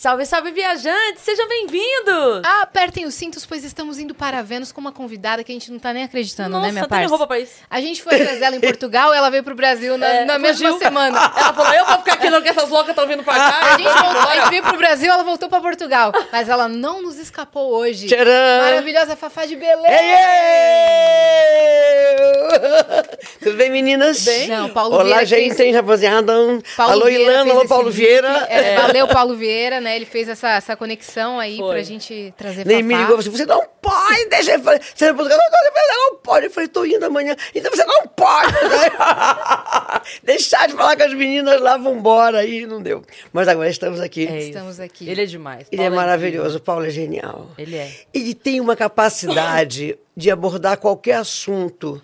Salve, salve, viajantes! Sejam bem-vindos! Apertem os cintos, pois estamos indo para Vênus com uma convidada que a gente não tá nem acreditando, Nossa, né, minha parça? roupa pra isso. A gente foi atrás dela em Portugal, ela veio pro Brasil na, É, na mesma fugiu. semana. Ela falou, eu vou ficar aqui não, que essas loucas estão vindo pra cá. A gente, voltou, a gente veio pro Brasil, ela voltou pra Portugal. Mas ela não nos escapou hoje. Tcharam! Maravilhosa Fafá de Belém! Tudo bem, meninas? Bem. Não, Paulo Olá, Vieira gente, fez- rapaziada. Paulo alô, Vieira Ilana, alô, Paulo. Vieira. É, Valeu, Paulo Vieira, né? Ele fez essa, essa conexão aí Foi. pra gente trazer Nem me ligou, você, não pode, deixa eu falar. Você não, não, pode. Eu falei, tô indo amanhã. Então você não pode. Deixar de falar com as meninas lá, vambora. Aí não deu. Mas agora estamos aqui. É isso. Estamos aqui. Ele é demais. Ele é Paulo maravilhoso, o Paulo é genial. Ele é. Ele tem uma capacidade de abordar qualquer assunto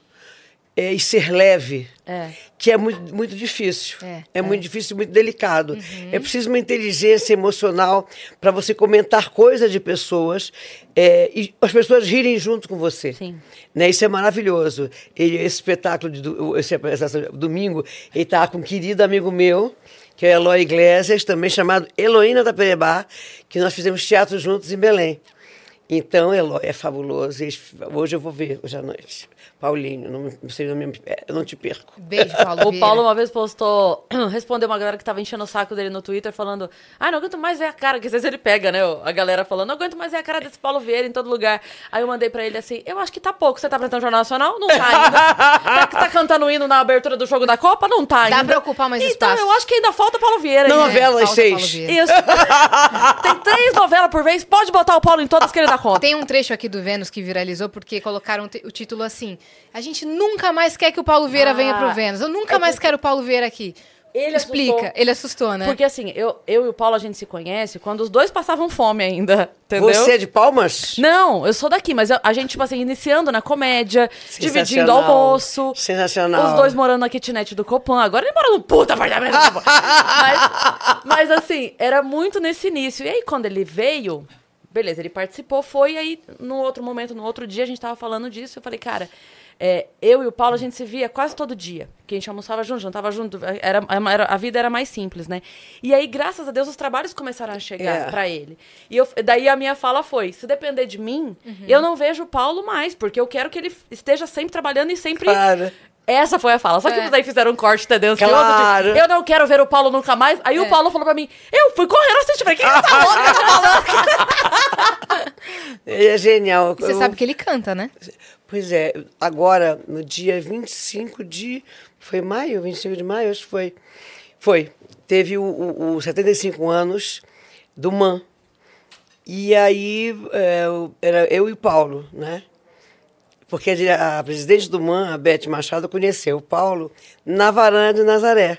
é, e ser leve, É. que é muito, muito difícil. É, É, muito difícil, muito delicado. É preciso uma inteligência emocional para você comentar coisas de pessoas é, e as pessoas rirem junto com você. Sim. Né? Isso é maravilhoso. Ele, esse espetáculo de esse, essa- domingo, ele está com um querido amigo meu, que é Eloy Iglesias, também chamado Heloína da Perebá, que nós fizemos teatro juntos em Belém. Então, Eloy é fabuloso. e Hoje eu vou ver, hoje à noite. Paulinho, não, você não, me, eu não te perco. Beijo, Paulo O. Paulo uma vez postou, respondeu uma galera que tava enchendo o saco dele no Twitter, falando: Ah, não aguento mais ver a cara, que às vezes ele pega, né? A galera falando: Não aguento mais ver a cara desse Paulo Vieira em todo lugar. Aí eu mandei pra ele assim: Eu acho que tá pouco. Você tá apresentando Jornal Nacional? Não tá ainda. tá, tá cantando hino na abertura do jogo da Copa? Não tá ainda. Dá pra ocupar mais Então espaço. eu acho que ainda falta Paulo Vieira. Na ainda. novela, às falta Paulo seis. Isso. Tem três novelas por vez, pode botar o Paulo em todas que ele dá conta. Tem um trecho aqui do Vênus que viralizou porque colocaram o título assim: A gente nunca mais quer que o Paulo Vieira Ah, venha pro Vênus. Eu nunca é mais quero o Paulo Vieira aqui. Ele Explica. assustou. Ele assustou, né? Porque assim, eu, eu e o Paulo a gente se conhece quando os dois passavam fome ainda, entendeu? Você é de Palmas? Não, eu sou daqui, mas eu- a gente, tipo assim, iniciando na comédia, dividindo almoço. Sensacional. Os dois morando na kitnet do Copan. Agora ele mora no puta apartamento do Copan. mas, mas, assim, era muito nesse início. E aí, quando ele veio, beleza, ele participou, foi. Aí, no outro momento, no outro dia, a gente tava falando disso. Eu falei, cara, é, eu e o Paulo, a gente se via quase todo dia. Que a gente almoçava junto, jantava junto. Era, era- a vida era mais simples, né? E aí, graças a Deus, os trabalhos começaram a chegar É. pra ele. E eu, daí a minha fala foi: se depender de mim, eu não vejo o Paulo mais, porque eu quero que ele esteja sempre trabalhando e sempre. Claro. Essa foi a fala. Só que É. daí fizeram um corte tendencioso. Claro. de, eu não quero ver o Paulo nunca mais. Aí o Paulo falou pra mim: eu fui correndo assistir. Falei: quem é essa louca que tá falando? Ele é genial. E você Eu- sabe que ele canta, né? Pois é, agora, no dia 25 de. Foi maio? 25 de maio? Acho que foi. Foi. Teve o, o, o 75 anos do MAN. E aí é, era eu e o Paulo, né? Porque a, presidente do MAN, a Beth Machado, conheceu o Paulo na varanda de Nazaré.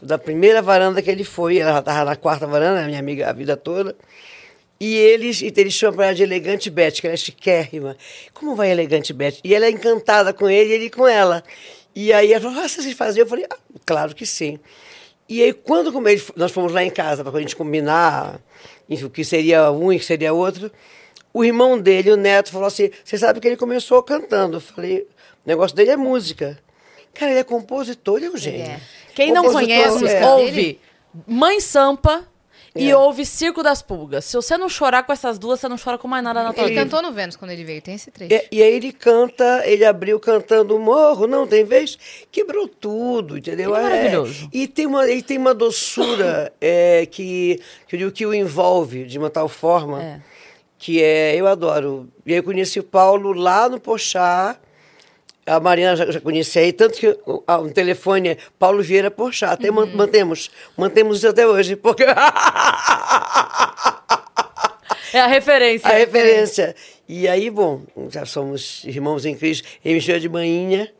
Da primeira varanda que ele foi, ela estava na quarta varanda, minha amiga a vida toda. E eles, e eles chamam ela de Elegante Beth, que ela é chiquérrima. Como vai Elegante Beth? E ela é encantada com ele e ele com ela. E aí ela falou, ah, vocês faziam? Eu falei, ah, claro que sim. E aí, quando ele- nós fomos lá em casa para a gente combinar o que seria um e o que seria outro, o irmão dele, o neto, falou assim: Você sabe que ele começou cantando. Eu falei: O negócio dele é música. Cara, ele é compositor, ele é um gênio. é. Quem não conhece, é. ouve Mãe Sampa e É. ouve Circo das Pulgas. Se você não chorar com essas duas, você não chora com mais nada na tua Ele vida. cantou no Vênus quando ele veio, tem esse trecho. E, e aí ele canta, ele abriu cantando Morro, não tem vez, quebrou tudo, entendeu? Ele é maravilhoso. e tem uma, ele tem uma doçura é, que, que, eu digo que o envolve de uma tal forma É. que é, eu adoro. E aí eu conheci o Paulo lá no Pochá, a Mariana já, já conhecia aí, tanto que o, a- o telefone é Paulo Vieira Pochá, até man- mantemos, mantemos isso até hoje, porque É a referência. a referência. E aí, bom, já somos irmãos em Cristo. Ele me chama de manhinha.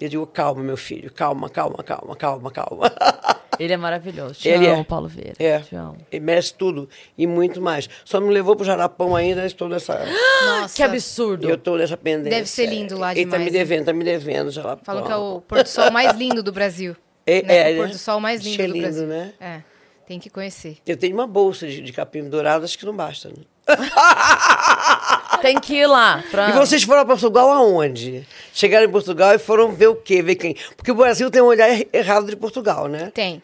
Eu digo, calma, meu filho, calma, calma, calma, calma, calma. Ele é maravilhoso. Te Ele amo, é. Paulo Vieira. É. Te amo. Ele merece tudo e muito mais. Só me levou pro Jarapão ainda, estou nessa. Nossa. Que absurdo. Eu tô nessa pendência. Deve ser lindo lá Ele tá me demais, né? devendo, tá me devendo, Jarapão. Falam que é o pôr do sol mais lindo do Brasil. É, né? é, o pôr né? do sol mais lindo é do lindo, Brasil. né? É, tem que conhecer. Eu tenho uma bolsa de, de capim dourado, acho que não basta. Né? Tem que ir lá. Pra... E vocês foram a Portugal aonde? Chegaram em Portugal e foram ver o quê? Ver quem? Porque o Brasil tem um olhar er- errado de Portugal, né? Tem.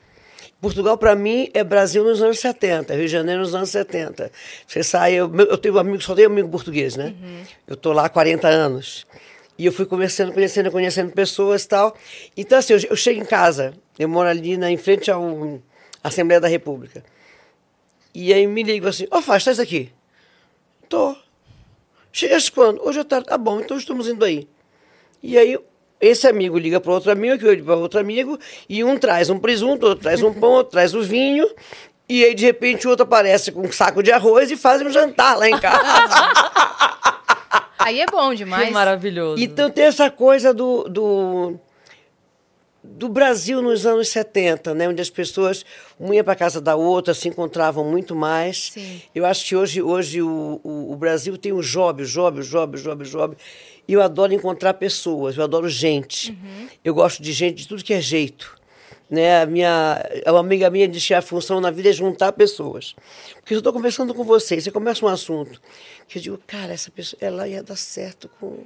Portugal, para mim, é Brasil nos anos 70, Rio de Janeiro nos anos 70. Você sai, eu, eu tenho amigo, só tenho amigo português, né? Eu tô lá há 40 anos. E eu fui conversando, conhecendo, conhecendo pessoas e tal. Então, assim, eu, eu chego em casa, eu moro ali na, em frente à Assembleia da República. E aí me ligo assim, ó, oh, faz, estás aqui? Tô. Chegaste quando? Hoje à tarde. Ah, bom, então estamos indo aí. E aí, esse amigo liga para outro amigo, que eu ligo para outro amigo, e um traz um presunto, outro traz um pão, outro traz o vinho, e aí, de repente, o outro aparece com um saco de arroz e faz um jantar lá em casa. Aí é bom demais. Que maravilhoso. então, tem essa coisa do, do, do Brasil nos anos 70, né? Onde as pessoas, uma ia para casa da outra, se encontravam muito mais. Sim. Eu acho que hoje, hoje o, o, o Brasil tem o job, o job, o job, o job, o job. E eu adoro encontrar pessoas, eu adoro gente. Eu gosto de gente de tudo que é jeito. Né? A minha, uma amiga minha diz que a função na vida é juntar pessoas. Porque eu estou conversando com você, você começa um assunto que eu digo, cara, essa pessoa, ela ia dar certo com.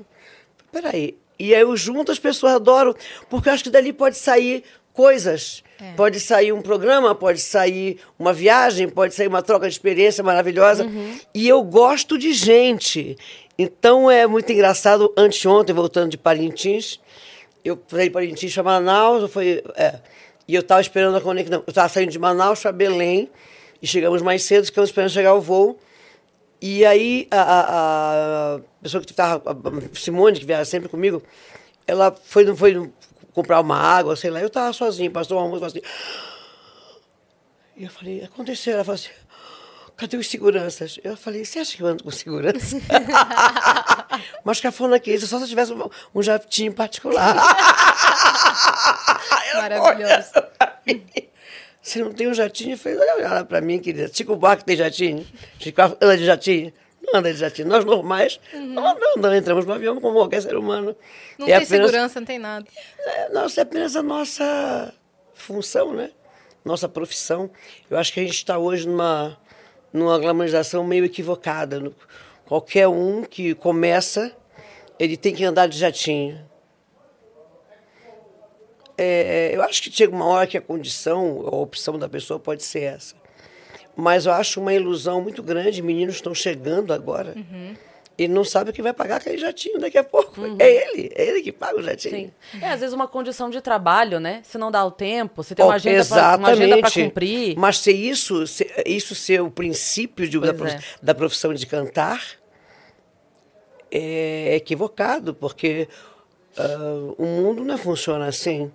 Peraí. E aí eu junto as pessoas, adoro, porque eu acho que dali pode sair coisas. Pode sair um programa, pode sair uma viagem, pode sair uma troca de experiência maravilhosa. E eu gosto de gente. Então é muito engraçado. Anteontem, voltando de Parintins, eu falei Parintins para Manaus, eu fui, é, e eu estava esperando a conexão. Eu estava saindo de Manaus para Belém, e chegamos mais cedo, ficamos esperando chegar o voo. E aí a, a- a pessoa que estava, Simone, que viaja sempre comigo, ela foi, foi comprar uma água, sei lá, eu estava sozinha, passou um almoço, falou assim. E eu falei, aconteceu. Ela falou assim, cadê os seguranças? Eu falei, você acha que eu ando com segurança? Mas cafona que isso, só se eu tivesse um, um jatinho particular. Maravilhoso. Você não tem um jatinho? Eu falei, olha, olha pra mim, querida. Chico Buarque tem jatinho? Chico anda de jatinho? Não anda de jatinho. Nós normais, não, não, não entramos no avião como qualquer ser humano. Não É tem apenas- segurança, não tem nada. é, nossa, é apenas a nossa função, né? Nossa profissão. Eu acho que a gente está hoje numa, numa glamorização meio equivocada. Qualquer um que começa, ele tem que andar de jatinho. É, eu acho que chega uma hora que a condição, a opção da pessoa pode ser essa. Mas eu acho uma ilusão muito grande. Meninos estão chegando agora. Ele não sabe que vai pagar aquele jatinho daqui a pouco. É ele, é ele que paga o jatinho. Sim. É, às vezes uma condição de trabalho, né? Se não dá o tempo, você tem uma Ó, agenda para cumprir. Mas se isso, se isso ser o princípio de- da, é. da profissão de cantar, é equivocado, porque ah, o mundo não funciona assim.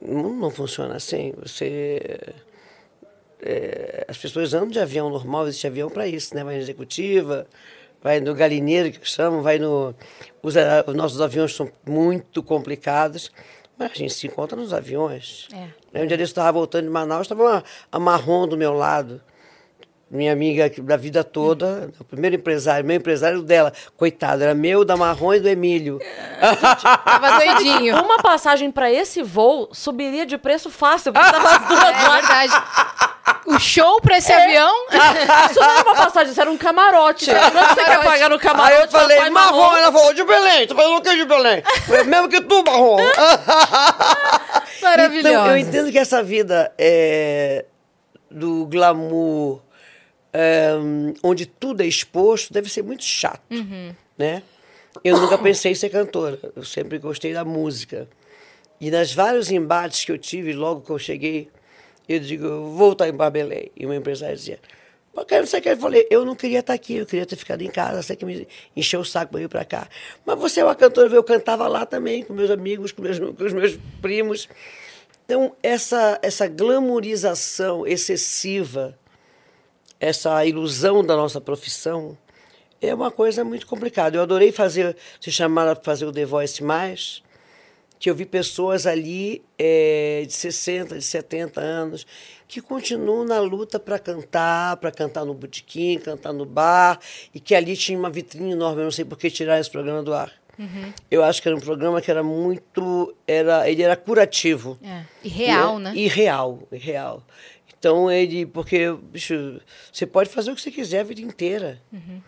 O mundo não funciona assim. Você. é, as pessoas andam de avião normal, existe avião para isso, né? Vai na executiva, vai no galineiro, que chamam, vai no. Os, os nossos aviões são muito complicados, mas a gente se encontra nos aviões. É. Né, Um dia eu estava voltando de Manaus, estava a Marrom do meu lado. Minha amiga da vida toda, o primeiro empresário, meu empresário dela, coitado, era meu, da Marrom e do Emílio. Tava doidinho. Uma passagem para esse voo subiria de preço fácil, porque tava as duas É verdade. O show pra É. esse avião. Isso não era uma passagem, isso era um camarote. Quanto você quer camarote. pagar no camarote? Aí eu falei, papai Marrom, ela falou, de Belém, tu fazendo o que de Belém? Foi mesmo que tu, Marrom. Maravilhoso. Então, eu entendo que essa vida é, do glamour, é, onde tudo é exposto, deve ser muito chato, né? Eu nunca pensei em ser cantora, eu sempre gostei da música. E nas vários embates que eu tive, logo que eu cheguei, eu digo, vou estar em Belém. E uma empresária dizia, "Pô, cara, não sei o que. Eu falei, eu não queria estar aqui, eu queria ter ficado em casa, você que me encheu o saco para vir para cá. Mas você é uma cantora, eu cantava lá também, com meus amigos, com, meus, com os meus primos. Então, essa, essa glamorização excessiva, essa ilusão da nossa profissão, é uma coisa muito complicada. Eu adorei fazer, se chamaram para fazer o The Voice Mais, que eu vi pessoas ali é, de 60, de 70 anos, que continuam na luta para cantar, para cantar no botequim, cantar no bar, e que ali tinha uma vitrine enorme, eu não sei por que tirar esse programa do ar. Uhum. Eu acho que era um programa que era muito. Era, ele era curativo. É. E real, né? E real, e real. Então ele. Porque, bicho, você pode fazer o que você quiser a vida inteira. Uhum.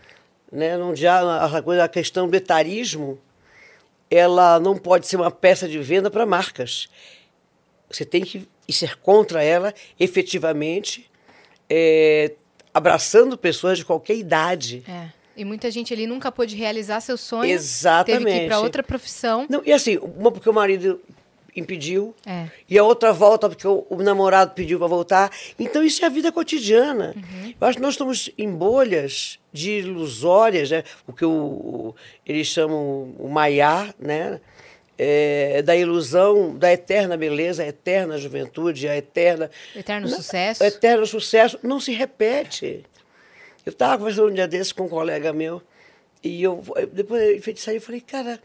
Né? Não já a, coisa, a questão do etarismo, ela não pode ser uma peça de venda para marcas. Você tem que ser contra ela efetivamente, é, abraçando pessoas de qualquer idade. É. E muita gente ali nunca pôde realizar seu sonho. Exatamente. Teve que ir para outra profissão. Não, e assim, uma porque o marido impediu, É. e a outra volta porque o, o namorado pediu para voltar. Então isso é a vida cotidiana. Uhum. Eu acho que nós estamos em bolhas de ilusórias, né? o que o, o- eles chamam o maiá, né? É, da ilusão da eterna beleza, a eterna juventude, a eterna Eterno Não, sucesso. O eterno sucesso não se repete. Eu estava conversando um dia desses com um colega meu, e eu depois eu saí e falei, cara,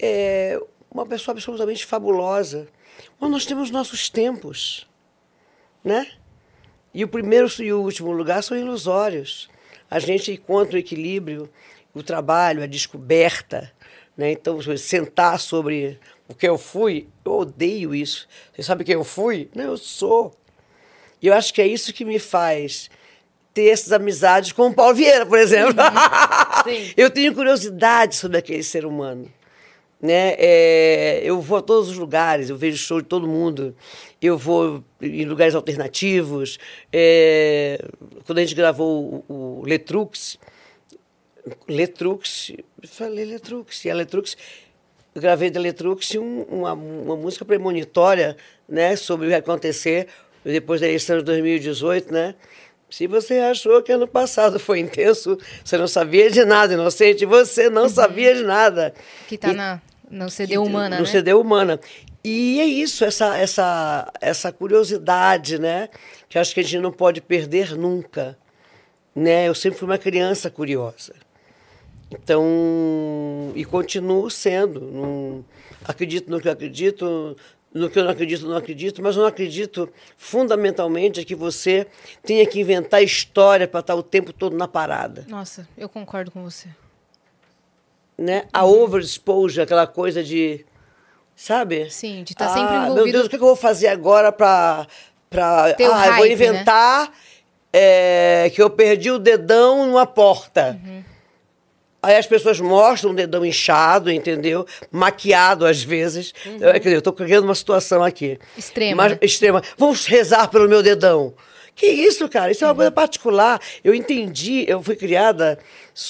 é uma pessoa absolutamente fabulosa. Mas nós temos nossos tempos, né? E o primeiro e o último lugar são ilusórios. A gente encontra o equilíbrio, o trabalho, a descoberta. Né? Então, sentar sobre o que eu fui, eu odeio isso. Você sabe quem eu fui? Não, eu sou. E eu acho que é isso que me faz ter essas amizades com o Paulo Vieira, por exemplo. Sim. eu tenho curiosidade sobre aquele ser humano. Né? É, eu vou a todos os lugares, eu vejo show de todo mundo, eu vou em lugares alternativos. É, quando a gente gravou o, o Letrux, Letrux, falei Letrux, e a Letrux, eu gravei da Letrux um, uma, uma música premonitória né, sobre o que ia acontecer depois da eleição de 2018, né? Se você achou que ano passado foi intenso, você não sabia de nada, inocente, você não sabia de nada. Que tá E- na, no CD humana, no né? CD humana. E é isso, essa, essa, essa curiosidade, né? Que acho que a gente não pode perder nunca. Né? Eu sempre fui uma criança curiosa. Então, e continuo sendo. Não, acredito no que eu acredito, no que eu não acredito, não acredito, mas eu não acredito fundamentalmente é que você tenha que inventar história para estar o tempo todo na parada Nossa, eu concordo com você. Né? A overexposure, aquela coisa de, sabe? Sim, de estar sempre Ah, Meu. Deus, o que eu vou fazer agora para o ah, eu vou hype, né? inventar é, que eu perdi o dedão numa porta. Uhum. Aí as pessoas mostram o dedão inchado, entendeu? Maquiado às vezes. Eu, quer dizer, eu estou criando uma situação aqui. Uhum. Extrema, Mas, né? extrema. Vamos rezar pelo meu dedão. Que isso, cara? Isso é Uhum. uma coisa particular. Eu entendi, eu fui criada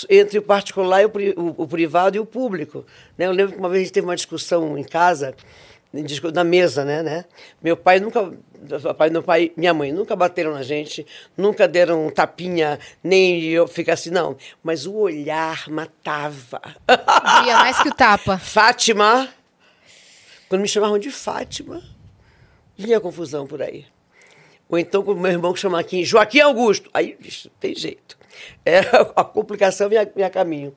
entre o particular e o, pri- o- o privado e o público. né? Eu lembro que uma vez a gente teve uma discussão em casa, na mesa, né, né? Meu pai nunca, meu pai, meu pai, minha mãe nunca bateram na gente, nunca deram um tapinha, nem eu ficar assim, não. Mas o olhar matava. Doía mais que o tapa. Fátima. Quando me chamavam de Fátima, vinha confusão por aí. Ou então, quando meu irmão chama aqui Joaquim Augusto. Aí, bicho, tem jeito. É, a complicação vinha, vinha a caminho.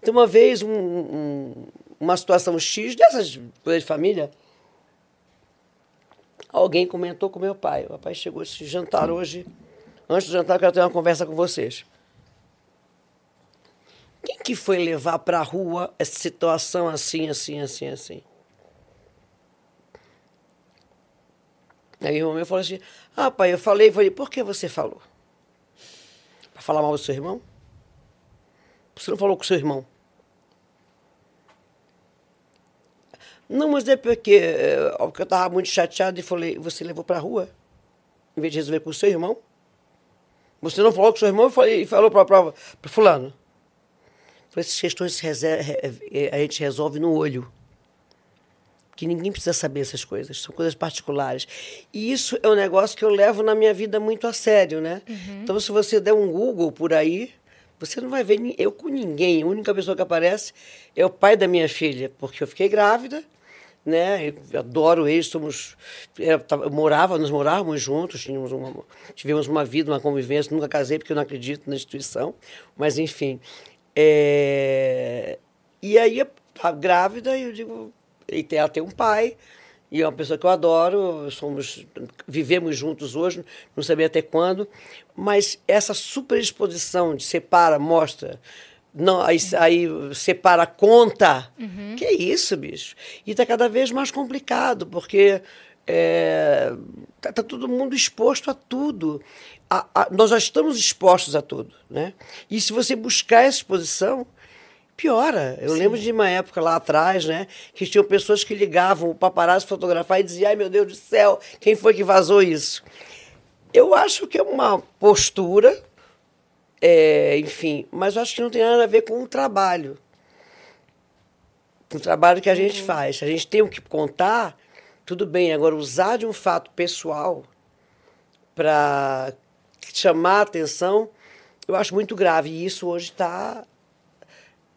Então, uma vez, um- um- uma situação X dessas coisas de família, alguém comentou com meu pai. O papai chegou esse jantar hoje. Antes do jantar, eu quero ter uma conversa com vocês. Quem que foi levar para a rua essa situação assim, assim, assim, assim? Aí o meu falou assim, ah, pai, eu falei, falei, por que você falou? Para falar mal do seu irmão? Você não falou com o seu irmão? Não, mas é porque, eh, porque eu estava muito chateado e falei, você levou para a rua? Em vez de resolver com o seu irmão? Você não falou com o seu irmão e falou para o fulano? Falei, essas questões eh, a gente resolve no olho. Que ninguém precisa saber essas coisas, são coisas particulares. E isso é um negócio que eu levo na minha vida muito a sério, né? Então, se você der um Google por aí, você não vai ver eu com ninguém. A única pessoa que aparece é o pai da minha filha, porque eu fiquei grávida, né? Eu adoro ele, somos, era- tava- eu morava, nós morávamos juntos, tínhamos uma, tivemos uma vida, uma convivência. Nunca casei porque eu não acredito na instituição, mas enfim. É, E aí, tava grávida, eu digo, e tem- ela tem um pai, e é uma pessoa que eu adoro, somos, vivemos juntos hoje, não sabia até quando, mas essa superexposição de separa, mostra, não, aí, aí separa, conta, que é isso, bicho? E está cada vez mais complicado, porque é, tá, tá todo mundo exposto a tudo. A- a- nós já estamos expostos a tudo, né? E se você buscar essa exposição, piora. Eu lembro de uma época lá atrás, né, que tinham pessoas que ligavam o paparazzo fotografar e diziam, ai meu Deus do céu, quem foi que vazou isso? Eu acho que é uma postura, é, enfim, mas eu acho que não tem nada a ver com o trabalho. Com o trabalho que a gente faz. A gente tem o que contar, tudo bem. Agora, usar de um fato pessoal para chamar a atenção, eu acho muito grave. E isso hoje está.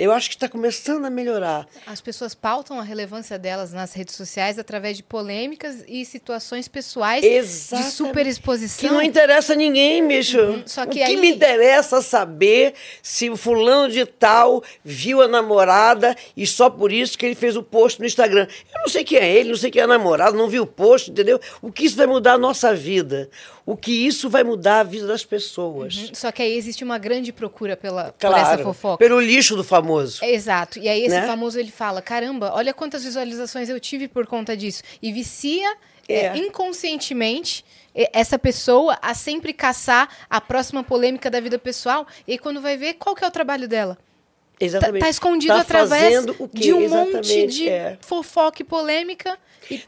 Eu acho que está começando a melhorar. As pessoas pautam a relevância delas nas redes sociais através de polêmicas e situações pessoais Exatamente. de superexposição. Que não interessa a ninguém, bicho. Uhum. Só que o que aí- me interessa saber se o fulano de tal viu a namorada e só por isso que ele fez o post no Instagram. Eu não sei quem é ele, não sei quem é a namorada, não vi o post, entendeu? O que isso vai mudar a nossa vida? O que isso vai mudar a vida das pessoas? Só que aí existe uma grande procura pela, por Claro, essa fofoca. pelo lixo do famoso. É, Exato. E aí esse Né? famoso ele fala: caramba, olha quantas visualizações eu tive por conta disso. E vicia é, É. inconscientemente é, essa pessoa a sempre caçar a próxima polêmica da vida pessoal. E quando vai ver, qual que é o trabalho dela? Tá, Exatamente. tá escondido Tá através de um monte Exatamente, de é. fofoca e polêmica. E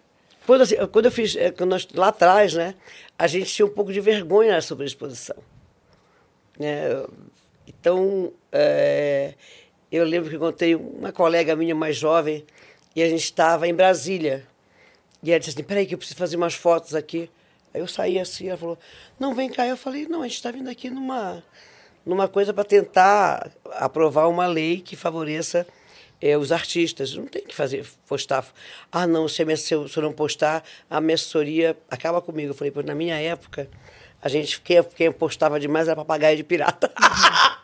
Quando, assim, quando eu fiz, eh, quando nós, lá atrás, né, a gente tinha um pouco de vergonha sobre a exposição. Né? Então, eh, eu lembro que contei uma colega minha mais jovem e a gente estava em Brasília. E ela disse assim, peraí que eu preciso fazer umas fotos aqui. Aí eu saí assim, ela falou, não, vem cá. Eu falei, não, a gente está vindo aqui numa, numa coisa para tentar aprovar uma lei que favoreça eh, os artistas. Não tem que fazer, postar. Ah, não, se, minha- se eu, se eu não postar, a minha assessoria acaba comigo. Eu falei, pois na minha época, a gente, quem, quem postava demais era papagaio de pirata.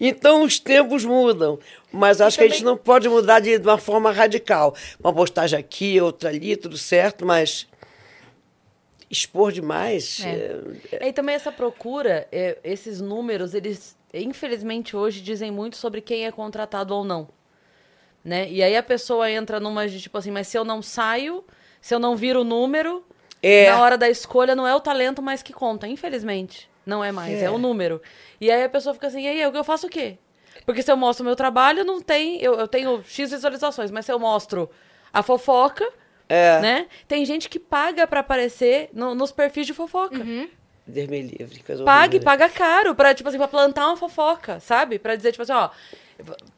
Então os tempos mudam, mas acho que a gente não pode mudar de, uma forma radical. Uma postagem aqui, outra ali, tudo certo, mas expor demais. É. é, E também essa procura, é, esses números, eles infelizmente hoje dizem muito sobre quem é contratado ou não. Né? E aí a pessoa entra numa de tipo assim, mas se eu não saio, se eu não viro o número, É. na hora da escolha não é o talento mais que conta, infelizmente. Não é mais, é, É. o número. E aí a pessoa fica assim, e aí, eu, eu faço o quê? Porque se eu mostro o meu trabalho, não tem. Eu, eu tenho X visualizações, mas se eu mostro a fofoca, É. né? Tem gente que paga pra aparecer no- nos perfis de fofoca. Deus me livre. coisa Pague, paga caro pra, tipo assim, pra plantar uma fofoca, sabe? Pra dizer, tipo assim, ó,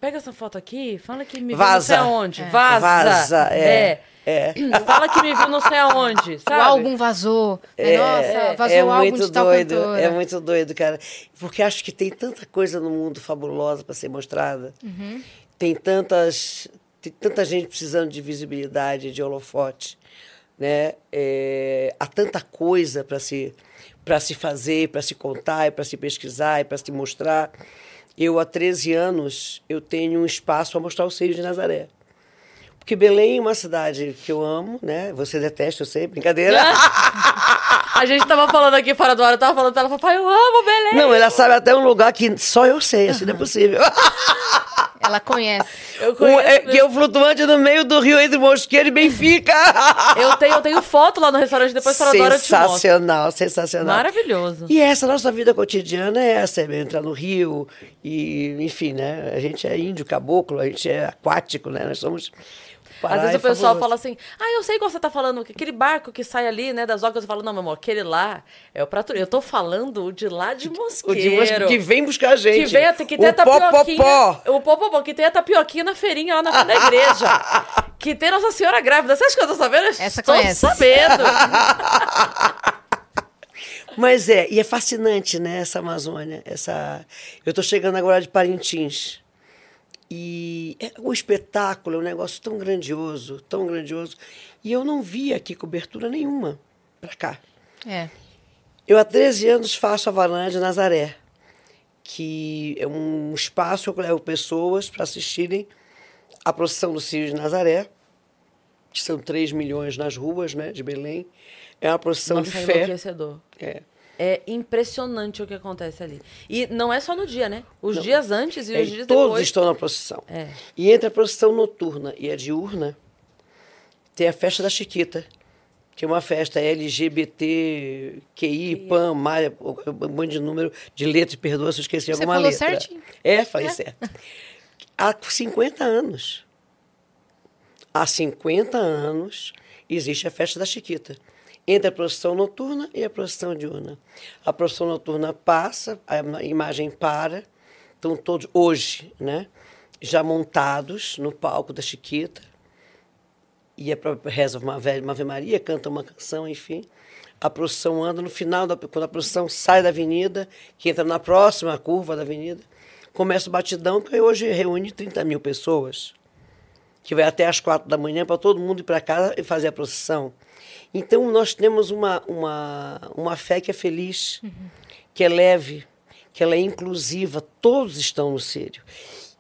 pega essa foto aqui, fala que me viu não sei Vaza. aonde. É. Vaza. Vaza, é. É. Fala que me viu não sei aonde, sabe? o álbum vazou. né? Nossa, vazou é o álbum muito de tal doido, cantora. é muito doido, cara. Porque acho que tem tanta coisa no mundo fabulosa para ser mostrada. Uhum. Tem tantas, tem tanta gente precisando de visibilidade, de holofote, né? É, há tanta coisa para se para se fazer, para se contar, para se pesquisar, para se mostrar. Eu há 13 anos eu tenho um espaço para mostrar o seio de Nazaré. Porque Belém é uma cidade que eu amo, né? Você detesta, eu sei, brincadeira. A gente tava falando aqui fora do ar, eu tava falando pra ela, papai, eu amo Belém. Não, ela sabe até um lugar que só eu sei, assim não é possível. Ela conhece. Eu Um, conheço é, que é o flutuante no meio do rio entre Mosqueiro e Benfica. eu, tenho, eu tenho foto lá no restaurante, depois te mostro. sensacional, sensacional. Maravilhoso. E essa nossa vida cotidiana é essa, é entrar no rio e, enfim, né? A gente é índio, caboclo, a gente é aquático, né? Nós somos... Às vezes o pessoal fala assim, ah, eu sei qual você tá falando, que aquele barco que sai ali, né, das ocas, eu falo, não, meu amor, aquele lá é o prato. Eu tô falando o de lá de O mosqueiro. de Mosqueiro, que vem buscar a gente. Que vem, que tem o a tapioquinha. popopó. O popopó, que tem a tapioquinha na feirinha lá na frente da igreja. que tem Nossa Senhora grávida. Você acha que eu tô sabendo? Essa Estou conhece. sabendo. Mas é, e é fascinante, né, essa Amazônia. Essa... Eu estou chegando agora de Parintins. E é- o espetáculo é um negócio tão grandioso, tão grandioso. E eu não vi aqui cobertura nenhuma para cá. É. Eu há 13 anos faço a Varanda de Nazaré, que é um espaço que eu levo pessoas para assistirem a procissão do Círio de Nazaré, que são 3 milhões nas ruas né, de Belém. É uma procissão Nossa, de é fé. É. É impressionante o que acontece ali. E não é só no dia, né? Os dias antes e É, os dias todos depois. estão na procissão. É. E entre a procissão noturna e a diurna, tem a festa da Chiquita, que é uma festa LGBT, QI, PAN, Maia, um monte de número de letras, perdoa se eu esqueci Você alguma falou letra. certinho? É, falei É. certo. Há 50 anos. Há 50 anos existe a festa da Chiquita. Entre a procissão noturna e a procissão diurna. A procissão noturna passa, a imagem para, estão todos, hoje, né, já montados no palco da Chiquita. E é pra, reza uma, velha, uma Ave Maria, canta uma canção, enfim. A procissão anda no final, da, quando a procissão sai da avenida, que entra na próxima curva da avenida, começa o batidão, que hoje reúne 30 mil pessoas que vai até às quatro da manhã para todo mundo ir para casa e fazer a procissão. Então, nós temos uma, uma, uma fé que é feliz, que é leve, que ela é inclusiva, todos estão no Sírio.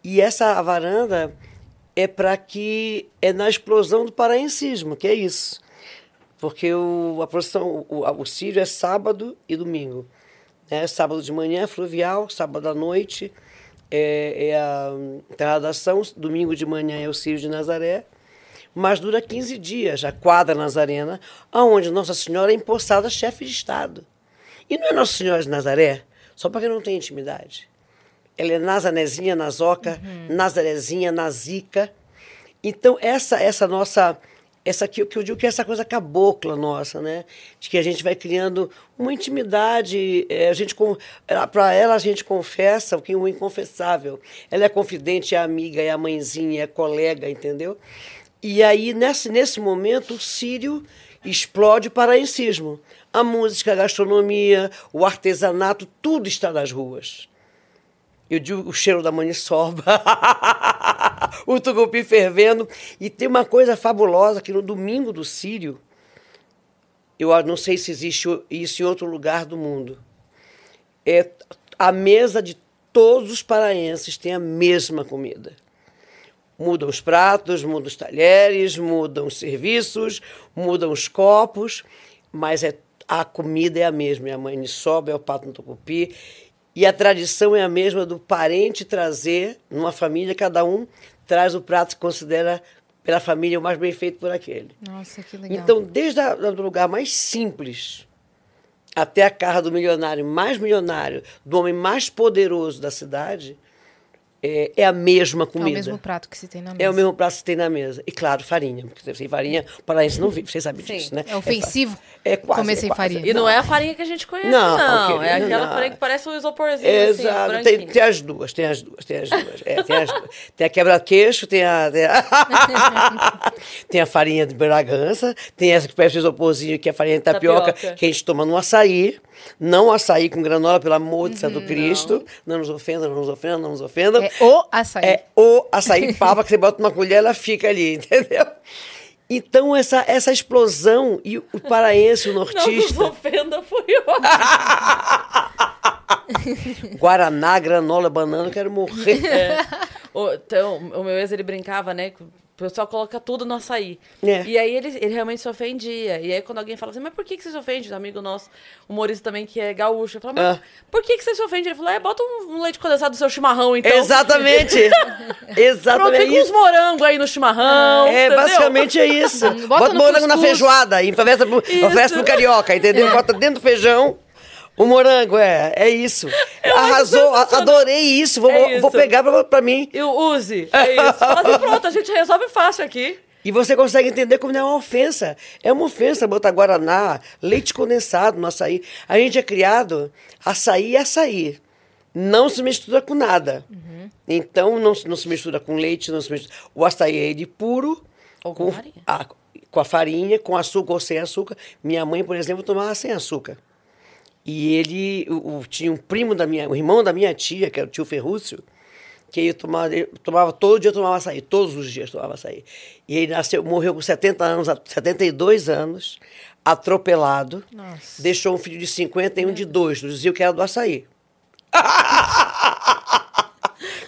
E essa varanda é para que, é na explosão do paraencismo, que é isso. Porque o, a procissão, o, o Sírio é sábado e domingo. Né? Sábado de manhã é fluvial, sábado à noite é, é a Terra da Ação, domingo de manhã é o Círio de Nazaré, mas dura 15 dias, a quadra nazarena, onde Nossa Senhora é empossada chefe de Estado. E não é Nossa Senhora de Nazaré, só para quem não tem intimidade. Ela é Nazanezinha, Nazoca, Nazarezinha, Nazica. Então, essa essa nossa essa que, que eu digo que é essa coisa cabocla nossa, né? De que a gente vai criando uma intimidade, é, a gente para ela a gente confessa o que é o inconfessável. Ela é confidente, é amiga, é a mãezinha, é colega, entendeu? E aí nesse nesse momento o Sírio explode o paraencismo. A música, a gastronomia, o artesanato, tudo está nas ruas. Eu digo o cheiro da maniçoba, o tucupi fervendo. E tem uma coisa fabulosa que no domingo do Sírio, eu não sei se existe isso em outro lugar do mundo, é a mesa de todos os paraenses tem a mesma comida. Mudam os pratos, mudam os talheres, mudam os serviços, mudam os copos, mas é, a comida é a mesma. É a maniçoba, é o pato no tucupi. E a tradição é a mesma do parente trazer, numa família, cada um traz o prato que considera pela família o mais bem feito por aquele. Nossa, que legal. Então, desde o lugar mais simples até a casa do milionário mais milionário, do homem mais poderoso da cidade, é, é a mesma comida. É o mesmo prato que se tem na mesa. É o mesmo prato que se tem na mesa. E claro, farinha. Porque sem farinha, o paraense não vive. Vocês sabem Sim. disso, né? É ofensivo É quase. comer é sem quase. farinha. E não, é a farinha que a gente conhece, Não, não. É aquela não. farinha que parece um isoporzinho, assim, Exato. tem, branquinho. tem as duas, tem as duas, tem as duas. É, tem, as duas. tem a quebra-queixo, tem a. Tem a, tem a farinha de Bragança, tem essa que parece isoporzinho, que é a farinha de tapioca, Tapioca. que a gente toma no açaí. Não açaí com granola, pelo amor de Santo Cristo. Não nos ofenda, não nos ofenda, não nos ofenda. É o açaí. É o açaí papa que você bota uma colher, ela fica ali, entendeu? Então, essa, essa explosão, e o paraense, o Não nortista, ofenda, foi ótimo. Guaraná, granola, banana, eu quero morrer. É. O, então, o meu ex, ele brincava, né? O pessoal coloca tudo no açaí. É. E aí ele, ele realmente se ofendia. E aí quando alguém fala assim, mas por que, que você se ofende? Um amigo nosso, humorista também, que é gaúcho. Eu falo, mas Ah. por que, que você se ofende? Ele falou, é, bota um, um leite condensado no seu chimarrão, então. Exatamente. Pronto, Exatamente. tem com uns morangos aí no chimarrão. É, entendeu? basicamente é isso. Bota Bota, morango na cuscuz. feijoada e oferece pro, oferece pro carioca, entendeu? Bota dentro do feijão. O morango, é, é isso. Arrasou, a- adorei isso. Vou, É vou isso. pegar pra, pra mim. E o use. É isso. Fala assim, pronto, a gente resolve fácil aqui. E você consegue entender como não é uma ofensa. É uma ofensa botar guaraná, leite condensado no açaí. A gente é criado, açaí é açaí. Não se mistura com nada. Então, não, se- não se mistura com leite, não se mistura. O açaí é ele puro. Ou com farinha. a- com a farinha, com açúcar ou sem açúcar. Minha mãe, por exemplo, tomava sem açúcar. E ele, o, tinha um primo da minha, o irmão da minha tia, que era o tio Ferrúcio, que ele tomava, ele tomava todo dia tomava açaí, todos os dias tomava açaí. E ele nasceu, morreu com 70 anos, 72 anos, atropelado. Nossa. Deixou um filho de 50 e um de dois, dizia que era do açaí.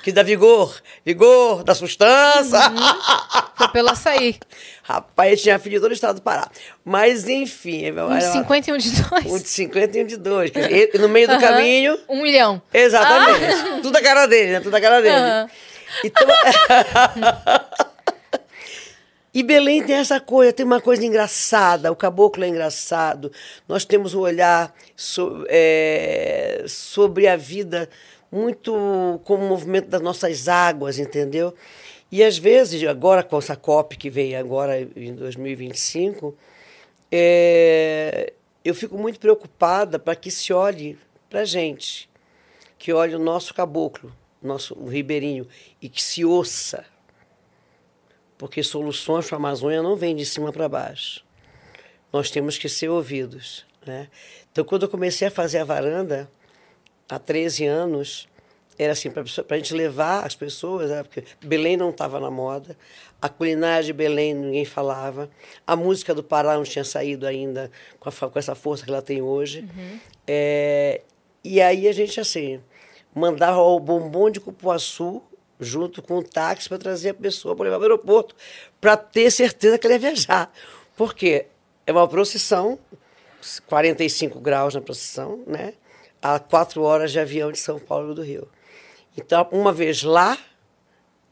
que dá vigor, vigor, da sustância. Foi pelo açaí. Rapaz, tinha filho de todo o estado do Pará. Mas, enfim. Um de 50 e um de dois. Um de 50 e um de dois. No meio do caminho. Um milhão. Exatamente. Tudo a cara dele, né? Tudo a cara dele. Aham. Então. e Belém tem essa coisa, tem uma coisa engraçada. O caboclo é engraçado. Nós temos um olhar so- é, sobre a vida muito como o movimento das nossas águas, entendeu? E às vezes, agora com essa COP que vem agora em 2025, é, eu fico muito preocupada para que se olhe para a gente, que olhe o nosso caboclo, nosso o ribeirinho, e que se ouça. Porque soluções para a Amazônia não vêm de cima para baixo. Nós temos que ser ouvidos. Né? Então, quando eu comecei a fazer a varanda, há 13 anos, era assim, para a gente levar as pessoas, né? porque Belém não estava na moda, a culinária de Belém ninguém falava, a música do Pará não tinha saído ainda com, a com essa força que ela tem hoje. É, e aí a gente, assim, mandava o bombom de cupuaçu junto com o táxi para trazer a pessoa para levar para o aeroporto, para ter certeza que ela ia viajar. Por quê? É uma procissão, 45 graus na procissão, né? A quatro horas de avião de São Paulo do Rio. Então, uma vez lá,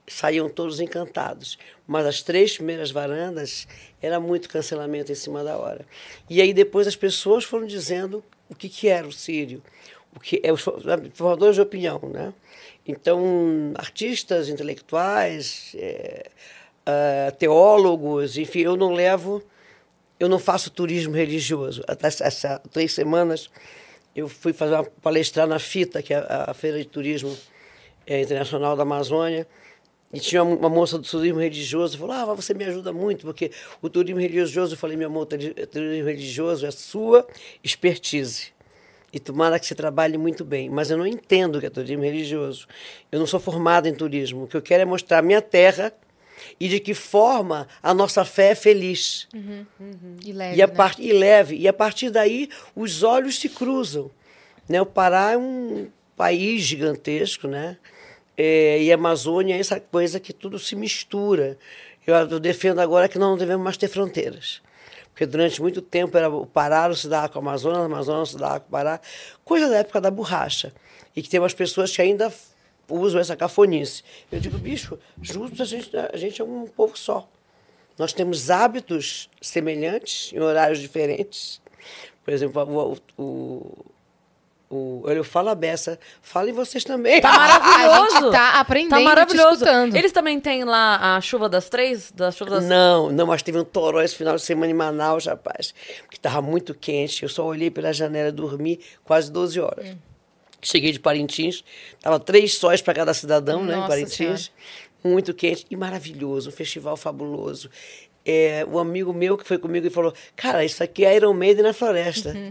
saíam todos encantados. Mas as três primeiras varandas era muito cancelamento em cima da hora. E aí depois as pessoas foram dizendo o que, que era o Sírio, o que é os formadores de opinião, né? Então, artistas, intelectuais, é, ah, teólogos, enfim, eu não levo, eu não faço turismo religioso. Até essa- essa três semanas eu fui fazer uma palestrar na FITA, que é a, Feira de Turismo eh, Internacional da Amazônia, e tinha uma, moça do turismo religioso, falou, ah, você me ajuda muito, porque o turismo religioso, eu falei, meu amor, o turi- turismo religioso é sua expertise. E tomara que você trabalhe muito bem. Mas eu não entendo o que é turismo religioso. Eu não sou formada em turismo. O que eu quero é mostrar a minha terra e de que forma a nossa fé é feliz. E leve, E, a né? e leve. E a partir daí, os olhos se cruzam. Né? O Pará é um país gigantesco, né? É, e a Amazônia é essa coisa que tudo se mistura. Eu, eu defendo agora que nós não devemos mais ter fronteiras. Porque durante muito tempo era o Pará não se dava com a Amazônia, a Amazônia não se dava com o Pará. Coisa da época da borracha. E que tem umas pessoas que ainda usam essa cafonice. Eu digo, bicho, juntos a gente, a gente é um povo só. Nós temos hábitos semelhantes em horários diferentes. Por exemplo, o, o, o, eu falo a beça, falem vocês também. Tá A maravilhoso. gente tá aprendendo Tá te maravilhoso. Eles também têm lá a chuva das três? Da chuva das... Não, não, mas teve um toró esse final de semana em Manaus, rapaz, que estava muito quente. Eu só olhei pela janela e dormi quase 12 horas. Cheguei de Parintins, tava três sóis para cada cidadão, né, em Nossa Parintins. Muito quente e maravilhoso, um festival fabuloso. É, um amigo meu que foi comigo e falou: Cara, isso aqui é Iron Maiden na floresta.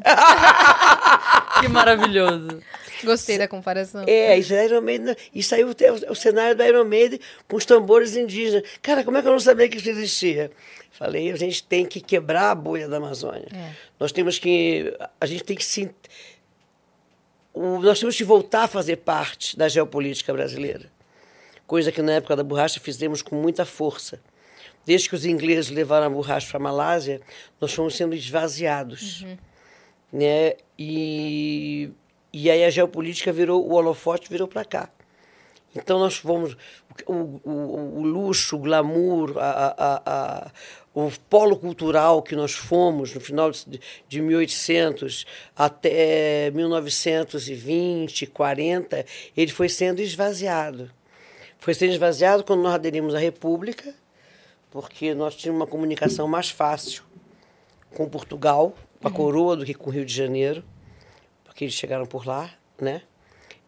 Que maravilhoso. Gostei da comparação. É, isso é Iron Maiden. E saiu o, cenário do Iron Maiden com os tambores indígenas. Cara, como é que eu não sabia que isso existia? Falei, a gente tem que quebrar a bolha da Amazônia. É. Nós temos que. A gente tem que se. O- nós temos que voltar a fazer parte da geopolítica brasileira. Coisa que na época da borracha fizemos com muita força. Desde que os ingleses levaram a borracha para a Malásia, nós fomos sendo esvaziados. Né? E, e aí a geopolítica virou, o holofote virou para cá. Então nós fomos. O, o, o luxo, o glamour, a, a- a- o polo cultural que nós fomos no final de, de 1800 até 1920, 40, ele foi sendo esvaziado. Foi sendo esvaziado quando nós aderimos à República, porque nós tínhamos uma comunicação mais fácil com Portugal, com a coroa, do que com o Rio de Janeiro, porque eles chegaram por lá, né?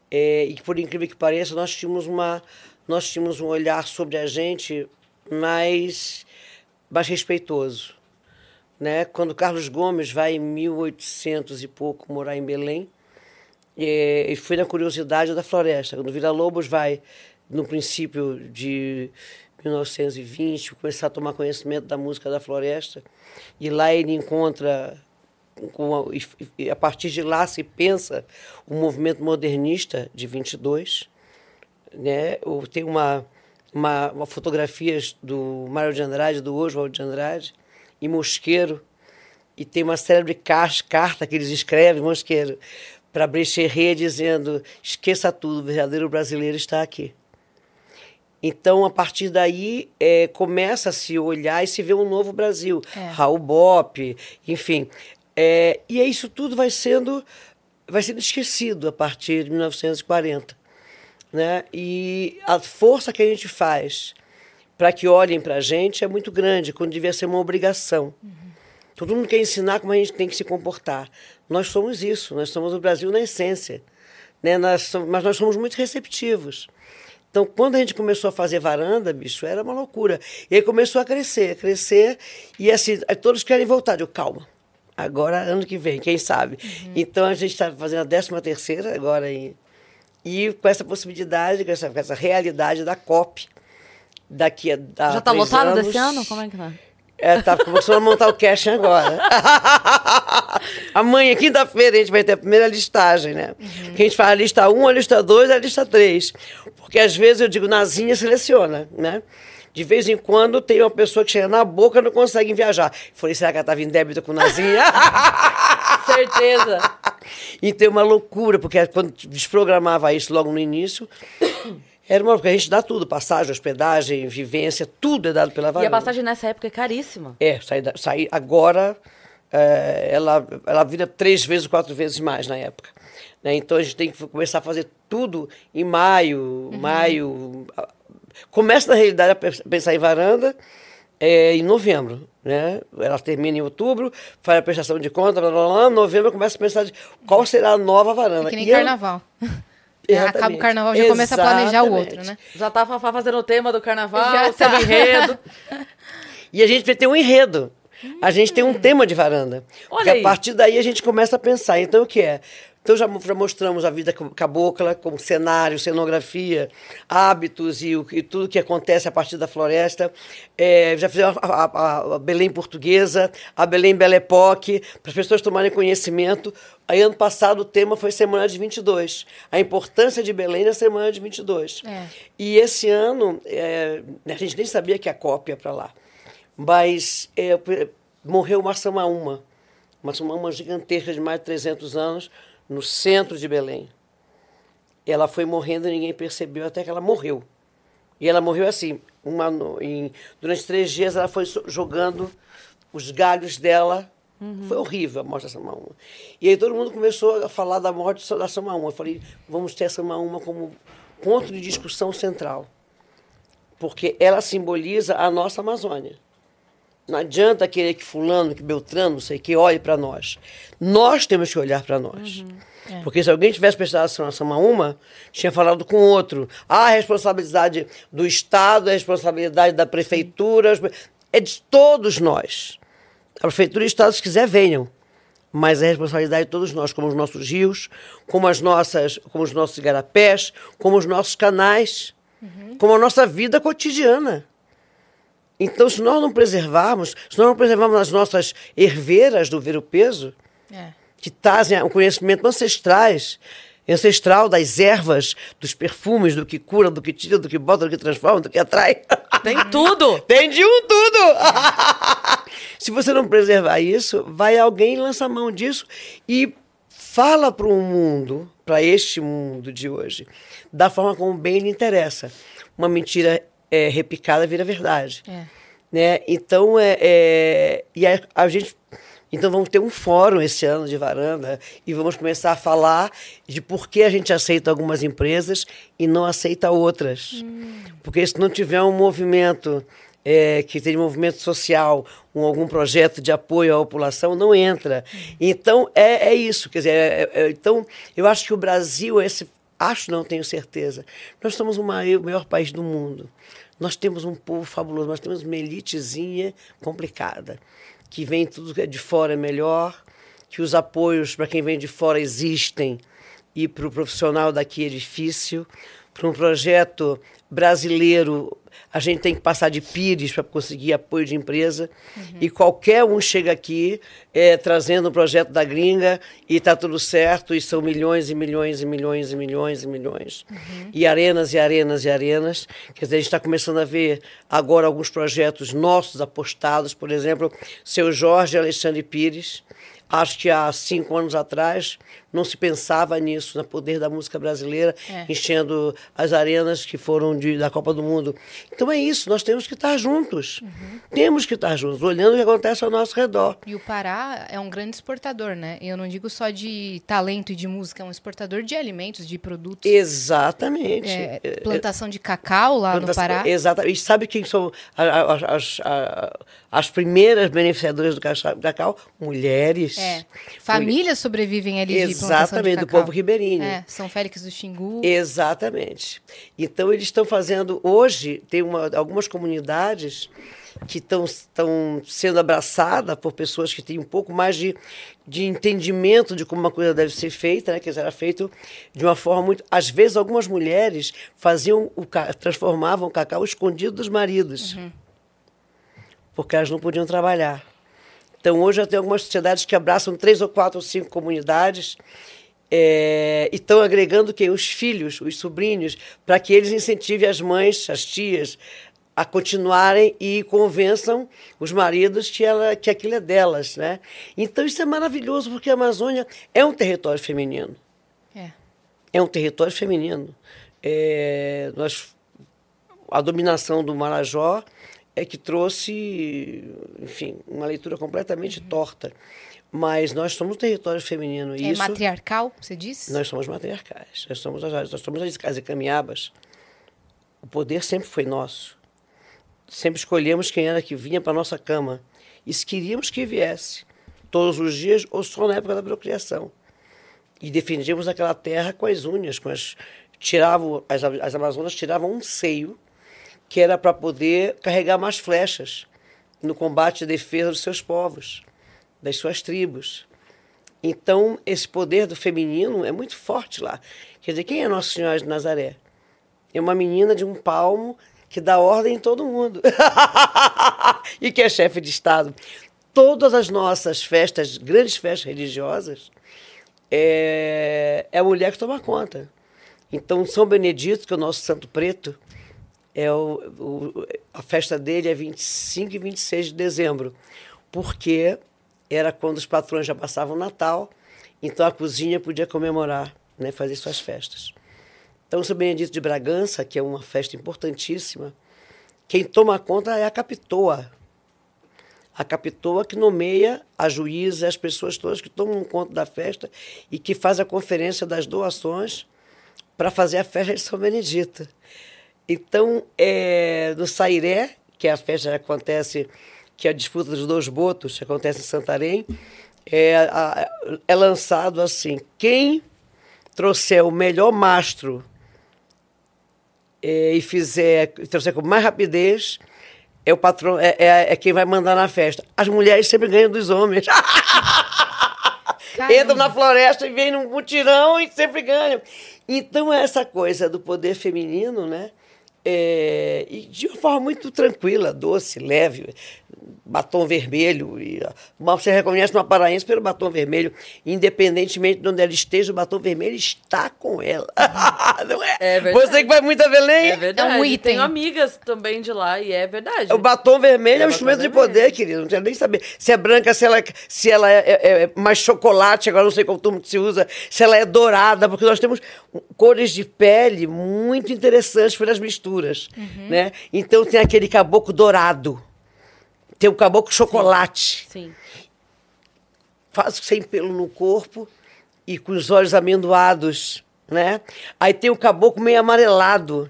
É, e por incrível que pareça, nós tínhamos, uma, nós tínhamos um olhar sobre a gente mais, mais respeitoso. Né? Quando Carlos Gomes vai em 1800 e pouco morar em Belém, é, e foi na curiosidade da floresta. Quando Vila Lobos vai, no princípio de 1920, começar a tomar conhecimento da música da floresta, e lá ele encontra, com a, e- e a partir de lá se pensa o movimento modernista de 22, né? Tem uma, uma, uma fotografias do Mário de Andrade, do Oswald de Andrade, e Mosqueiro, e tem uma célebre carta que eles escrevem, Mosqueiro, para Brecherrier dizendo: esqueça tudo, o verdadeiro brasileiro está aqui. Então, a partir daí, é, começa a se olhar e se ver um novo Brasil. É. Raul Bop, enfim. É, e aí isso tudo vai sendo, vai sendo esquecido a partir de 1940. Né? E a força que a gente faz para que olhem para a gente é muito grande, quando devia ser uma obrigação. Todo mundo quer ensinar como a gente tem que se comportar. Nós somos isso, nós somos o Brasil na essência. Né? Nós somos, mas nós somos muito receptivos. Então, quando a gente começou a fazer varanda, bicho, era uma loucura. E aí começou a crescer, crescer, e assim, todos querem voltar. Eu, calma, agora ano que vem, quem sabe? Então, a gente está fazendo a 13 terceira agora, em, e com essa possibilidade, com essa, com essa realidade da COP, daqui a, a Já tá três lotado anos, desse ano? Como é que tá? é, tá começando a montar o casting agora. Amanhã, quinta-feira, a gente vai ter a primeira listagem, né? Que a gente faz a lista 1, a lista 2 e a lista 3. Porque às vezes eu digo, Nazinha seleciona, né? De vez em quando tem uma pessoa que chega na boca e não consegue viajar. Falei, será que ela estava em débito com Nazinha? Certeza. Então é uma loucura, porque quando desprogramava isso logo no início, era uma. Porque a gente dá tudo, passagem, hospedagem, vivência, tudo é dado pela E varanda. a passagem nessa época é caríssima. É, sair, agora, é, ela, ela vira três vezes, quatro vezes mais na época. né? Então a gente tem que começar a fazer tudo em maio, maio. a- Começa, na realidade, a pe- pensar em varanda é, em novembro. Né? Ela termina em outubro, faz a prestação de conta, blá, blá, blá, novembro começa a pensar de qual será a nova varanda. É que nem E eu- carnaval. Exatamente. Acaba o carnaval, já começa a planejar o outro, né? Já tá Fafá fazendo o tema do carnaval, Já o seu tá. enredo. E a gente vai ter um enredo. A gente tem um tema de varanda. Porque Hum. Olha aí. a partir daí a gente começa a pensar. Então, o que é? Então, já, já mostramos a vida cabocla, como cenário, cenografia, hábitos e, o- e tudo que acontece a partir da floresta. É, já fizemos a, a- a Belém portuguesa, a Belém Belle Époque, para as pessoas tomarem conhecimento. Aí, ano passado, o tema foi Semana de 22. A importância de Belém na Semana de 22. É. E esse ano, é, a gente nem sabia que a cópia ia para lá. Mas é, p- morreu uma Samaúma, uma Samaúma gigantesca de mais de 300 anos, no centro de Belém. Ela foi morrendo e ninguém percebeu até que ela morreu. E ela morreu assim, uma, em- durante três dias ela foi jogando os galhos dela. Foi horrível a morte da Samaúma. E aí todo mundo começou a falar da morte da Samaúma. Eu falei, vamos ter a Samaúma como ponto de discussão central. Porque ela simboliza a nossa Amazônia. Não adianta querer que fulano, que Beltrano, não sei, que olhe para nós. Nós temos que olhar para nós. Porque se alguém tivesse prestado atenção a uma, tinha falado com outro. Ah, a responsabilidade do Estado, a responsabilidade da prefeitura, é de todos nós. A prefeitura e o Estado, se quiser, venham. Mas é responsabilidade de todos nós, como os nossos rios, como, as nossas, como os nossos igarapés, como os nossos canais, como a nossa vida cotidiana. Então, se nós não preservarmos, se nós não preservarmos as nossas herveiras do ver o peso, É. que trazem o conhecimento ancestrais, ancestral das ervas, dos perfumes, do que cura, do que tira, do que bota, do que transforma, do que atrai. Tem tudo. Tem de um tudo! Se você não preservar isso, vai alguém lança a mão disso e fala para o mundo, para este mundo de hoje, da forma como bem lhe interessa. Uma mentira é, repicada vira verdade. É. Né? Então, é, é, e a, a gente. Então vamos ter um fórum esse ano de varanda e vamos começar a falar de por que a gente aceita algumas empresas e não aceita outras. Porque se não tiver um movimento é, que tem movimento social, um, algum projeto de apoio à população, não entra. Então é, é isso. Quer dizer, é- é- então eu acho que o Brasil é esse Acho, não tenho certeza. Nós somos o maior, o maior país do mundo. Nós temos um povo fabuloso, nós temos uma elitezinha complicada, que vem tudo que é de fora é melhor, que os apoios para quem vem de fora existem e para o profissional daqui é difícil. Para um projeto brasileiro a gente tem que passar de pires para conseguir apoio de empresa. E qualquer um chega aqui é, trazendo um projeto da gringa e está tudo certo, e são milhões e milhões e milhões e milhões e milhões. E arenas e arenas e arenas. Quer dizer, a gente está começando a ver agora alguns projetos nossos apostados, por exemplo, seu Jorge Alexandre Pires. Acho que há cinco anos atrás não se pensava nisso, no poder da música brasileira, É. enchendo as arenas que foram de, da Copa do Mundo. Então é isso, nós temos que estar juntos. Temos que estar juntos, olhando o que acontece ao nosso redor. E o Pará é um grande exportador, né? Eu não digo só de talento e de música, é um exportador de alimentos, de produtos. Exatamente. É, plantação de cacau lá no Plantação- Pará. Exatamente. E sabe quem são as, a- as primeiras beneficiadoras do cacau? Mulheres. É. Famílias sobrevivem ali de Exatamente, do povo ribeirinho. É, São Félix do Xingu. Exatamente. Então, eles estão fazendo. Hoje, tem uma- algumas comunidades que estão sendo abraçadas por pessoas que têm um pouco mais de, de entendimento de como uma coisa deve ser feita, né? que era feito de uma forma muito. Às vezes, algumas mulheres faziam o transformavam o cacau escondido dos maridos, porque elas não podiam trabalhar. Então, hoje já tem algumas sociedades que abraçam três ou quatro ou cinco comunidades é, e estão agregando quem? Os filhos, os sobrinhos, para que eles incentivem as mães, as tias, a continuarem e convençam os maridos que, ela, que aquilo é delas. Né? Então, isso é maravilhoso, porque a Amazônia é um território feminino É. é um território feminino. É, nós, a dominação do Marajó é que trouxe, enfim, uma leitura completamente torta. Mas nós somos um território feminino. e É isso, matriarcal, você disse? nós somos matriarcais. Nós somos, as- nós somos as, as encaminhabas. O poder sempre foi nosso. Sempre escolhemos quem era que vinha para nossa cama. E se queríamos que viesse, todos os dias ou só na época da procriação. E defendíamos aquela terra com as unhas, com as tiravam as, as amazonas tiravam um seio que era para poder carregar mais flechas no combate e defesa dos seus povos, das suas tribos. Então, esse poder do feminino é muito forte lá. Quer dizer, quem é Nossa Senhora de Nazaré? É uma menina de um palmo que dá ordem em todo mundo. e que é chefe de Estado. Todas as nossas festas, grandes festas religiosas, é, é a mulher que toma conta. Então, São Benedito, que é o nosso santo preto, é o, o- a festa dele é 25 e 26 de dezembro, porque era quando os patrões já passavam o Natal, então a cozinha podia comemorar, né, fazer suas festas. Então, São Benedito de Bragança, que é uma festa importantíssima, quem toma conta é a capitoa. A capitoa que nomeia a juíza, as pessoas todas que tomam conta da festa e que faz a conferência das doações para fazer a festa de São Benedito. Então, é, no Sairé, que é a festa que acontece, que é a disputa dos dois botos, que acontece em Santarém, é, a- é lançado assim: quem trouxer o melhor mastro é, e fizer, trouxer com mais rapidez, é o patrão, é, é, é quem vai mandar na festa. As mulheres sempre ganham dos homens. Entram na floresta e vêm num mutirão e sempre ganham. Então, é essa coisa do poder feminino, né? É, e de uma forma muito tranquila, doce, leve, batom vermelho. E, mas você reconhece uma paraense pelo batom vermelho, independentemente de onde ela esteja, o batom vermelho está com ela. Não é? É verdade. Você que vai muito a Belém, É verdade. É um item. Tenho amigas também de lá e é verdade. o batom vermelho é, É um instrumento de vermelho. poder, querido. Não quero nem saber se é branca, se ela, se ela é, é- é mais chocolate, agora não sei qual turno que se usa, se ela é dourada, porque nós temos cores de pele muito interessantes pelas misturas. Né? Então tem aquele caboclo dourado, tem o caboclo chocolate, Sim. faz sem pelo no corpo e com os olhos amendoados, né? Aí tem o caboclo meio amarelado.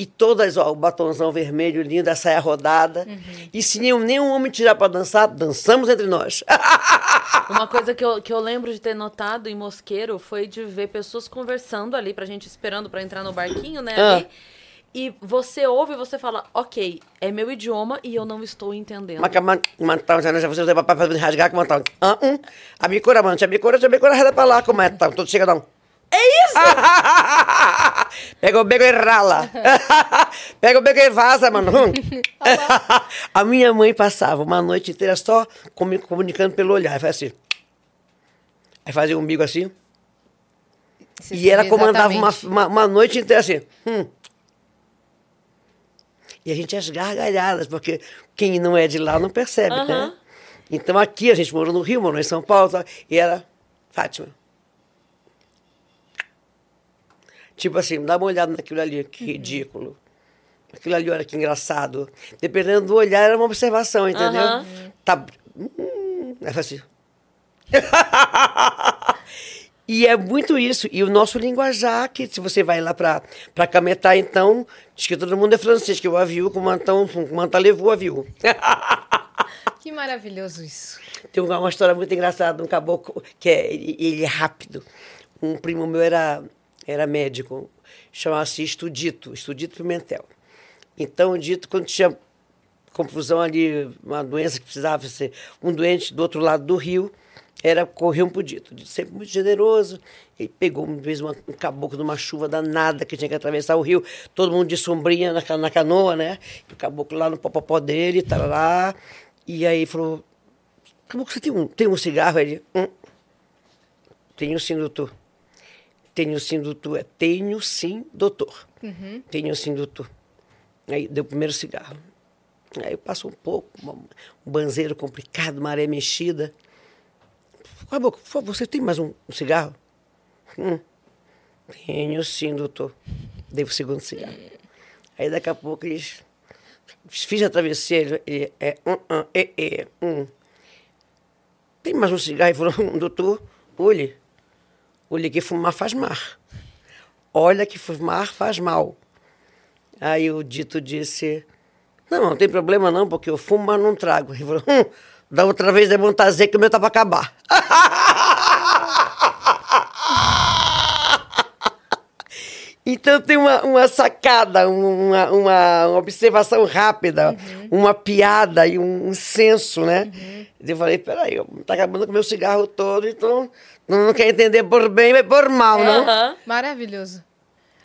E todas, ó, o batonzão vermelho lindo, a saia rodada. E se nenhum, nenhum homem tirar para dançar, dançamos entre nós. Uma coisa que eu, que eu lembro de ter notado em Mosqueiro foi de ver pessoas conversando ali, pra gente esperando pra entrar no barquinho, né? Ah. ali. E você ouve e você fala, ok, é meu idioma e eu não estou entendendo. Maka man- mantão, já você vai para rasgar com mantão. Ah, um. A bicura, mano, a bicura, a bicura, reda para lá com mantão. Tudo chega não. É isso! Pega o beco e rala. Pega o beco e vaza, mano. a minha mãe passava uma noite inteira só comi- comunicando pelo olhar. Aí fazia assim. Aí fazia o umbigo assim. Você E ela comandava uma, uma, uma noite inteira assim. hum. E a gente às gargalhadas, porque quem não é de lá não percebe, né? Aham. Então aqui a gente morou no Rio, morou em São Paulo, e era Fátima. Tipo assim, dá uma olhada naquilo ali, que ridículo. Aquilo ali, olha que engraçado. Dependendo do olhar, era uma observação, entendeu? Aham. Tá. Hum, aí assim. E é muito isso. E o nosso linguajar, que se você vai lá para Cametá, então, diz que todo mundo é francês, que o avião com mantão, com manta levou o avião. Que maravilhoso isso. Tem uma, uma história muito engraçada, um caboclo, que é, ele, ele é rápido. Um primo meu era, era médico, chamava-se Estudito, Estudito Pimentel. Então, o dito, quando tinha confusão ali, uma doença que precisava ser um doente do outro lado do rio, era corriam pro dito. Dito sempre muito generoso. Ele pegou uma vez uma, um caboclo de uma chuva danada que tinha que atravessar o rio, todo mundo de sombrinha na, na canoa, né? E o caboclo lá no popopó dele, tá lá. E aí falou: Caboclo, você tem um, tem um cigarro? Ele, hum, tenho sim, doutor. Tenho sim, doutor. É, tenho sim, doutor. Tenho sim, doutor. Aí deu o primeiro cigarro. Aí passou um pouco, um banzeiro complicado, maré mexida. Caboclo, por favor, você tem mais um, um cigarro? Hum, tenho sim, doutor. Dei o segundo cigarro. Aí daqui a pouco eles. Fiz a travessia, ele, é. Um, um, é, é, um. Tem mais um cigarro? Ele falou, doutor, olhe. Olhe que fumar faz mal. Olha que fumar faz mal. Aí o dito disse, não, não tem problema não, porque eu fumo, mas não trago. Ele falou, hum, da outra vez é bom trazer que o meu tá para acabar. Então tem uma, uma sacada, uma, uma observação rápida, uma piada e um, um senso, né? Eu falei, peraí, tá acabando com o meu cigarro todo, então não, não quer entender por bem, mas por mal, não? Aham. Maravilhoso.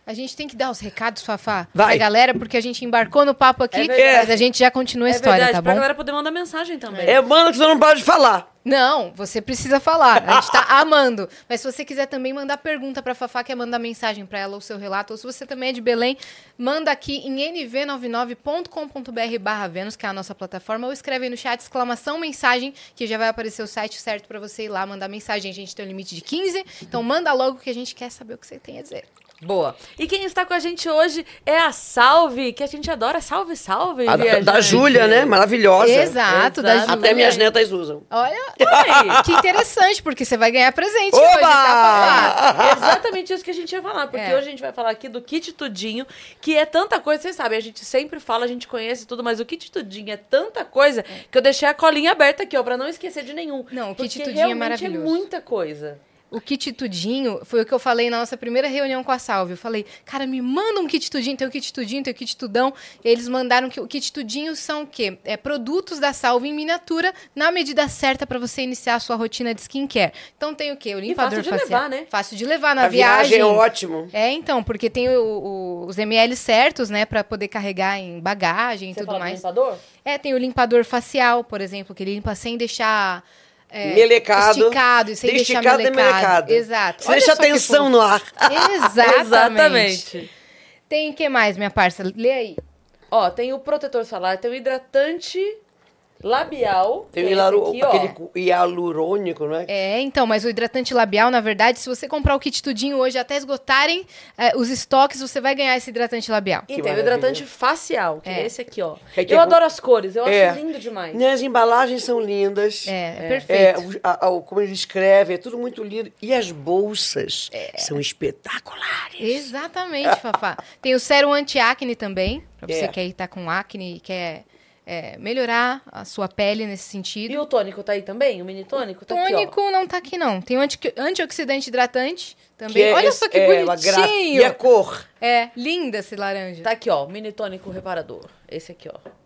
A gente tem que dar os recados, Fafá, Vai. pra galera, porque a gente embarcou no papo aqui, É mas a gente já continua a É história, verdade, tá pra bom? galera poder mandar mensagem também. É mano que você não pode falar. Não, você precisa falar. A gente tá amando. Mas se você quiser também mandar pergunta pra Fafá, quer mandar mensagem pra ela ou seu relato, ou se você também é de Belém, manda aqui em nv99.com.br barra Vênus, que é a nossa plataforma, ou escreve aí no chat exclamação mensagem, que já vai aparecer o site certo pra você ir lá mandar mensagem. A gente tem um limite de 15, então manda logo que a gente quer saber o que você tem a dizer. Boa. E quem está com a gente hoje é a Salve, que a gente adora. Salve, salve, A da, da Júlia, né? Maravilhosa. Exato, da Exato. Júlia. Até minhas netas usam. Olha, Aí. que interessante, porque você vai ganhar presente Oba! hoje, tá? É exatamente isso que a gente ia falar, porque É. hoje a gente vai falar aqui do kit tudinho, que é tanta coisa, vocês sabem, a gente sempre fala, a gente conhece tudo, mas o kit tudinho é tanta coisa que eu deixei a colinha aberta aqui, ó, pra não esquecer de nenhum. Não, o kit tudinho é realmente maravilhoso. É muita coisa. O kit tudinho foi o que eu falei na nossa primeira reunião com a Salve. Eu falei, cara, me manda um kit tudinho, tem o kit tudinho, tem o kit tudão. E eles mandaram que o kit tudinho são o quê? É produtos da Salve em miniatura na medida certa pra você iniciar a sua rotina de skincare. Então tem o quê? O limpador fácil de facial. levar, né? Fácil de levar na A viagem viagem. é ótimo. É, então, porque tem o- o- os ml certos, né, Pra poder carregar em bagagem e tudo fala do mais. limpador? É, tem o limpador facial, por exemplo, que ele limpa sem deixar é, Melecado. esticado e sem esticado e melecado. melecado. Exato. Você Olha deixa atenção fofo. no ar. Exatamente. Tem o que mais, minha parça? Lê aí. Ó, tem o protetor solar, tem o hidratante labial. Tem é hilaru, aqui, ó. aquele cu- hialurônico, não é? É, então, mas o hidratante labial, na verdade, se você comprar o kit tudinho hoje até esgotarem é, os estoques, você vai ganhar esse hidratante labial. E Que tem o hidratante facial, que é, É. esse aqui, ó. Que aqui eu é com- adoro as cores, eu acho É. lindo demais. As embalagens são lindas. É, é É, perfeito. a- a- como eles escrevem, é tudo muito lindo. E as bolsas É. são espetaculares. Exatamente, Fafá. Tem o sérum anti-acne também, pra você É. que aí tá com acne e quer é, melhorar a sua pele nesse sentido. E o tônico tá aí também? O mini tônico? Tá Tônico aqui, não tá aqui, não. Tem o anti antioxidante hidratante também. Que é Olha só que é, uma gra- bonitinho. E a cor? É, linda esse laranja. Tá aqui, ó. Mini tônico reparador. Esse aqui, ó.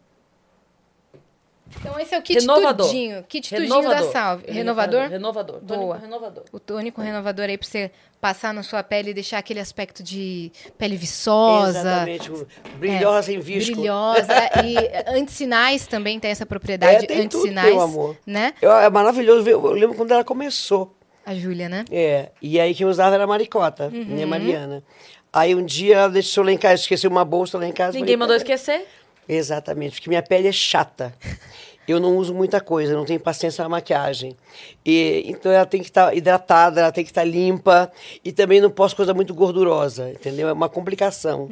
Então esse é o kit Renovador. tudinho. Kit tudinho da Salve. Renovador? Renovador. Boa. Tônico renovador. O tônico renovador aí pra você passar na sua pele e deixar aquele aspecto de pele viçosa. Exatamente. Brilhosa sem visco. Brilhosa. e antissinais também tem essa propriedade. É, tem tudo, antissinais. meu amor. Né? Eu- é maravilhoso. ver- Eu lembro quando ela começou. A Júlia, né? É, e aí quem usava era a Maricota, Uhum. minha Mariana. Aí um dia ela deixou lá em casa, esqueci uma bolsa lá em casa. Ninguém falei, mandou esquecer. Exatamente, porque minha pele é chata. Eu não uso muita coisa, não tenho paciência na maquiagem. E, então ela tem que estar hidratada, ela tem que estar limpa. E também não posso coisa muito gordurosa, entendeu? É uma complicação.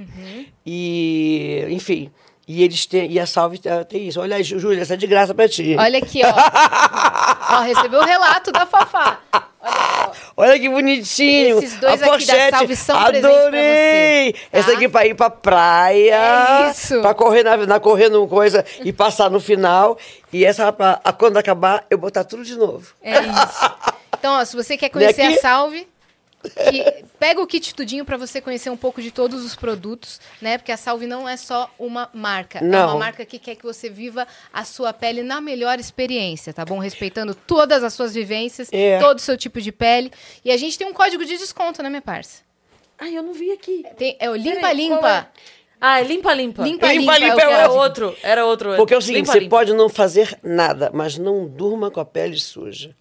E, enfim. E eles têm. E a Salve tem isso. Olha Júlia, essa é de graça pra ti. Olha aqui, ó. ó, recebeu o relato da Fafá. Olha. Olha que bonitinho. Esses dois a aqui da pochete. Salve são presente pra Adorei. você, tá? Essa aqui pra ir pra praia. É isso. Pra correr na, na correndo coisa e passar no final. E essa pra quando acabar, eu botar tudo de novo. É isso. Então, ó, se você quer conhecer a Salve, pega o kit tudinho para você conhecer um pouco de todos os produtos, né? Porque a Salve não é só uma marca, é Não. uma marca que quer que você viva a sua pele na melhor experiência, tá bom? Respeitando todas as suas vivências, É. todo o seu tipo de pele. E a gente tem um código de desconto, né, minha parça? Ai, eu não vi aqui. Tem, é o Limpa Limpa. é? Ah, é limpa, limpa. Limpa Limpa, Limpa, Limpa é é Era código. outro, era outro. Porque é o seguinte, Limpa, você limpa. pode não fazer nada, mas não durma com a pele suja.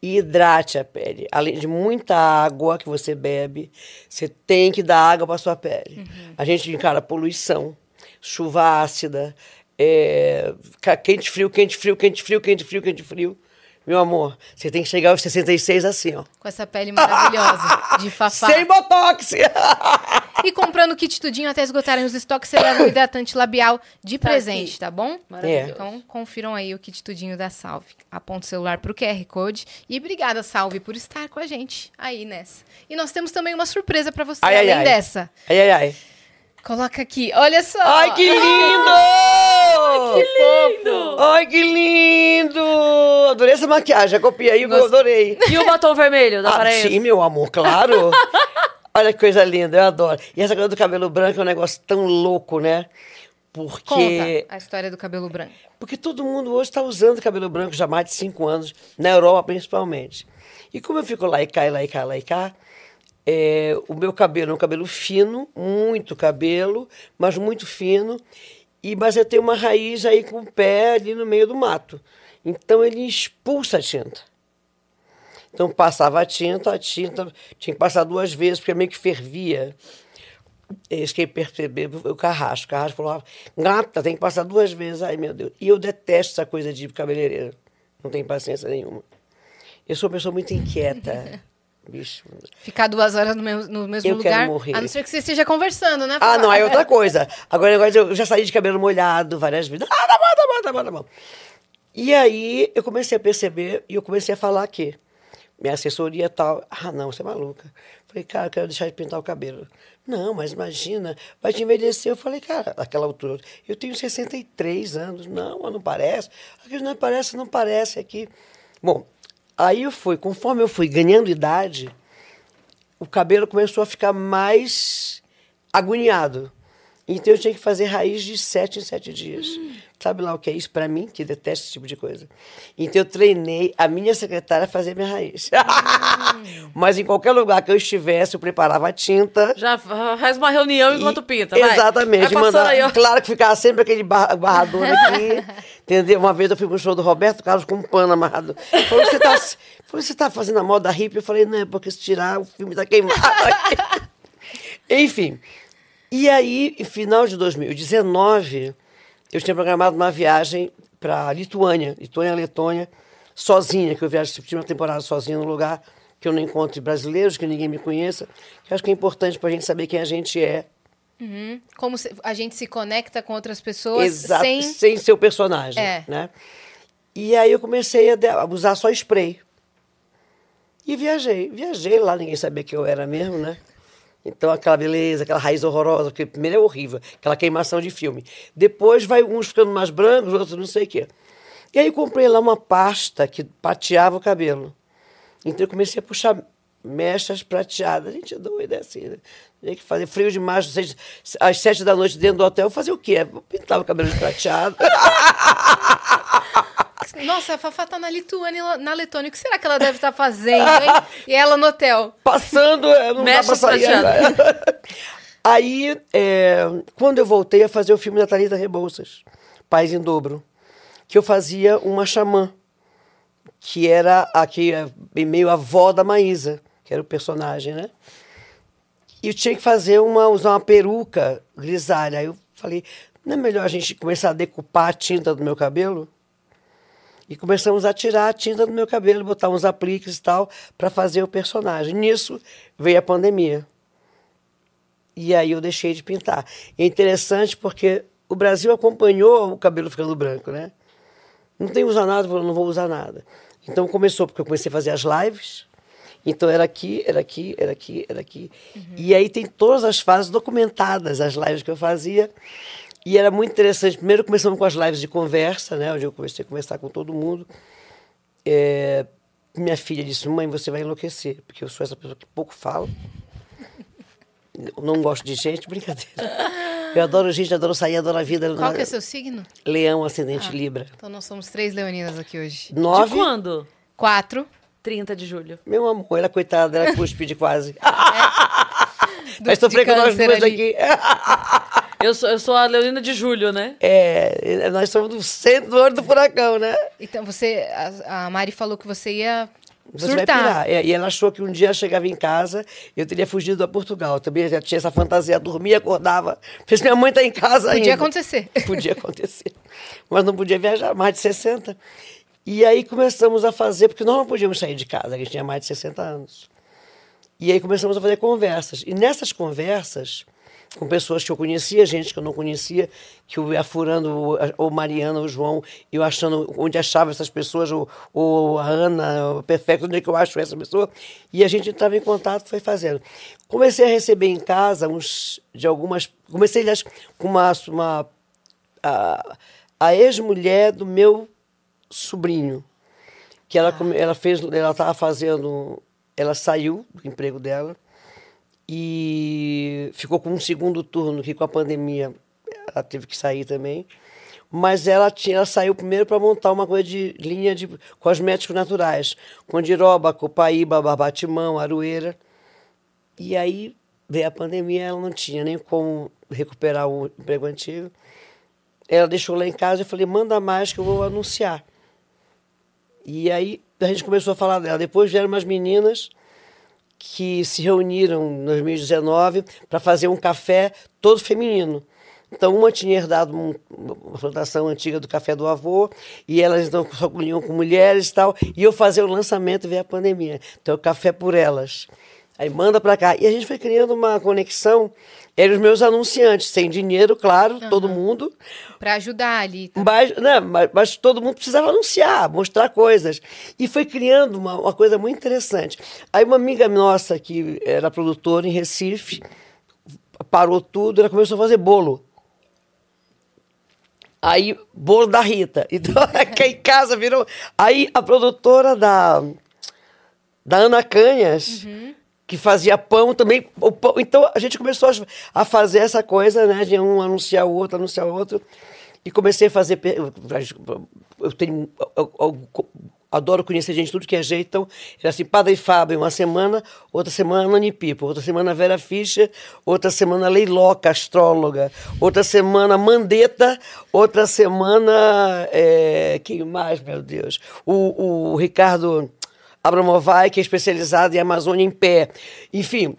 E hidrate a pele. Além de muita água que você bebe, você tem que dar água para sua pele. A gente encara poluição, chuva ácida, é, quente, frio, quente, frio, quente, frio, quente, frio, quente, frio. Meu amor, você tem que chegar aos 66 assim, ó. Com essa pele maravilhosa de Fafá. Sem botox! E comprando o kit tudinho até esgotarem os estoques, você leva o hidratante labial de presente, aqui. tá bom? Maravilhoso. Então, confiram aí o kit tudinho da Salve. Aponta o celular pro QR Code. E obrigada, Salve, por estar com a gente aí nessa. E nós temos também uma surpresa pra você, Ai, ai, além ai. dessa. Ai, ai, ai. Coloca aqui, olha só. Ai, que lindo! Que lindo! Ai, que lindo! Adorei essa maquiagem, copiei, eu adorei. E o batom vermelho da Ah, Paraense? sim, meu amor, claro. Olha que coisa linda, eu adoro. E essa coisa do cabelo branco é um negócio tão louco, né? Porque, Conta a história do cabelo branco. porque todo mundo hoje está usando cabelo branco já há mais de cinco anos, na Europa principalmente. E como eu fico lá e cá, e lá e cá, lá e cá, é, o meu cabelo é um cabelo fino, muito cabelo, mas muito fino. E, mas eu tenho uma raiz aí com o pé ali no meio do mato. Então ele expulsa a tinta. Então passava a tinta, a tinta tinha que passar duas vezes, porque meio que fervia. Eles que perceber o carrasco. O carrasco falou, gata, tem que passar duas vezes. Ai, meu Deus. E eu detesto essa coisa de cabeleireiro. Não tenho paciência nenhuma. Eu sou uma pessoa muito inquieta. Bicho. Ficar duas horas no mesmo, no mesmo Eu quero lugar. morrer. A não ser que você esteja conversando, né? Ah, não, aí é outra coisa. Agora, agora eu já saí de cabelo molhado várias vezes. Ah, tá bom, tá bom, tá bom, tá bom. E aí eu comecei a perceber e eu comecei a falar que minha assessoria tal. Ah, não, você é maluca. Falei, cara, eu quero deixar de pintar o cabelo. Não, mas imagina, vai te envelhecer. Eu falei, cara, naquela altura, eu tenho 63 anos. Não, não parece. Aquilo não parece, não parece aqui. Bom, aí eu fui, conforme eu fui ganhando idade, o cabelo começou a ficar mais agoniado. Então eu tinha que fazer raiz de sete em sete dias. Sabe lá o que é isso para mim, que detesto esse tipo de coisa? Então eu treinei a minha secretária a fazer minha raiz. Mas em qualquer lugar que eu estivesse, eu preparava a tinta. Já faz uma reunião enquanto E- pinta, vai. Exatamente. Vai passando mandar- aí, claro que ficava sempre aquele bar- barrador aqui. entendeu? Uma vez eu fui pro show do Roberto Carlos com um pano amarrado. Ele Falou, você tá, falou, você tá fazendo a moda hippie? Eu falei, não, é porque se tirar, o filme tá queimado aqui. Enfim. E aí, final de 2019, eu tinha programado uma viagem para Lituânia, Lituânia, Letônia, sozinha, que eu viajo, tinha uma temporada sozinha no lugar que eu não encontre brasileiros, que ninguém me conheça, que acho que é importante para a gente saber quem a gente é, Uhum. Como a gente se conecta com outras pessoas Exato, sem... sem ser o personagem, É. né? E aí eu comecei a usar só spray. E viajei. Viajei lá, ninguém sabia que eu era mesmo, né? Então, aquela beleza, aquela raiz horrorosa, porque primeiro é horrível, aquela queimação de filme. Depois vai uns ficando mais brancos, outros não sei o quê. E aí eu comprei lá uma pasta que pateava o cabelo. Então eu comecei a puxar mechas prateadas. Gente, é doida é assim, né? Tinha que fazer frio demais, seis- às sete da noite dentro do hotel. Fazer o quê? Vou pintar o cabelo de prateado. Nossa, a Fafá tá na Lituânia, na Letônia. O que será que ela deve estar fazendo, hein? E ela no hotel. Passando, é, não Mexe dá pra sair. prateados. Aí, é, quando eu voltei a fazer o filme da Thalita Rebouças, Paz em Dobro, que eu fazia uma xamã, que era aqui, é, meio avó da Maísa, que era o personagem, né? E eu tinha que fazer uma, usar uma peruca grisalha. Aí eu falei, não é melhor a gente começar a decupar a tinta do meu cabelo? E começamos a tirar a tinta do meu cabelo, botar uns apliques e tal, para fazer o personagem. Nisso veio a pandemia. E aí eu deixei de pintar. É interessante porque o Brasil acompanhou o cabelo ficando branco, né? Não tem usar nada, não vou usar nada. Então começou porque eu comecei a fazer as lives. Então era aqui, era aqui, era aqui, era aqui. E aí tem todas as fases documentadas, as lives que eu fazia. E era muito interessante. Primeiro começamos com as lives de conversa, né? Onde eu comecei a conversar com todo mundo. É, minha filha disse, mãe, você vai enlouquecer, porque eu sou essa pessoa que pouco fala. Eu não gosto de gente, brincadeira. Eu adoro gente, adoro sair, adoro a vida. Qual que é seu signo? Leão, ascendente Libra. Então nós somos três leoninas aqui hoje. De Nove. quando? Quatro. 30 de julho. Meu amor, ela, coitada, ela cúspide quase. Do- Vai sofrer de com nós duas ali. aqui. Eu sou, eu sou a Leonina de julho, né? É, nós somos do centro do olho do furacão, né? Então você, a, a Mari falou que você ia Você vai surtar. pirar. É, e ela achou que um dia eu chegava em casa, eu teria fugido a Portugal. Também já tinha essa fantasia, dormia, acordava. Fez minha mãe tá em casa ainda. Podia acontecer. Podia acontecer. Mas não podia viajar, mais de 60. E aí começamos a fazer, porque nós não podíamos sair de casa, a gente tinha mais de 60 anos. E aí começamos a fazer conversas. E nessas conversas, com pessoas que eu conhecia, gente que eu não conhecia, que eu ia furando, ou- Mariana, ou João, eu achando onde achava essas pessoas, ou, ou a Ana, o Perfeito, onde é que eu acho essa pessoa. E a gente entrava em contato, foi fazendo. Comecei a receber em casa uns, de algumas. Comecei, aliás, com uma. uma a, a ex-mulher do meu sobrinho, que ela, come- ela fez, ela estava fazendo, ela saiu do emprego dela e ficou com um segundo turno que com a pandemia ela teve que sair também. Mas ela, tinha, ela saiu primeiro para montar uma coisa de linha de cosméticos naturais, com diroba, copaíba, barbatimão, aroeira. E aí veio a pandemia, ela não tinha nem como recuperar o emprego antigo. Ela deixou lá em casa e eu falei, manda mais que eu vou anunciar. E aí a gente começou a falar dela. Depois vieram umas meninas que se reuniram em 2019 para fazer um café todo feminino. Então, uma tinha herdado um- uma plantação antiga do café do avô, e elas então só colhiam com mulheres e tal, e eu fazia o lançamento e veio a pandemia. Então, o café por elas. Aí manda para cá. E a gente foi criando uma conexão. Eram os meus anunciantes, sem dinheiro, claro, todo mundo. Pra ajudar ali. tá? Mas, né, mas, mas todo mundo precisava anunciar, mostrar coisas. E foi criando uma, uma coisa muito interessante. Aí uma amiga nossa, que era produtora em Recife, parou tudo, ela começou a fazer bolo. Aí, bolo da Rita. Então, aqui em casa virou. Aí, a produtora da, da Ana Canhas, que fazia pão também. pão- então, a gente começou a- fazer essa coisa, né? De um anunciar o outro, anunciar o outro. E comecei a fazer. Eu tenho. eu- eu- adoro conhecer gente tudo que é jeito. Então, era assim, Padre Fábio, uma semana, outra semana Nani Pipo, outra semana Vera Fischer, outra semana Leiloca, astróloga, outra semana Mandetta, outra semana. é, quem mais, meu Deus? O, o Ricardo Abramovai, que é especializado em Amazônia em pé. Enfim.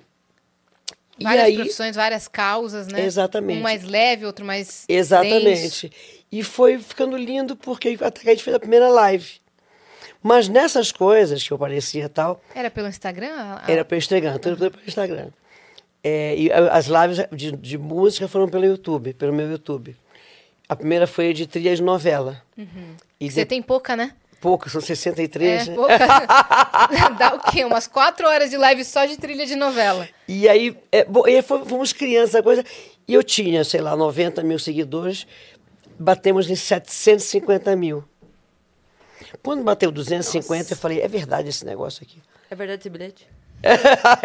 E Várias aí, profissões, várias causas, né? Exatamente. Um mais leve, outro mais denso. Exatamente. E foi ficando lindo porque até que a gente fez a primeira live. Mas nessas coisas que eu parecia e tal, Era pelo Instagram? Era pelo Instagram, tudo pelo Instagram. É, e as lives de, de música foram pelo YouTube, pelo meu YouTube. A primeira foi de trilha de novela. E Você de, tem pouca, né? Poucas, são 63. É, né? pouca. Dá o quê? Umas quatro horas de live só de trilha de novela. E aí, é, bom, e aí fomos, criando essa coisa. E eu tinha, sei lá, 90 mil seguidores, batemos em 750 mil. Quando bateu 250, eu falei, é verdade esse negócio aqui. É verdade esse bilhete?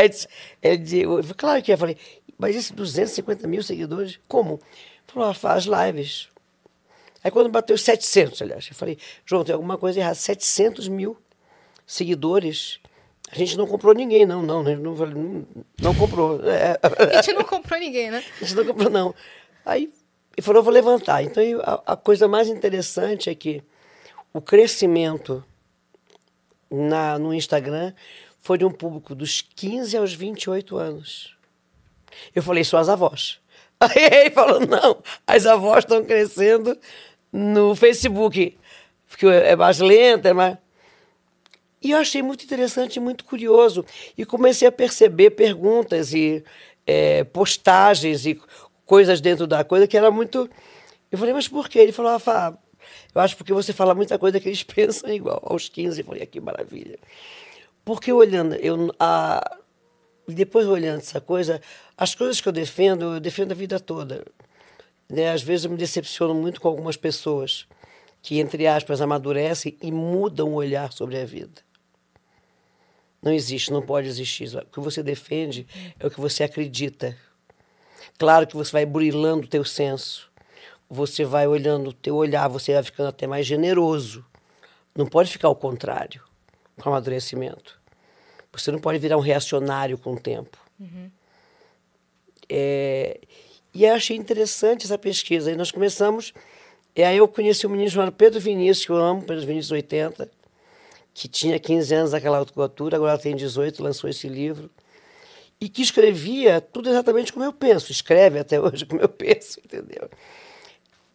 Ele disse- eu falei, claro que é. Eu falei, mas esses 250 mil seguidores, como? Ele Falou, "Ah, faz lives. Aí quando bateu 700, aliás, eu falei, João, tem alguma coisa errada. 700 mil seguidores. A gente não comprou ninguém, não, não. Gente não, não, não comprou. É. A gente não comprou ninguém, né? A gente não comprou, não. Aí ele falou, vou levantar. Então a, a coisa mais interessante é que o crescimento na, no Instagram foi de um público dos 15 aos 28 anos. Eu falei, são as avós. Aí ele falou, não, as avós estão crescendo no Facebook, porque é mais lenta, é mais... E eu achei muito interessante, muito curioso. E comecei a perceber perguntas e é, postagens e coisas dentro da coisa que era muito. Eu falei, mas por quê? Ele falou, Rafa, eu acho porque você fala muita coisa que eles pensam igual. Aos 15, eu falei, ah, que maravilha. Porque olhando, eu, a, depois olhando essa coisa, as coisas que eu defendo, eu defendo a vida toda. Né? Às vezes eu me decepciono muito com algumas pessoas que, entre aspas, amadurecem e mudam o olhar sobre a vida. Não existe, não pode existir. O que você defende é o que você acredita. Claro que você vai burilando o teu senso. Você vai olhando o teu olhar, você vai ficando até mais generoso. Não pode ficar ao contrário com o amadurecimento. Você não pode virar um reacionário com o tempo. Uhum. É, e eu achei interessante essa pesquisa. Aí nós começamos. E aí eu conheci um menino chamado Pedro Vinícius, que eu amo, Pedro Vinícius 80 que tinha 15 anos naquela altura, agora tem 18, lançou esse livro, e que escrevia tudo exatamente como eu penso, escreve até hoje como eu penso, entendeu?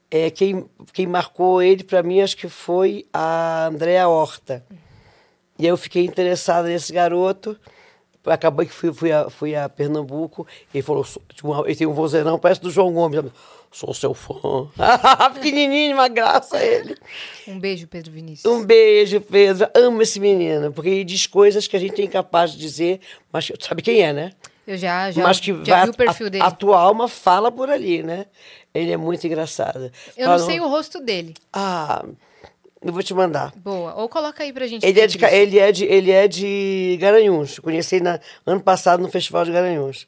É, quem, quem marcou ele para mim acho que foi a Andréa Horta. E eu fiquei interessada nesse garoto. Acabou que fui, fui, a, fui a Pernambuco. E ele falou: ele tem um vozeirão, parece do João Gomes. Sou seu fã. Pequenininho, uma graça ele. Um beijo, Pedro Vinícius. Um beijo, Pedro. Amo esse menino, porque ele diz coisas que a gente é incapaz de dizer, mas sabe quem é, né? Eu já, já, mas que já vai, vi o perfil a, dele. A tua alma fala por ali, né? Ele é muito engraçado. Eu fala, não sei o rosto dele. Ah, eu vou te mandar. Boa. Ou coloca aí pra gente. Ele é, de, ele, é de, ele é de Garanhuns. Conheci na, ano passado no Festival de Garanhuns.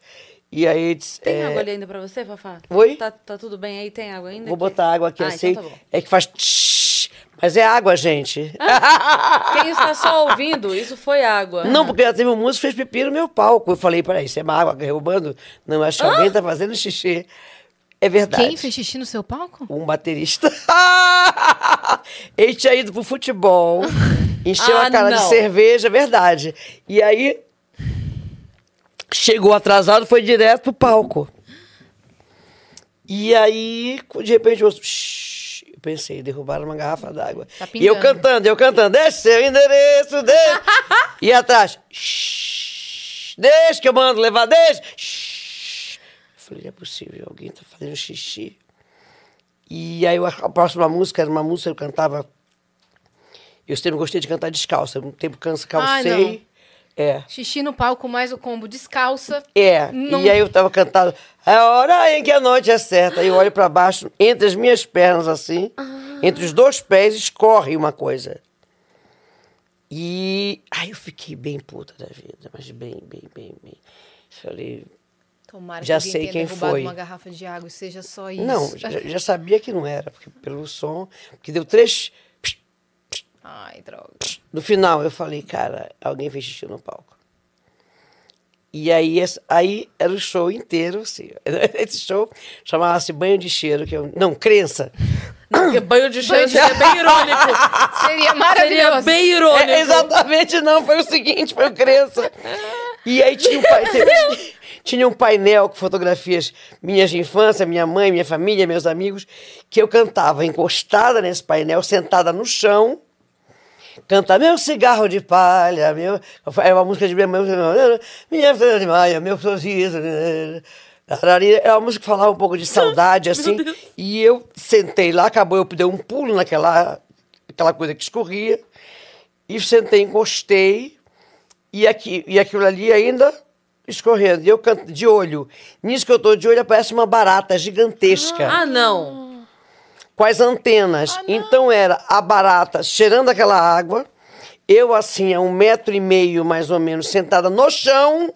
E aí. Tem é... água ali ainda pra você, Fafá? Oi? Tá, tá tudo bem aí? Tem água ainda? Vou aqui? botar água aqui ah, assim. Então tá bom. É que faz. Tsh, mas é água, gente. Quem está só ouvindo, isso foi água. Não, porque teve um músico que fez pipi no meu palco. Eu falei, peraí, isso é uma água derrubando? Não, acho que alguém tá fazendo xixi. É verdade. Quem fez xixi no seu palco? Um baterista. Ele tinha ido pro futebol, encheu Ah, a cara de não. cerveja, é verdade. E aí chegou atrasado, foi direto pro palco. E aí, de repente, eu, "Shhh", eu pensei, derrubaram uma garrafa d'água. Tá e eu cantando, eu cantando, deixa seu endereço, deixa. e atrás, "Shhh, deixa que eu mando levar, deixa. Eu falei, não é possível, alguém tá fazendo xixi. E aí a próxima música era uma música que eu cantava. Eu sempre gostei de cantar descalça. Um tempo cansa, calcei. é. Xixi no palco, mais o combo descalça. É. Não- E aí eu tava cantando. É hora em que a noite é certa. Aí eu olho pra baixo, entre as minhas pernas assim, entre os dois pés, escorre uma coisa. E aí eu fiquei bem puta da vida, mas bem, bem, bem, bem. Falei, Tomara Já que sei quem foi. uma garrafa de água e seja só isso. não, já, já sabia que não era, porque pelo som, porque deu três. Ai, droga. No final, eu falei, cara, alguém fez xixi no palco. E aí, aí era o show inteiro, assim. Esse show chamava-se Banho de Cheiro, que eu, não, Crença. Não, porque banho de cheiro seria bem irônico. Seria maravilhoso. Seria bem irônico. É, exatamente, não, foi o seguinte, foi o Crença. E aí tinha um, pai- teve- tinha um painel com fotografias minhas de infância, minha mãe, minha família, meus amigos, que eu cantava encostada nesse painel, sentada no chão, Canta meu cigarro de palha, meu. É uma música de minha mãe. Minha filha de maia, meu sorriso. É uma música que falava um pouco de saudade, assim. E eu sentei lá, acabou, eu dei um pulo naquela aquela coisa que escorria. E sentei, encostei. E, aqui, e aquilo ali ainda escorrendo. E eu canto de olho. Nisso que eu tô de olho, aparece uma barata gigantesca Ah, não. com as antenas. então era a barata cheirando aquela água, eu assim, a um metro e meio mais ou menos, sentada no chão.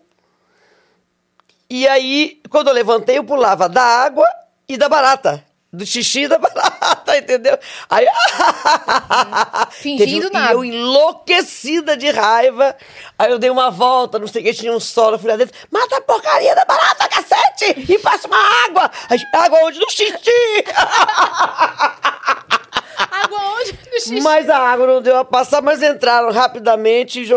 E aí, quando eu levantei, eu pulava da água e da barata. Do xixi da barata, entendeu? Aí. Fingindo Teve- nada. E eu enlouquecida de raiva. Aí eu dei uma volta, não sei o que, tinha um solo, fui lá dentro. Mata a porcaria da barata, cacete! E passa uma água! Água onde? No xixi! Água onde? No xixi. Mas a água não deu a passar, mas entraram rapidamente e,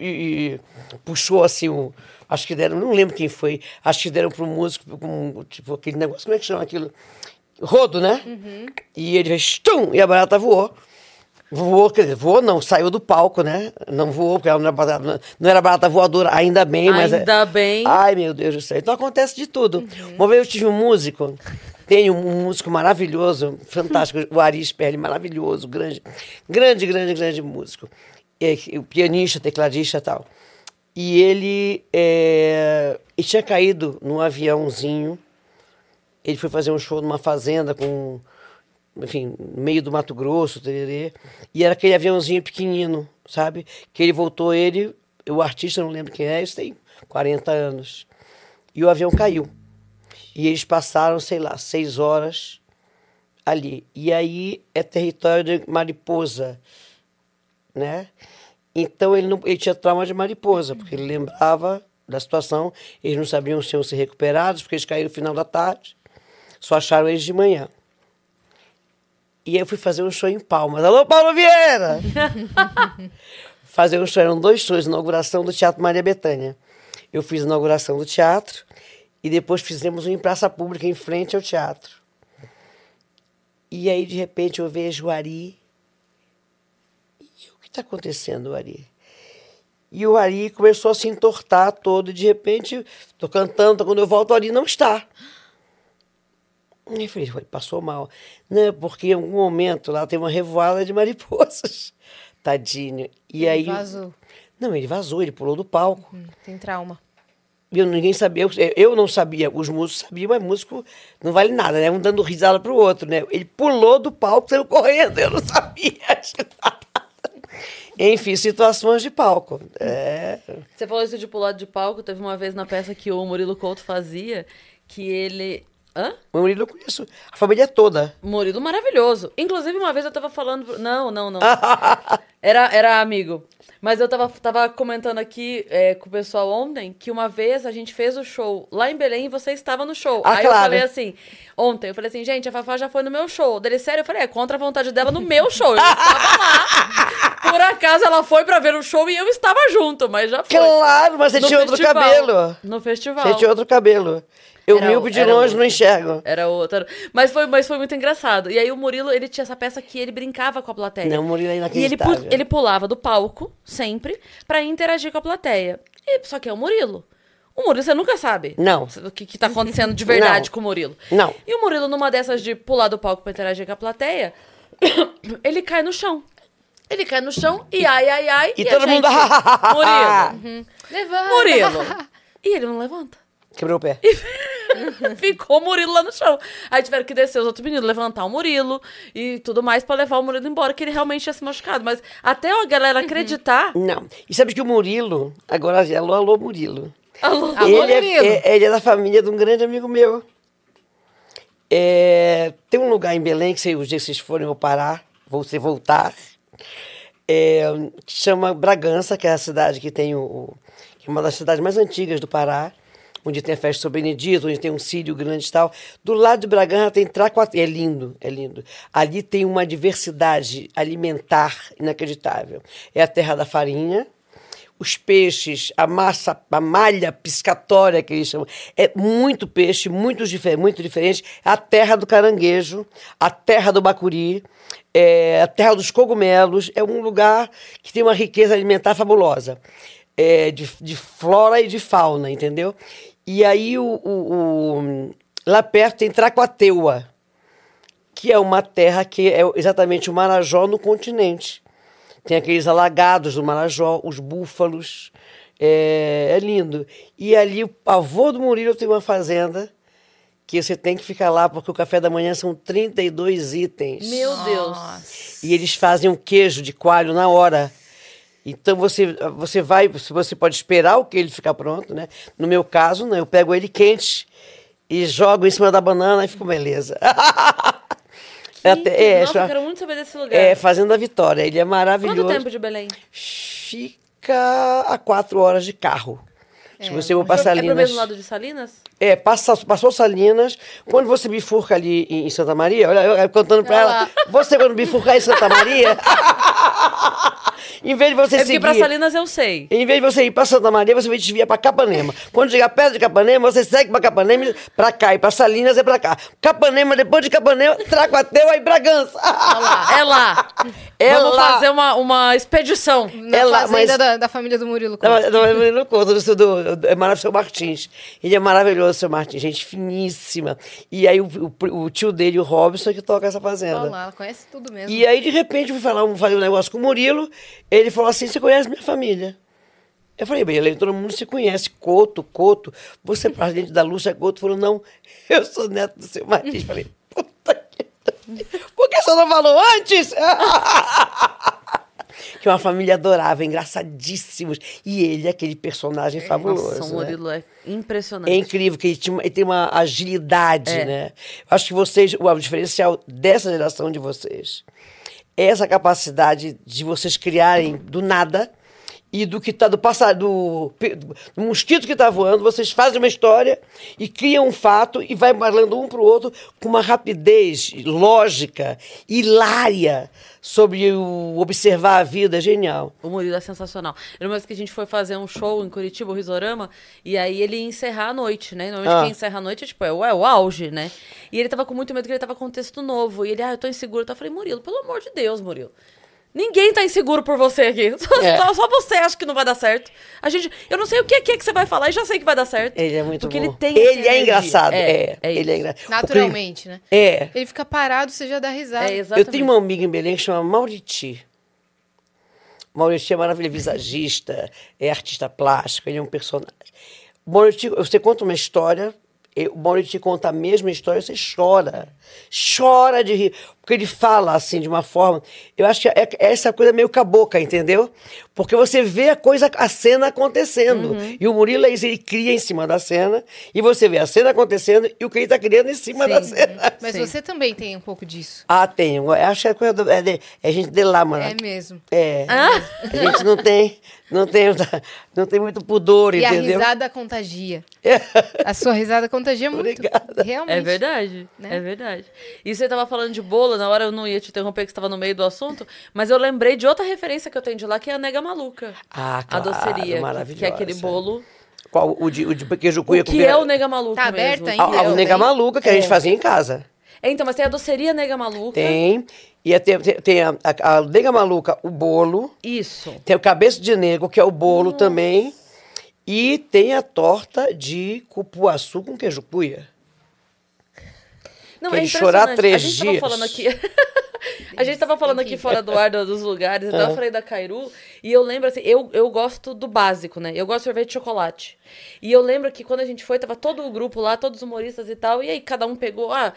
e- e- puxou assim o. Acho que deram, não lembro quem foi. Acho que deram pro músico, tipo, aquele negócio, como é que chama aquilo? Rodo, né? E ele fez tum, e a barata voou. Voou, quer dizer, voou não, saiu do palco, né? Não voou, porque ela não era barata, não era barata voadora, ainda bem, mas. é- Ainda bem. Ai, meu Deus do céu. Então acontece de tudo. Uma vez eu tive um músico, tem um músico maravilhoso, fantástico, o Ari Sperling, maravilhoso, grande, grande, grande, grande músico. É, o pianista, tecladista e tal. E ele, é, ele tinha caído num aviãozinho. Ele foi fazer um show numa fazenda com, enfim, meio do Mato Grosso, tererê, e era aquele aviãozinho pequenino, sabe? Que ele voltou, ele, o artista, não lembro quem é, isso tem 40 anos. E o avião caiu. E eles passaram, sei lá, seis horas ali. E aí é território de mariposa, né? Então ele, não, ele tinha trauma de mariposa, porque ele lembrava da situação, eles não sabiam se iam ser recuperados, porque eles caíram no final da tarde, só acharam eles de manhã. E eu fui fazer um show em Palmas. Alô, Paulo Vieira! fazer um show, eram dois shows, inauguração do Teatro Maria Bethânia. Eu fiz a inauguração do teatro e depois fizemos um em praça pública em frente ao teatro. E aí, de repente, eu vejo o Ari. E o que está acontecendo, Ari? E o Ari começou a se entortar todo, e de repente, estou cantando, quando eu volto, o Ari não está. Aí eu falei, "Ué, passou mal. Não, porque em algum momento lá tem uma revoada de mariposas. Tadinho. E aí. Vazou. Não, ele vazou, ele pulou do palco. Hum, Tem trauma. E eu, ninguém sabia, eu, eu não sabia, os músicos sabiam, mas músico não vale nada, né? Um dando risada pro outro, né? Ele pulou do palco, saiu correndo, eu não sabia de nada. Enfim, situações de palco. É. Você falou isso de pular de palco. Teve uma vez na peça que o Murilo Couto fazia, que ele. Hã? O Murilo eu conheço a família toda. Murilo maravilhoso. Inclusive, uma vez eu tava falando. Não, não, não. Era, era amigo. Mas eu tava, tava comentando aqui é, com o pessoal ontem que uma vez a gente fez o show lá em Belém e você estava no show. Ah, Aí eu claro. falei assim, ontem, eu falei assim, gente, a Fafá já foi no meu show. Dele, sério, eu falei, é contra a vontade dela no meu show. Eu estava lá. Por acaso ela foi pra ver o show e eu estava junto, mas já foi. Claro, mas você No tinha outro festival. cabelo. No festival. Você tinha outro cabelo. Eu Era míope de longe outro. não enxergo. Era outra. Mas foi, mas foi muito engraçado. E aí o Murilo, ele tinha essa peça que ele brincava com a plateia. Não, o Murilo é E ele, inacreditável. ele pulava do palco, sempre, pra interagir com a plateia. E, só que é o Murilo. O Murilo, você nunca sabe. Não. O que, que tá acontecendo de verdade Não. com o Murilo. Não. E o Murilo, numa dessas de pular do palco pra interagir com a plateia, ele cai no chão. Ele cai no chão e ai, ai, ai. E a todo mundo- Murilo. Levanta. Murilo. E ele não levanta. Quebrou o pé. Ficou o Murilo lá no chão. Aí tiveram que descer os outros meninos, levantar o Murilo e tudo mais pra levar o Murilo embora, que ele realmente tinha se machucado. Mas até a galera acreditar. Não. E sabe que o Murilo, agora alô, alô, Murilo. Alô, Alô, ele, é, Murilo. é- ele é da família de um grande amigo meu. É, tem um lugar em Belém que se o dia que vocês forem ao Pará, você voltar, é, que chama Bragança, que é a cidade que tem o, o- que é uma das cidades mais antigas do Pará, onde tem a festa de São Benedito, onde tem um sírio grande e tal. Do lado de Bragança tem Tracuati, é lindo, é lindo. Ali tem uma diversidade alimentar inacreditável. É a terra da farinha, os peixes, a massa, a malha piscatória que eles chamam, é muito peixe, muito, muito diferente. É a terra do caranguejo, a terra do bacuri, é a terra dos cogumelos. É um lugar que tem uma riqueza alimentar fabulosa, é, de, de flora e de fauna, entendeu? E aí, o, o- o- lá perto tem Tracuateua, que é uma terra que é exatamente o Marajó no continente. Tem aqueles alagados do Marajó, os búfalos. É, é lindo. E ali, o avô do Murilo tem uma fazenda que você tem que ficar lá, porque o café da manhã são 32 itens. Meu Deus. Nossa. E eles fazem um queijo de coalho na hora. Então você, você vai, você pode esperar o que ele ficar pronto, né? No meu caso, né, eu pego ele quente e jogo em cima da banana e fico beleza. Até- Chique. é, Nossa, chama- eu quero muito saber desse lugar. É, Fazenda Vitória. Ele é maravilhoso. Quanto tempo de Belém? Fica a quatro horas de carro. Se você for para É pro Salinas. mesmo lado de Salinas? É, passa, passou Salinas. Quando você bifurca ali em, em Santa Maria, olha, eu, eu contando pra Olha ela, você quando bifurcar em Santa Maria, em vez de você É porque seguir. pra Salinas eu sei. Em vez de você ir para Santa Maria, você vai desviar para Capanema. Quando chegar perto de Capanema, você segue para Capanema, para cá. E para Salinas é para cá. Capanema, depois de Capanema, Tracuatel, aí Bragança. É lá. É Vamos lá. fazer uma, uma expedição. Na É lá, fazenda mas- da, da família do Murilo. Couto. não, não, não conta, do, do, do, é maravilhoso, seu Martins. Ele é maravilhoso, seu Martins, gente finíssima. E aí o, o- o tio dele, o Robson, que toca essa fazenda. Olha lá, ela conhece tudo mesmo. E aí, de repente, eu fui falar, fazer um negócio com o Murilo. Ele falou assim: Você conhece minha família? Eu falei, bem, todo mundo se conhece. Couto, Couto. Você é presidente da Lúcia Couto? Falou, não, eu sou neto do seu Martins. Falei, puta que. Por que você não falou antes? que é uma família adorável, engraçadíssimos. E ele é aquele personagem fabuloso. Nossa, o né? Murilo é impressionante. É incrível, que ele, tinha ele tem uma agilidade, É. né? Acho que vocês, o diferencial dessa geração de vocês é essa capacidade de vocês criarem do nada e do que tá do passado, do, do mosquito que tá voando, vocês fazem uma história e criam um fato e vai falando um pro outro com uma rapidez lógica, hilária sobre o observar a vida, genial. O Murilo é sensacional. Eu lembro que a gente foi fazer um show em Curitiba, o Risorama, e aí ele ia encerrar a noite, né? Normalmente Ah. quem encerra a noite é tipo, é o, é o auge, né? E ele tava com muito medo que ele tava com um texto novo. E ele, ah, eu tô inseguro. Eu falei, Murilo, pelo amor de Deus, Murilo. Ninguém tá inseguro por você aqui. Só, É. só- só você acha que não vai dar certo. A gente, eu não sei o que é que, é você vai falar e já sei que vai dar certo. Ele é muito Porque bom. ele tem Ele é engraçado, é. é ele é engraçado. Naturalmente, né? É. Ele fica parado, você já dá risada. É, exatamente. Eu tenho uma amiga em Belém que chama Mauriti. Mauriti é maravilhoso, visagista, é artista plástico, ele é um personagem. O Mauriti, você conta uma história, o Mauriti conta a mesma história, você chora. Chora de rir. Porque ele fala assim, de uma forma. Eu acho que é, é essa coisa meio cabocla, entendeu? Porque você vê a coisa, a cena acontecendo. E o Murilo é isso, ele cria em cima da cena, e você vê a cena acontecendo e o que ele está criando em cima da Sim. cena. Mas Sim. você também tem um pouco disso. Ah, tem. Eu acho que é coisa do, é, de, é gente de lá, mano. É mesmo. É. Ah. A gente não tem, não tem, não tem muito pudor, E a entendeu? risada contagia. É. A sua risada contagia muito. Obrigada. Realmente. É verdade, Né? é verdade. E você tava falando de bolo, na hora eu não ia te interromper, que você tava no meio do assunto, mas eu lembrei de outra referência que eu tenho de lá, que é a Nega Maluca. Ah, A claro, doceria, que- maravilhosa. que é aquele bolo. Qual? O de, o de queijo cuia O com que é o Nega Maluca Tá aberto mesmo? ainda? Ah, o nega maluca que a gente fazia em casa. É, então, mas tem a doceria Nega Maluca. Tem. E é- tem, tem, tem a, a, nega maluca, o bolo. Isso. Tem o cabeça de negro, que é o bolo também. E tem a torta de cupuaçu com queijo cuia. Não, Quer é chorar impressionante. três a gente dias. tava falando aqui. a gente tava falando aqui fora do ar do- dos lugares, então Ah. eu falei da Cairu, e eu lembro assim, eu, eu gosto do básico, né? Eu gosto de sorvete de chocolate. E eu lembro que quando a gente foi, tava todo o grupo lá, todos os humoristas e tal, e aí cada um pegou, ah,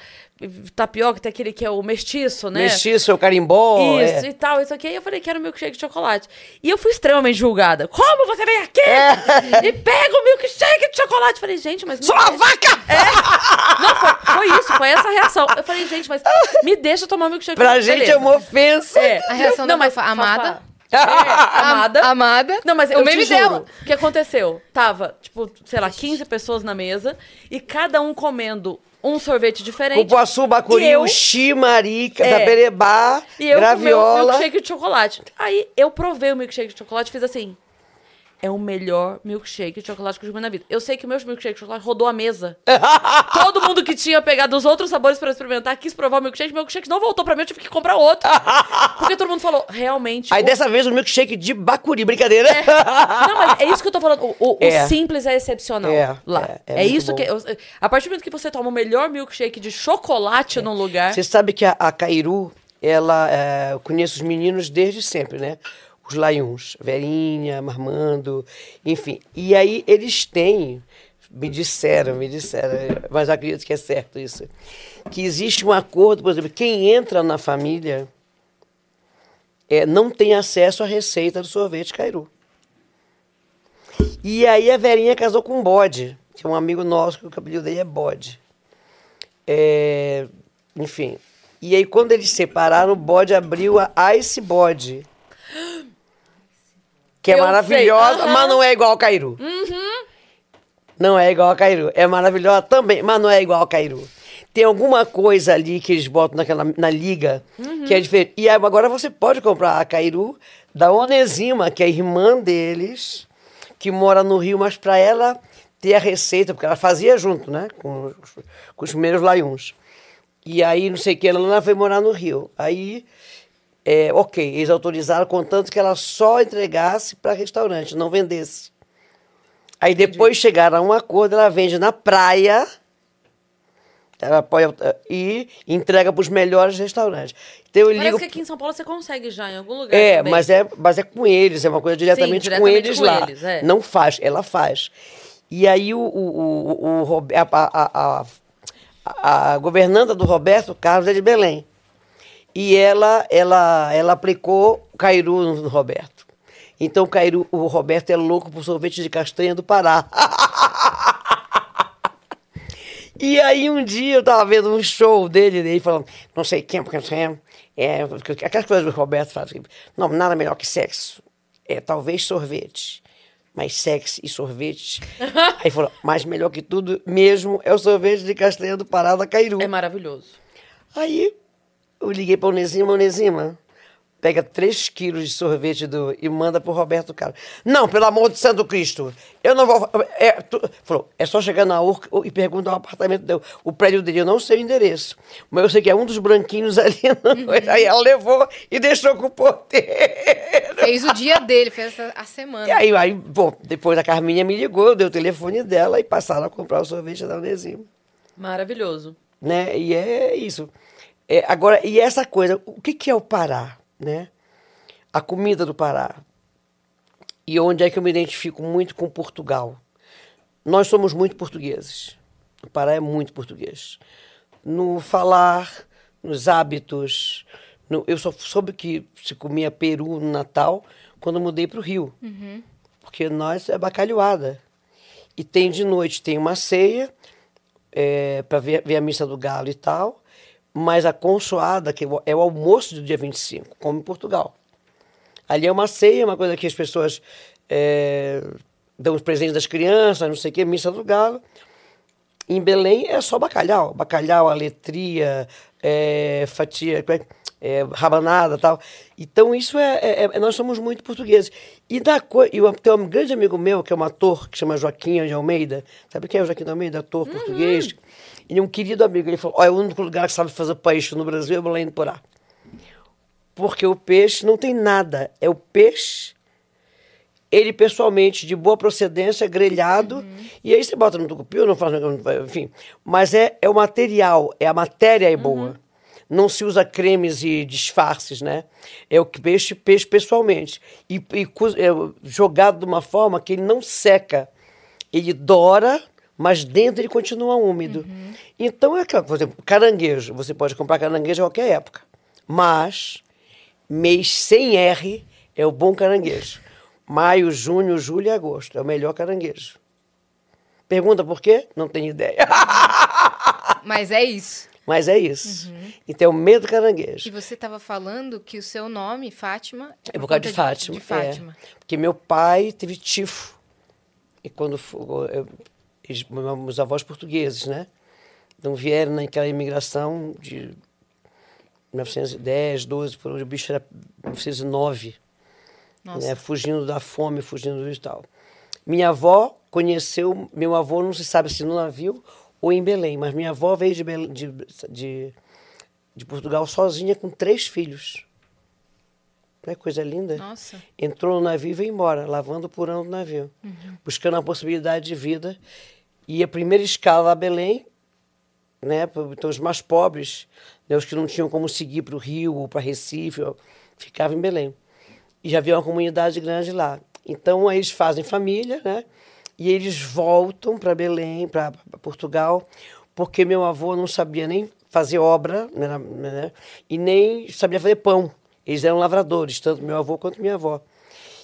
tapioca, tem aquele que é o mestiço, né? Mestiço, é o carimbó. Isso é. e tal, isso aqui. Aí eu falei, quero milkshake de chocolate. E eu fui extremamente julgada. Como você vem aqui e pega o milkshake de chocolate? Falei, gente, mas. Sou a vaca! Não, foi, foi isso, foi essa a reação. Eu falei, gente, mas me deixa tomar milkshake. Pra Beleza. gente é uma ofensa. É. A reação Não, da mas amada. É, amada. Am- amada. Não, mas o eu meme te juro, dela. o que aconteceu? Tava, tipo, sei lá, 15 pessoas na mesa e cada um comendo um sorvete diferente. Cupuaçu, bacuri, eu- uxi, marica, É. taberebá, E eu comi o graviola. milkshake de chocolate. Aí eu provei o milkshake de chocolate e fiz assim. É o melhor milkshake de chocolate que eu já na vida. Eu sei que o meu milkshake de chocolate rodou a mesa. Todo mundo que tinha pegado os outros sabores pra experimentar quis provar o milkshake. Meu milkshake não voltou pra mim, eu tive que comprar outro. Porque todo mundo falou, realmente. Aí o- dessa vez o milkshake de bacuri, brincadeira. Não, mas é isso que eu tô falando. O, o- o É. simples é excepcional É, lá. é, É, é isso bom. que. eu- a partir do momento que você toma o melhor milkshake de chocolate num lugar. Você sabe que a, a Cairu, ela, é, eu conheço os meninos desde sempre, né? Os laiuns, Verinha, Marmando, enfim. E aí eles têm, me disseram, me disseram, mas acredito que é certo isso, que existe um acordo, por exemplo, quem entra na família é, não tem acesso à receita do sorvete Cairu. E aí a Verinha casou com um bode, que é um amigo nosso, que o cabelo dele é bode. É, enfim, E aí, quando eles separaram, o bode abriu a Ice Bode. Que é Eu maravilhosa, aham. mas não é igual ao Cairu. Não é igual ao Cairu. É maravilhosa também, mas não é igual ao Cairu. Tem alguma coisa ali que eles botam naquela, na liga que é diferente. E agora você pode comprar a Cairu da Onesima, que é a irmã deles, que mora no Rio, mas para ela ter a receita, porque ela fazia junto, né? Com, os- com os primeiros laiuns. E aí, não sei o que, ela foi morar no Rio. Aí, é, ok, eles autorizaram, contanto que ela só entregasse para restaurante, não vendesse. Aí depois chegaram a um acordo, ela vende na praia ela pode, e entrega para os melhores restaurantes. Então eu Parece ligo. que aqui em São Paulo você consegue já, em algum lugar. É, também. mas é, mas é com eles, é uma coisa diretamente, com diretamente eles com lá. eles, é. Não faz, ela faz. E aí o, o, o, o a, a, a, a governanta do Roberto Carlos é de Belém. E ela, ela, ela aplicou Cairu no Roberto. Então o Cairu, o Roberto é louco por sorvete de castanha do Pará. E aí um dia eu tava vendo um show dele, dele falando, não sei quem, porque não sei, é, aquelas coisas que o Roberto faz, não, nada melhor que sexo, é talvez sorvete, mas sexo e sorvete. aí falou, mas melhor que tudo mesmo é o sorvete de castanha do Pará da Cairu. É maravilhoso. Aí eu liguei pra Onesima, Onesima, pega 3 quilos de sorvete do, e manda pro Roberto Carlos. Não, pelo amor de Santo Cristo, eu não vou. É, tu- falou, é só chegar na Urca e perguntar o apartamento dele. O prédio dele, eu não sei o endereço, mas eu sei que é um dos branquinhos ali. Aí ela levou e deixou com o porteiro. Fez o dia dele, fez a, semana. E aí, aí, bom, depois a Carminha me ligou, eu dei o telefone dela e passaram a comprar o sorvete da Onesima Maravilhoso. né? E é isso. É, agora, e essa coisa, o que, que é o Pará, né? A comida do Pará. E onde é que eu me identifico muito com Portugal? Nós somos muito portugueses. O Pará é muito português. No falar, nos hábitos. no- eu só soube que se comia peru no Natal quando eu mudei para o Rio. Porque nós é bacalhoada. E tem de noite, tem uma ceia, para ver, ver a missa do galo e tal, mas a consoada, que é o- é almoço do dia 25, como em Portugal. Ali é uma ceia, uma coisa que as pessoas é, dão os presentes das crianças, não sei o quê, missa do galo. Em Belém é só bacalhau. Bacalhau, aletria, é, fatia, é, é, rabanada tal. Então, isso é, é- é- Nós somos muito portugueses. E da eu tenho um grande amigo meu, que é um ator, que chama Joaquim de Almeida. Sabe quem é o Joaquim de Almeida? Ator português. Ele é um querido amigo. Ele falou: Olha, o único lugar que sabe fazer peixe no Brasil é Belém do Pará. Porque o peixe não tem nada. É o peixe ele pessoalmente, de boa procedência, grelhado, e aí você bota no tucupi, não faz, enfim. Mas é, é o material, é a matéria é boa. Não se usa cremes e disfarces, né? É o peixe, peixe pessoalmente. E, e é jogado de uma forma que ele não seca. Ele dora, mas dentro ele continua úmido. Então é aquela, por exemplo, caranguejo. Você pode comprar caranguejo a qualquer época. Mas mês sem R é o bom caranguejo. Maio, junho, julho e agosto é o melhor caranguejo. Pergunta por quê? Não tenho ideia. Mas é isso. Mas é isso. Então, o medo do caranguejo. E você estava falando que o seu nome, Fátima, É por causa de conta Fátima. De Fátima. é. Porque meu pai teve tifo. E quando eu- eles, meus avós portugueses, né? Então vieram naquela imigração de 1910, 12, por onde o bicho era 1909. Nossa. né, fugindo da fome, fugindo e tal. Minha avó conheceu, meu avô não se sabe se no navio ou em Belém, mas minha avó veio de, Belém- de, de, de Portugal sozinha com três filhos. Não é coisa linda? Nossa. Entrou no navio e veio embora, lavando o porão do navio, buscando a possibilidade de vida. E a primeira escala a Belém, né, então os mais pobres, né, os que não tinham como seguir para o Rio ou para Recife, ficavam em Belém. E já havia uma comunidade grande lá. Então aí eles fazem família, né? E eles voltam para Belém, para Portugal, porque meu avô não sabia nem fazer obra, né, né, e nem sabia fazer pão. Eles eram lavradores, tanto meu avô quanto minha avó.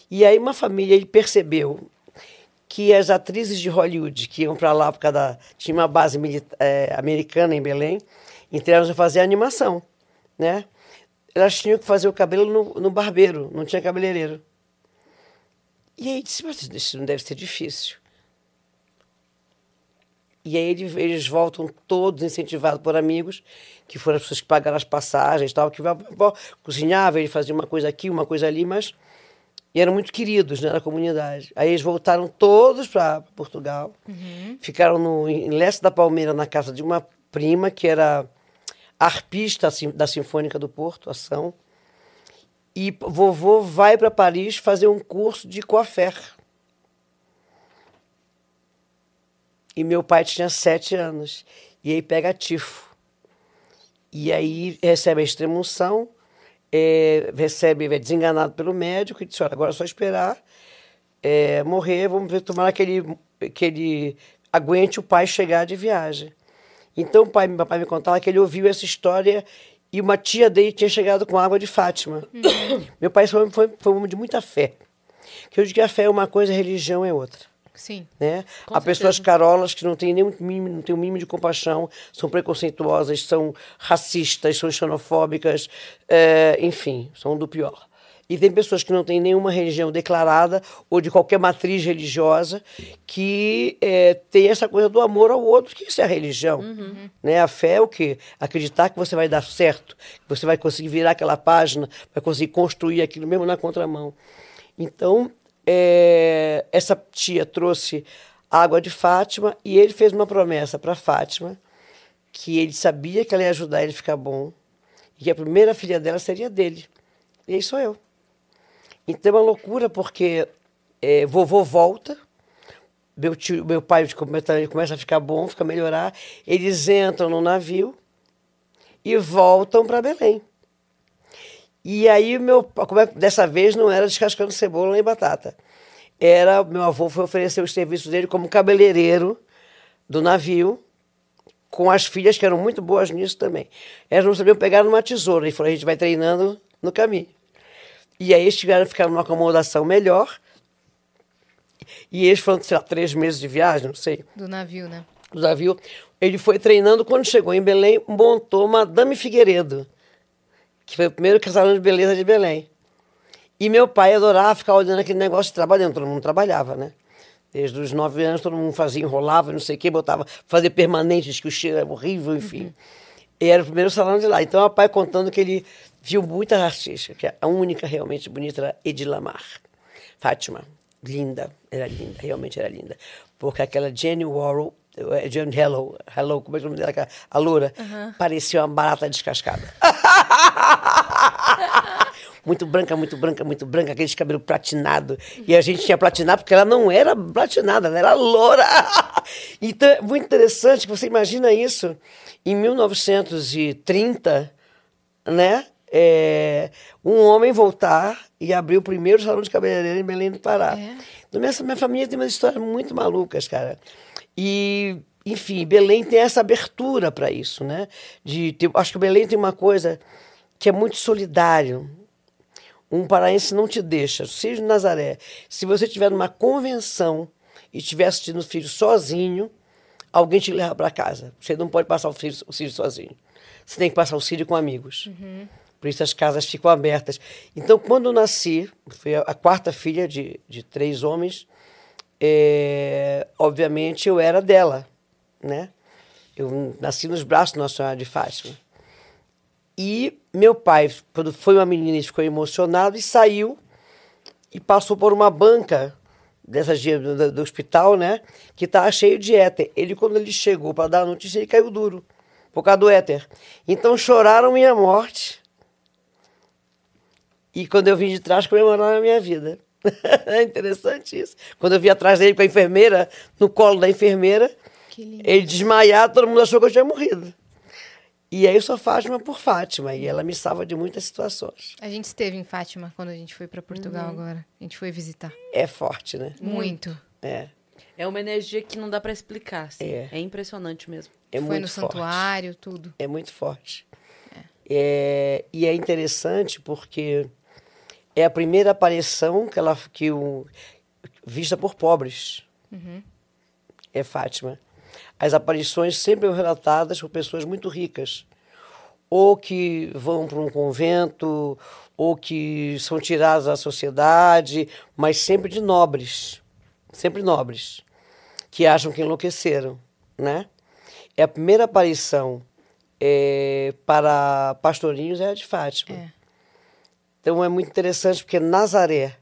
E aí uma família ele percebeu que as atrizes de Hollywood que iam para lá por causa tinha uma base eh, americana em Belém, então elas fazer animação. né? Elas tinham que fazer o cabelo no, no barbeiro, não tinha cabeleireiro. E aí disse, mas isso não deve ser difícil. E aí ele- eles voltam todos incentivados por amigos, que foram as pessoas que pagaram as passagens tal, que cozinhava, ele fazia uma coisa aqui, uma coisa ali, mas e eram muito queridos né, na comunidade. Aí eles voltaram todos para Portugal, ficaram no, em Leste da Palmeira, na casa de uma prima, que era arpista sim- da Sinfônica do Porto, ação. E vovô vai para Paris fazer um curso de coafé. E meu pai tinha sete anos. E aí pega tifo. E aí recebe a extremunção, é, recebe, é desenganado pelo médico e disse, olha, agora é só esperar é, morrer, vamos ver, tomara que ele, que ele aguente o pai chegar de viagem. Então o pai, meu pai me contava que ele ouviu essa história e uma tia dele tinha chegado com água de Fátima. meu pai foi, foi, foi um homem de muita fé. Que eu digo que a fé é uma coisa, a religião é outra Sim. né? Com Há pessoas certeza. carolas que não têm nenhum mínimo, não têm um mínimo de compaixão, são preconceituosas, são racistas, são xenofóbicas, eh, enfim, são do pior. E tem pessoas que não têm nenhuma religião declarada ou de qualquer matriz religiosa que eh, tem essa coisa do amor ao outro, que isso é a religião. Né? A fé é o quê? Acreditar que você vai dar certo, que você vai conseguir virar aquela página, vai conseguir construir aquilo mesmo na contramão. Então, é, essa tia trouxe água de Fátima e ele fez uma promessa para Fátima que ele sabia que ela ia ajudar ele a ficar bom e que a primeira filha dela seria dele. E aí sou eu. Então é uma loucura porque é, vovô volta, meu, tio, meu pai ele começa a ficar bom, fica a melhorar, eles entram no navio e voltam para Belém. E aí, meu, como é, dessa vez não era descascando cebola nem batata. Era, meu avô foi oferecer os serviços dele como cabeleireiro do navio, com as filhas que eram muito boas nisso também. Elas não sabiam pegar numa tesoura. Ele falou, a gente vai treinando no caminho. E aí eles tiveram ficar numa acomodação melhor. E eles foram, sei lá, três meses de viagem, não sei Do navio, né? do navio. Ele foi treinando, quando chegou em Belém, montou Madame Figueiredo, que foi o primeiro casarão de beleza de Belém. E meu pai adorava ficar olhando aquele negócio trabalhando, todo mundo trabalhava, né? Desde os nove anos todo mundo fazia, enrolava, não sei o quê, botava, fazia permanentes, que o cheiro era horrível, enfim. E era o primeiro salão de lá. Então, meu pai contando que ele viu muitas artistas, que a única realmente bonita era Edilamar. Fátima, linda, era linda, realmente era linda. Porque aquela Jenny Warhol, eh, Jenny Hello, Hello, como é que é o nome dela? A loura, parecia uma barata descascada. muito branca, muito branca, muito branca, aqueles cabelos platinados. E a gente tinha platinado porque ela não era platinada, ela era loura. Então é muito interessante que você imagina isso em 1930, né? É, um homem voltar e abrir o primeiro salão de cabeleireiro em Belém do Pará. É. Então, minha, minha família tem umas histórias muito malucas, cara. E, enfim, Belém tem essa abertura para isso, né? De ter- acho que Belém tem uma coisa que é muito solidário. Um paraense não te deixa, seja de Nazaré. Se você estiver numa convenção e estiver assistindo o filho sozinho, alguém te leva para casa. Você não pode passar o filho, o filho sozinho. Você tem que passar o filho com amigos. Por isso as casas ficam abertas. Então, quando eu nasci, fui a, a quarta filha de, de três homens, é, obviamente eu era dela, né? Eu nasci nos braços de Nossa Senhora de Fátima. E meu pai, quando foi uma menina, ficou emocionado e saiu e passou por uma banca dessas de, do, do hospital, né? Que estava cheio de éter. Ele, quando ele chegou para dar a notícia, ele caiu duro por causa do éter. Então choraram minha morte. E quando eu vim de trás, comemoraram a minha vida. é interessante isso. Quando eu vi atrás dele com a enfermeira, no colo da enfermeira, ele desmaiado, todo mundo achou que eu tinha morrido. E aí eu sou Fátima por Fátima, e ela me salva de muitas situações. A gente esteve em Fátima quando a gente foi pra Portugal Uhum. agora. A gente foi visitar. É forte, né? Muito. É. É uma energia que não dá pra explicar. assim. É. É. impressionante mesmo. É foi muito no forte. santuário, tudo. É muito forte. É, e é interessante porque é a primeira aparição que ela que o, vista por pobres. É Fátima. As aparições sempre são relatadas por pessoas muito ricas ou que vão para um convento, ou que são tirados da sociedade, mas sempre de nobres, sempre nobres, que acham que enlouqueceram, né? É a primeira aparição é, para pastorinhos é a de Fátima. É. Então é muito interessante porque Nazaré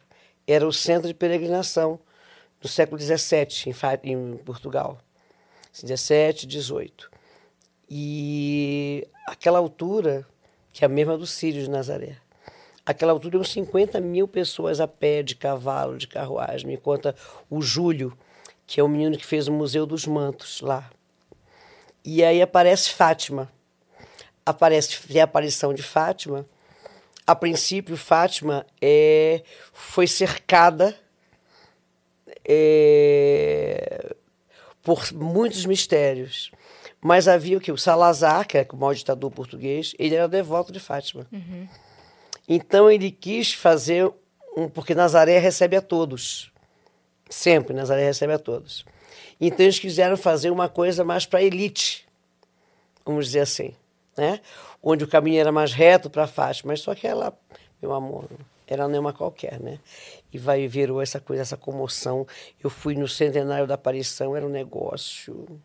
era o centro de peregrinação do século XVII em, em Portugal. 17, 18. E aquela altura, que é a mesma do Sírio de Nazaré, aquela altura uns 50 mil pessoas a pé, de cavalo, de carruagem. Me conta o Júlio, que é o menino que fez o Museu dos Mantos lá. E aí aparece Fátima. Aparece a aparição de Fátima. A princípio, Fátima é, foi cercada é, por muitos mistérios. Mas havia o que? O Salazar, que é o maior ditador português, ele era devoto de Fátima. Então ele quis fazer um. Porque Nazaré recebe a todos. Sempre Nazaré recebe a todos. Então eles quiseram fazer uma coisa mais para a elite, vamos dizer assim, né? Onde o caminho era mais reto para Fátima, mas só que ela, meu amor, era nenhuma qualquer, né? E vai virou essa coisa, essa comoção. Eu fui no centenário da aparição, era um negócio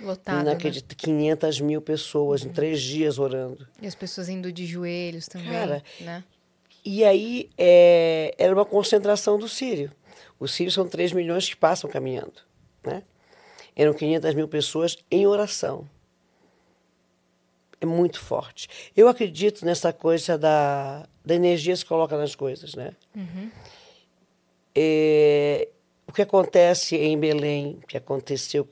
Lotado, né? inacreditável. 500 mil pessoas em três dias orando. E as pessoas indo de joelhos também, Cara, né? E aí é, era uma concentração do Sírio. O Sírio são 3 milhões que passam caminhando. Né? Eram 500 mil pessoas em oração. É muito forte. Eu acredito nessa coisa da, da energia que se coloca nas coisas. Né? É, o que acontece em Belém, o que aconteceu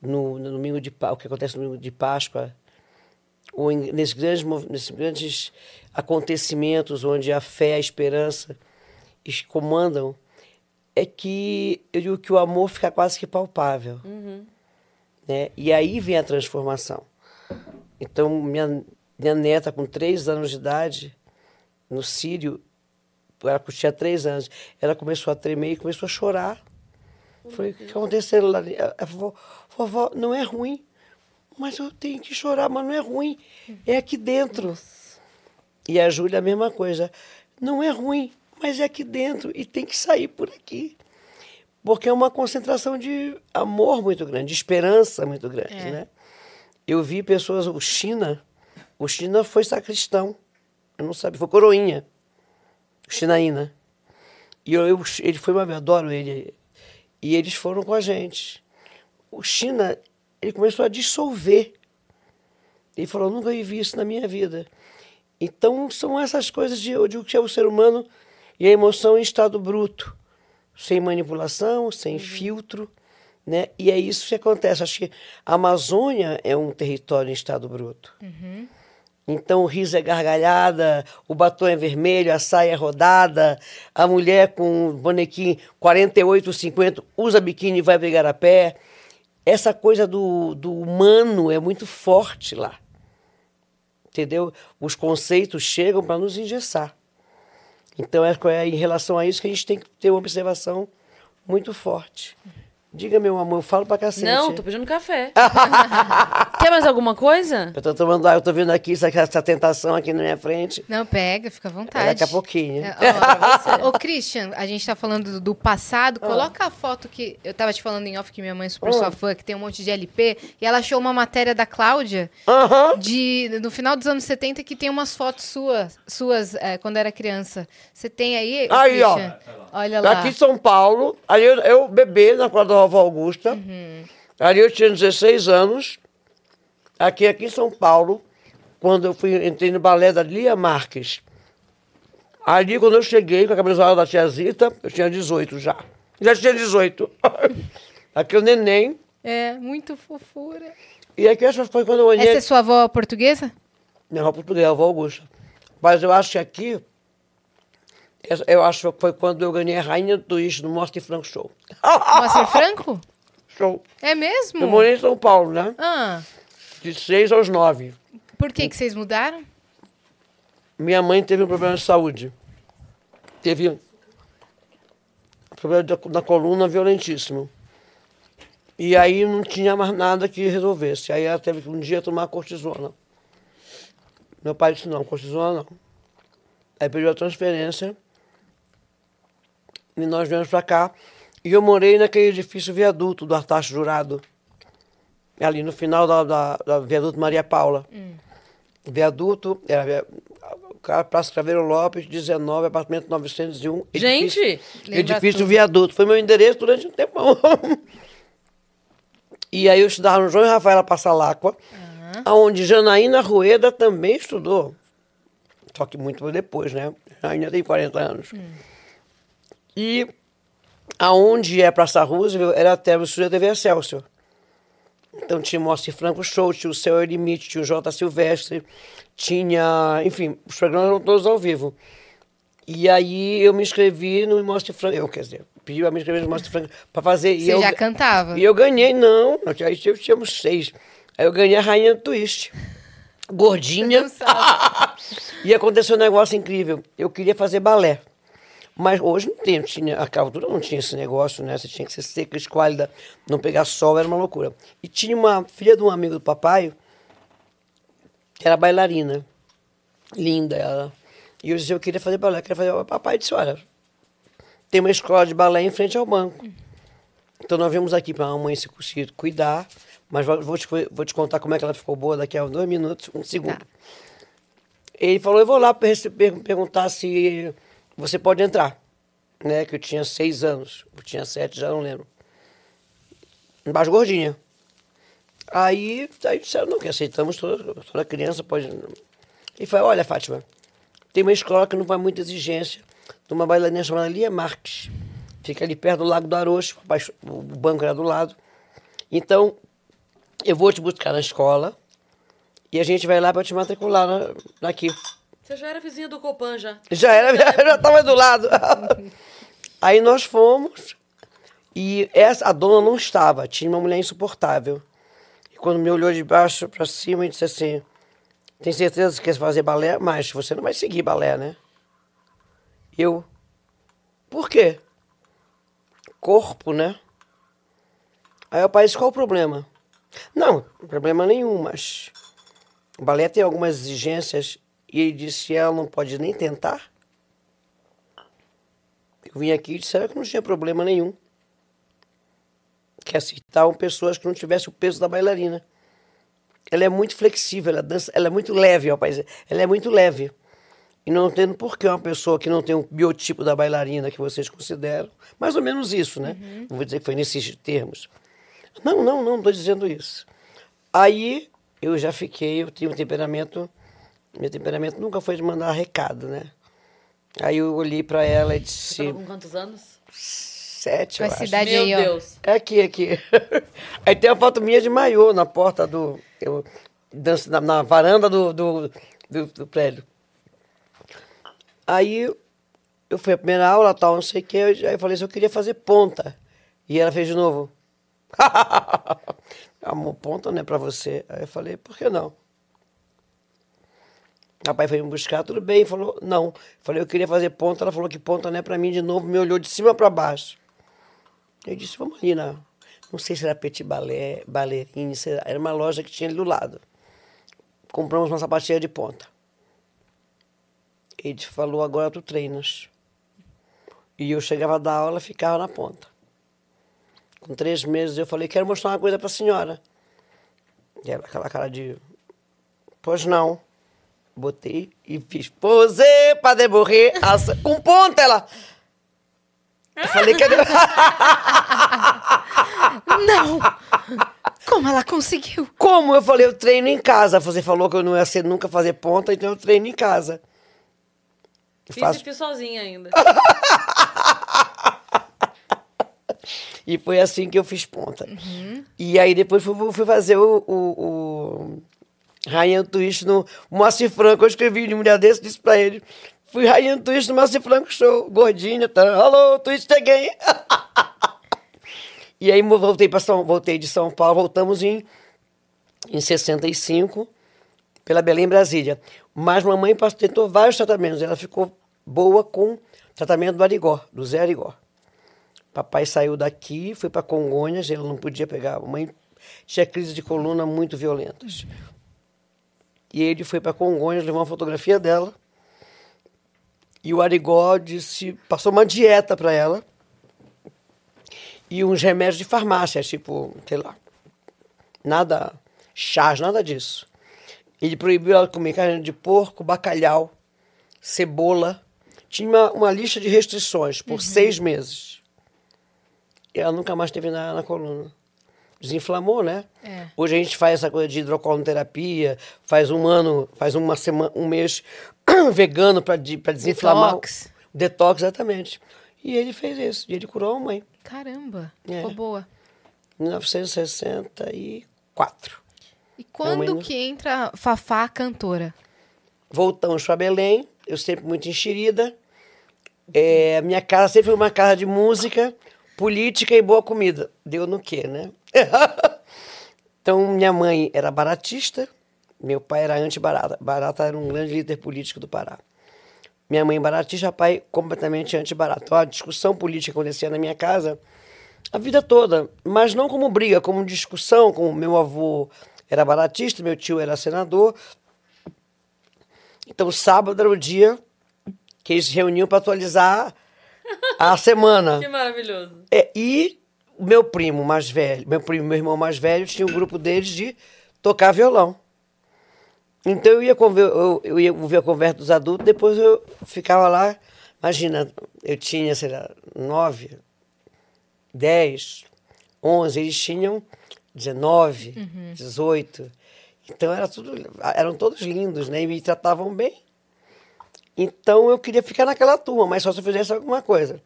no, no domingo de o que acontece no domingo de Páscoa, ou em- nesses grandes, nesses grandes acontecimentos onde a fé, a esperança es- comandam, é que eu digo que o amor fica quase que palpável. Né? E aí vem a transformação. Então, minha, minha neta, com três anos de idade, no Sírio, ela tinha três anos, ela começou a tremer e começou a chorar. Falei, o que aconteceu lá? Ela falou, vovó, não é ruim, mas eu tenho que chorar, mas não é ruim, é aqui dentro. E a Júlia, a mesma coisa, não é ruim, mas é aqui dentro e tem que sair por aqui. Porque é uma concentração de amor muito grande, de esperança muito grande, É. né? Eu vi pessoas, o China, o China foi sacristão, eu não sabia, foi coroinha, o Chinaína. E eu, eu- ele foi uma adoro ele. E eles foram com a gente. O China, ele começou a dissolver. Ele falou, nunca vivi isso na minha vida. Então, são essas coisas de, eu digo que é o ser humano e a emoção em estado bruto, sem manipulação, sem filtro, né? E é isso que acontece. Acho que a Amazônia é um território em estado bruto. Então o riso é gargalhada, o batom é vermelho, a saia é rodada, a mulher com bonequim 48, 50 usa biquíni e vai brigar a pé. Essa coisa do, do humano é muito forte lá. Entendeu? Os conceitos chegam para nos engessar. Então é, é em relação a isso que a gente tem que ter uma observação muito forte. Diga, meu amor, eu falo pra cacete. Não, tô pedindo café. Quer mais alguma coisa? Eu tô tomando água, eu tô vendo aqui essa, essa tentação aqui na minha frente. Não, pega, fica à vontade. Daqui a pouquinho. É, ó, Ô, Christian, a gente tá falando do, do passado. Coloca a foto que. Eu tava te falando em off que minha mãe é super sua fã, que tem um monte de LP. E ela achou uma matéria da Cláudia Aham. de, no final dos anos 70 que tem umas fotos suas, suas é, quando era criança. Você tem aí? Aí, ó. Olha lá. Aqui em São Paulo, ali eu, eu bebê na quadra Vovó Augusta. Uhum. Ali eu tinha 16 anos. Aqui, aqui em São Paulo, quando eu fui, entrei no balé da Lia Marques. Ali, quando eu cheguei com a camisola da tia Zita, eu tinha 18 já. Já tinha 18. aqui o neném. É, muito fofura. E aqui essa foi quando eu olhei. Essa é sua avó portuguesa? Minha avó portuguesa, a avó Augusta. Mas eu acho que aqui, eu acho que foi quando eu ganhei a rainha do twist no Mostre Franco Show. Moacir Franco? Show. É mesmo? Eu morei em São Paulo, né? Ah, De 6 aos 9. por que, que vocês mudaram? Minha mãe teve um problema de saúde. Teve um problema na coluna violentíssimo. E aí não tinha mais nada que resolvesse. Aí ela teve que um dia tomar cortisona. Meu pai disse, não, cortisona não. Aí pediu a transferência e nós viemos para cá. E eu morei naquele edifício viaduto do Artacho Jurado. Ali no final da, da, da viaduto Maria Paula. Viaduto, era Praça Craveiro Lopes, 19, apartamento 901. Gente! edifício, edifício viaduto. Foi meu endereço durante um tempão. e aí eu estudava no João e Rafaela Passalacqua, onde Janaína Rueda também estudou. Só que muito depois, né? Ainda tem 40 anos. E aonde é Praça Roosevelt era até o estúdio da TV Excelsior. Então tinha o Moacir Franco Show, tinha o Céu é Limite, tinha o J. Silvestre, tinha... Enfim, os programas eram todos ao vivo. E aí eu me inscrevi no Moacir Franco... Eu, quer dizer, pedi pra me inscrever no Moacir Franco para fazer... e Você eu, já cantava? E eu ganhei, não. Aí eu tínhamos seis. Aí eu ganhei a Rainha do Twist. Gordinha. E aconteceu um negócio incrível. Eu queria fazer balé. Mas hoje não tem, tinha, aquela altura não tinha esse negócio, né? Você tinha que ser seca, esquálida, não pegar sol, era uma loucura. E tinha uma filha de um amigo do papai, que era bailarina. Linda ela. E eu disse, eu queria fazer balé, eu queria fazer. O papai disse, olha, tem uma escola de balé em frente ao banco. Então nós viemos aqui para a mamãe se conseguir cuidar, mas vou te, vou te contar como é que ela ficou boa daqui a dois minutos, um segundo. Ele falou, eu vou lá per- per- perguntar se você pode entrar. Né? Que eu tinha seis anos, eu tinha sete, já não lembro. Embaixo gordinha. Aí, aí disseram, não, que aceitamos toda, toda criança pode... Ele falou, olha, Fátima, tem uma escola que não vai muita exigência, de uma bailarina chamada Lia Marques. Fica ali perto do Lago do Arocho, o banco era do lado. Então, eu vou te buscar na escola e a gente vai lá para te matricular na, daqui. Você já era vizinha do Copan, já. Já era, já estava do lado. Aí nós fomos e essa, a dona não estava, tinha uma mulher insuportável. E quando me olhou de baixo para cima e disse assim: Tem certeza que quer fazer balé? Mas você não vai seguir balé, né? Eu, por quê? Corpo, né? Aí o pai disse: Qual o problema? Não, problema nenhum, mas o balé tem algumas exigências e ele disse: ela não pode nem tentar. Eu vim aqui e disseram que não tinha problema nenhum. Que aceitavam pessoas que não tivessem o peso da bailarina. Ela é muito flexível, ela dança, ela é muito leve, rapaz. Ela é muito leve. E não entendo por que uma pessoa que não tem o biotipo da bailarina que vocês consideram, mais ou menos isso, né? Não vou dizer que foi nesses termos. Não, não, não, não estou dizendo isso. Aí eu já fiquei, eu tinha um temperamento, meu temperamento nunca foi de mandar recado, né? Aí eu olhei para ela e disse, Você tava com quantos anos? sete, eu Com a acho. cidade Meu aí, ó. Deus. É aqui, aqui. Aí tem uma foto minha de maiô na porta do. Eu danço na, na varanda do, do, do, do prédio. Aí eu fui a primeira aula, tal, não sei o quê. Aí eu falei assim, eu queria fazer ponta. E ela fez de novo. Amor, ponta não é pra você. Aí eu falei, por que não? Pai foi me buscar, tudo bem, falou, não. Falei, eu queria fazer ponta, ela falou que ponta não é pra mim de novo, me olhou de cima pra baixo. Eu disse, vamos ali na. Não sei se era Petit Balé, lá, era uma loja que tinha ali do lado. Compramos uma sapatilha de ponta. Ele falou, agora tu treinas. E eu chegava a dar aula, ficava na ponta. Com três meses eu falei, quero mostrar uma coisa pra senhora. E ela, aquela cara de. Pois não. Botei e fiz pose para deborrer asa- com ponta ela. Eu falei que Não! Como ela conseguiu? Como? Eu falei, eu treino em casa. Você falou que eu não ia ser nunca fazer ponta, então eu treino em casa. Eu Fiz faço- e fiz sozinha ainda. E foi assim que eu fiz ponta. E aí depois fui, fui fazer o, o, o Rainha do Twist no Moacir Franco. Eu escrevi de mulher desse, disse pra ele. Fui Rainha do Twist no Moacir Franco Show. Gordinha, tá? Alô, Twist again. e aí voltei, pra São, voltei de São Paulo, voltamos em, em 65 pela Belém Brasília. Mas mamãe tentou vários tratamentos. Ela ficou boa com tratamento do Arigó, do Zé Arigó. Papai saiu daqui, foi para Congonhas, ele não podia pegar. A mãe tinha crise de coluna muito violentas. E ele foi para Congonhas levar uma fotografia dela. E o Arigó disse, passou uma dieta para ela. E uns remédios de farmácia, tipo, sei lá, nada, chás, nada disso. Ele proibiu ela comer carne de porco, bacalhau, cebola. Tinha uma, uma lista de restrições por seis meses. E ela nunca mais teve nada na coluna. Desinflamou, né? É. Hoje a gente faz essa coisa de hidrocolonterapia, faz um ano, faz uma semana, um mês vegano para desinflamar. Detox. Detox, exatamente. E ele fez isso. E ele curou a mãe. Caramba, É. ficou boa. Em 1964. E quando mãe- que entra Fafá cantora? Voltamos para Belém, eu sempre muito enxerida. É, minha casa sempre foi uma casa de música, política e boa comida. Deu no quê, né? então, minha mãe era baratista, meu pai era anti-barata. Barata era um grande líder político do Pará. Minha mãe baratista, pai completamente anti-barata. Então, a discussão política acontecia na minha casa a vida toda, mas não como briga, como discussão, como meu avô era baratista, meu tio era senador, então, sábado era o dia que eles se reuniam para atualizar a semana. Que maravilhoso. É, e meu primo mais velho, meu primo, meu irmão mais velho, tinha um grupo deles de tocar violão. Então eu ia, conver, eu, eu ia ouvir a conversa dos adultos, depois eu ficava lá. Imagina, eu tinha, sei lá, nove, dez, onze, eles tinham 19, 18. Então era tudo, eram todos lindos, né? E me tratavam bem. Então eu queria ficar naquela turma, mas só se eu fizesse alguma coisa.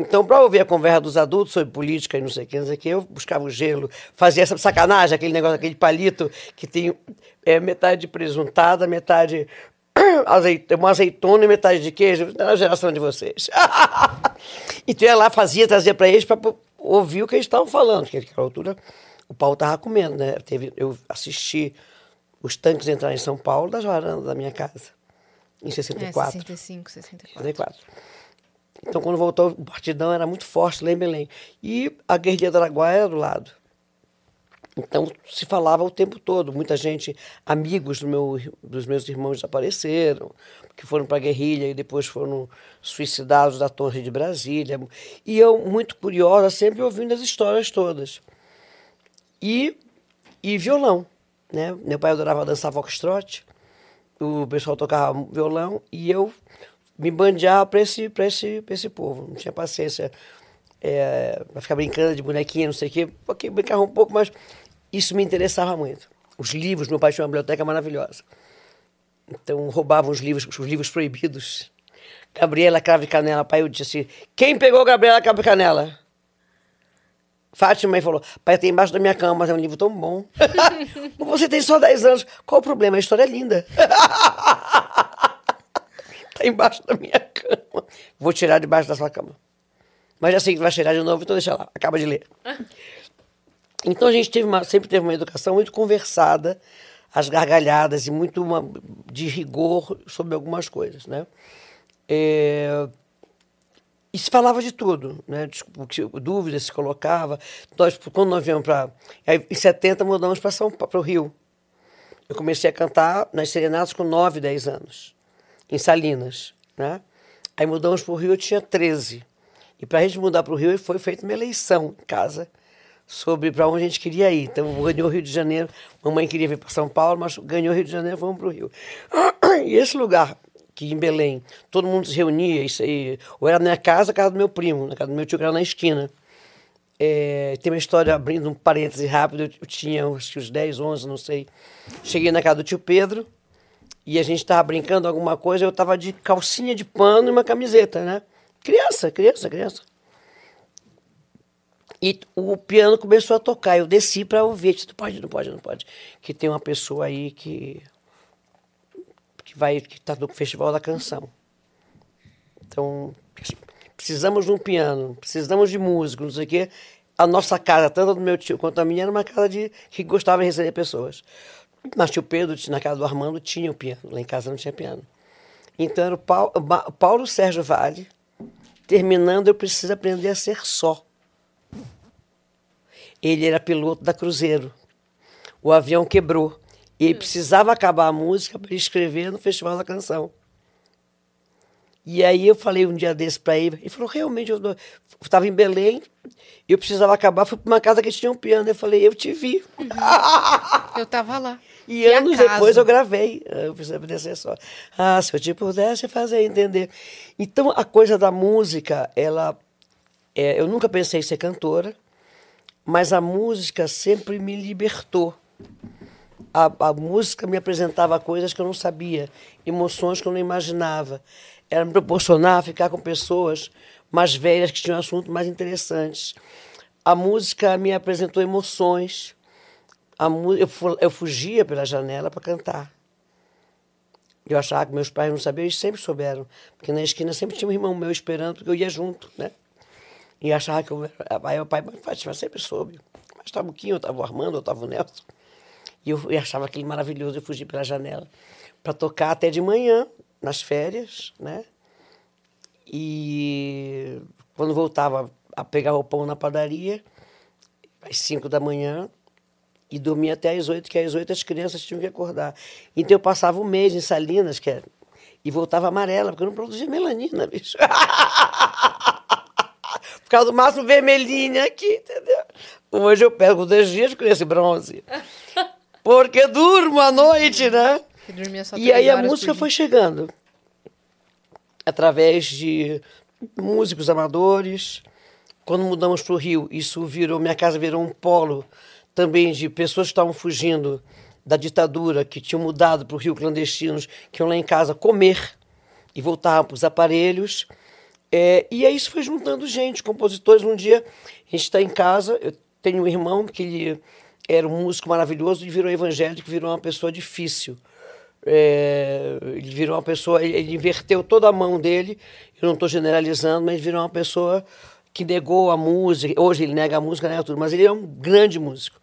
Então, para ouvir a conversa dos adultos sobre política e não sei o que, não sei o que, eu buscava o gelo, fazia essa sacanagem, aquele negócio, aquele palito que tem é, metade de presuntada, metade azeite, uma azeitona e metade de queijo. Era a geração de vocês. então eu ia lá, fazia, trazia para eles para ouvir o que eles estavam falando, porque naquela altura o pau estava comendo, né? Teve, eu assisti os tanques entrarem em São Paulo das varandas da minha casa, em É, 64. 65, 64. 64. Então, quando voltou, o partidão era muito forte lá em Belém. E a guerrilha do Araguaia era do lado. Então, se falava o tempo todo. Muita gente, amigos do meu, dos meus irmãos desapareceram, que foram para a guerrilha e depois foram suicidados da Torre de Brasília. E eu, muito curiosa, sempre ouvindo as histórias todas. E, e violão. Né? Meu pai adorava dançar foxtrot, o pessoal tocava violão e eu me bandeava para esse, pra esse, esse povo. Não tinha paciência é, para ficar brincando de bonequinha, não sei o quê. Porque brincava um pouco, mas isso me interessava muito. Os livros, meu pai tinha uma biblioteca maravilhosa. Então roubavam os livros, os livros proibidos. Gabriela Cravo e Canela, pai, eu disse assim, quem pegou Gabriela Cravo e Canela? Fátima aí falou, pai, tem embaixo da minha cama, mas é um livro tão bom. Você tem só 10 anos. Qual o problema? A história é linda. tá embaixo da minha cama. Vou tirar debaixo da sua cama. Mas já sei que vai tirar de novo, então deixa lá. Acaba de ler. Então a gente teve uma, sempre teve uma educação muito conversada, as gargalhadas e muito uma, de rigor sobre algumas coisas, né? É, e se falava de tudo, né? Dúvidas se colocava. Nós, quando nós viemos para. Em 70 mudamos para o Rio. Eu comecei a cantar nas serenatas com 9, 10 anos, em Salinas, né? Aí mudamos para o Rio, eu tinha 13. E para a gente mudar para o Rio, foi feita uma eleição em casa sobre para onde a gente queria ir. Então, ganhou o Rio de Janeiro. Mamãe queria vir para São Paulo, mas ganhou o Rio de Janeiro, vamos para o Rio. E esse lugar, que em Belém, todo mundo se reunia, isso aí, ou era na minha casa, a casa do meu primo, na casa do meu tio, que era na esquina. É, tem uma história, abrindo um parêntese rápido, eu tinha acho que uns 10, 11, não sei. Cheguei na casa do tio Pedro e a gente estava brincando alguma coisa, eu estava de calcinha de pano e uma camiseta, né? Criança, criança, criança. E o piano começou a tocar. Eu desci para ouvir. Disse, não pode, não pode, não pode. Que tem uma pessoa aí que que vai que está no Festival da Canção. Então, precisamos de um piano, precisamos de músico, não sei o quê. A nossa casa, tanto do meu tio quanto a minha, era uma casa de, que gostava de receber pessoas. Mas tio Pedro, na casa do Armando, tinha o piano. Lá em casa não tinha piano. Então era o Paulo, Paulo Sérgio Vale, terminando Eu Preciso Aprender a Ser Só. Ele era piloto da Cruzeiro. O avião quebrou. E ele precisava acabar a música para escrever no Festival da Canção. E aí eu falei um dia desse para ele, ele falou, realmente, eu estava em Belém, eu precisava acabar, fui para uma casa que tinha um piano. Eu falei, eu te vi. Uhum. eu estava lá. E que anos acaso. depois eu gravei. Eu fiz só. Ah, se eu te pudesse fazer entender. Então a coisa da música, ela. É, eu nunca pensei em ser cantora, mas a música sempre me libertou. A, a música me apresentava coisas que eu não sabia, emoções que eu não imaginava. Ela me proporcionava ficar com pessoas mais velhas que tinham assuntos mais interessantes. A música me apresentou emoções a, eu, eu fugia pela janela para cantar. Eu achava que meus pais não sabiam, eles sempre souberam. Porque na esquina sempre tinha um irmão meu esperando, porque eu ia junto, né? E achava que eu. Aí o pai, Fátima sempre soube. Mas estava o Quinho, estava o Armando, estava o Nelson. E eu, eu achava aquele maravilhoso, eu fugi pela janela. Para tocar até de manhã, nas férias, né? E quando voltava a pegar o pão na padaria, às cinco da manhã, e dormia até às oito, que às oito as crianças tinham que acordar. Então eu passava um mês em Salinas, que era, e voltava amarela, porque eu não produzia melanina, bicho. Por causa do máximo vermelhinha aqui, entendeu? Hoje eu pego dois dias com esse bronze. Porque durmo à noite, né? E aí a música foi chegando. Através de músicos amadores. Quando mudamos para o Rio, isso virou, minha casa virou um polo também de pessoas que estavam fugindo da ditadura, que tinham mudado para o Rio clandestinos, que iam lá em casa comer e voltavam para os aparelhos. É, e aí isso foi juntando gente, compositores. Um dia a gente está em casa, eu tenho um irmão que ele era um músico maravilhoso e virou evangélico, virou uma pessoa difícil. É, ele virou uma pessoa, ele, inverteu toda a mão dele, eu não estou generalizando, mas virou uma pessoa que negou a música. Hoje ele nega a música, nega tudo, mas ele é um grande músico.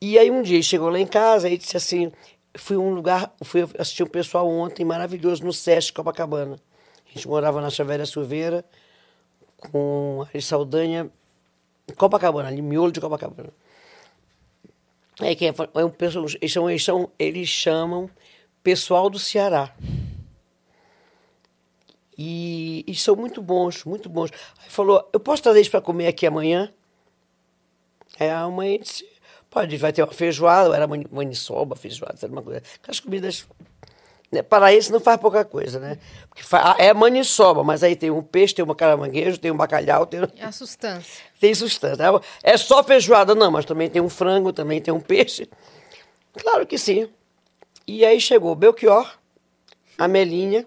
E aí um dia ele chegou lá em casa e disse assim: fui um lugar, fui assistir um pessoal ontem maravilhoso no Sesc Copacabana. A gente morava na Chavéria Silveira com a Saldanha, Copacabana, ali, miolo de Copacabana. É que é, é um pessoal, eles, são, eles, são, eles chamam pessoal do Ceará. E, e são muito bons, muito bons. Aí falou: Eu posso trazer isso para comer aqui amanhã? Aí a mãe disse: Pode, vai ter uma feijoada, era maniçoba, feijoada, era uma coisa. Aquelas comidas. Né, paraense não faz pouca coisa, né? Porque faz, é maniçoba, mas aí tem um peixe, tem uma caramanguejo, tem um bacalhau. Tem, é a sustância. Tem sustância. É só feijoada, não, mas também tem um frango, também tem um peixe. Claro que sim. E aí chegou Belchior, Amelinha,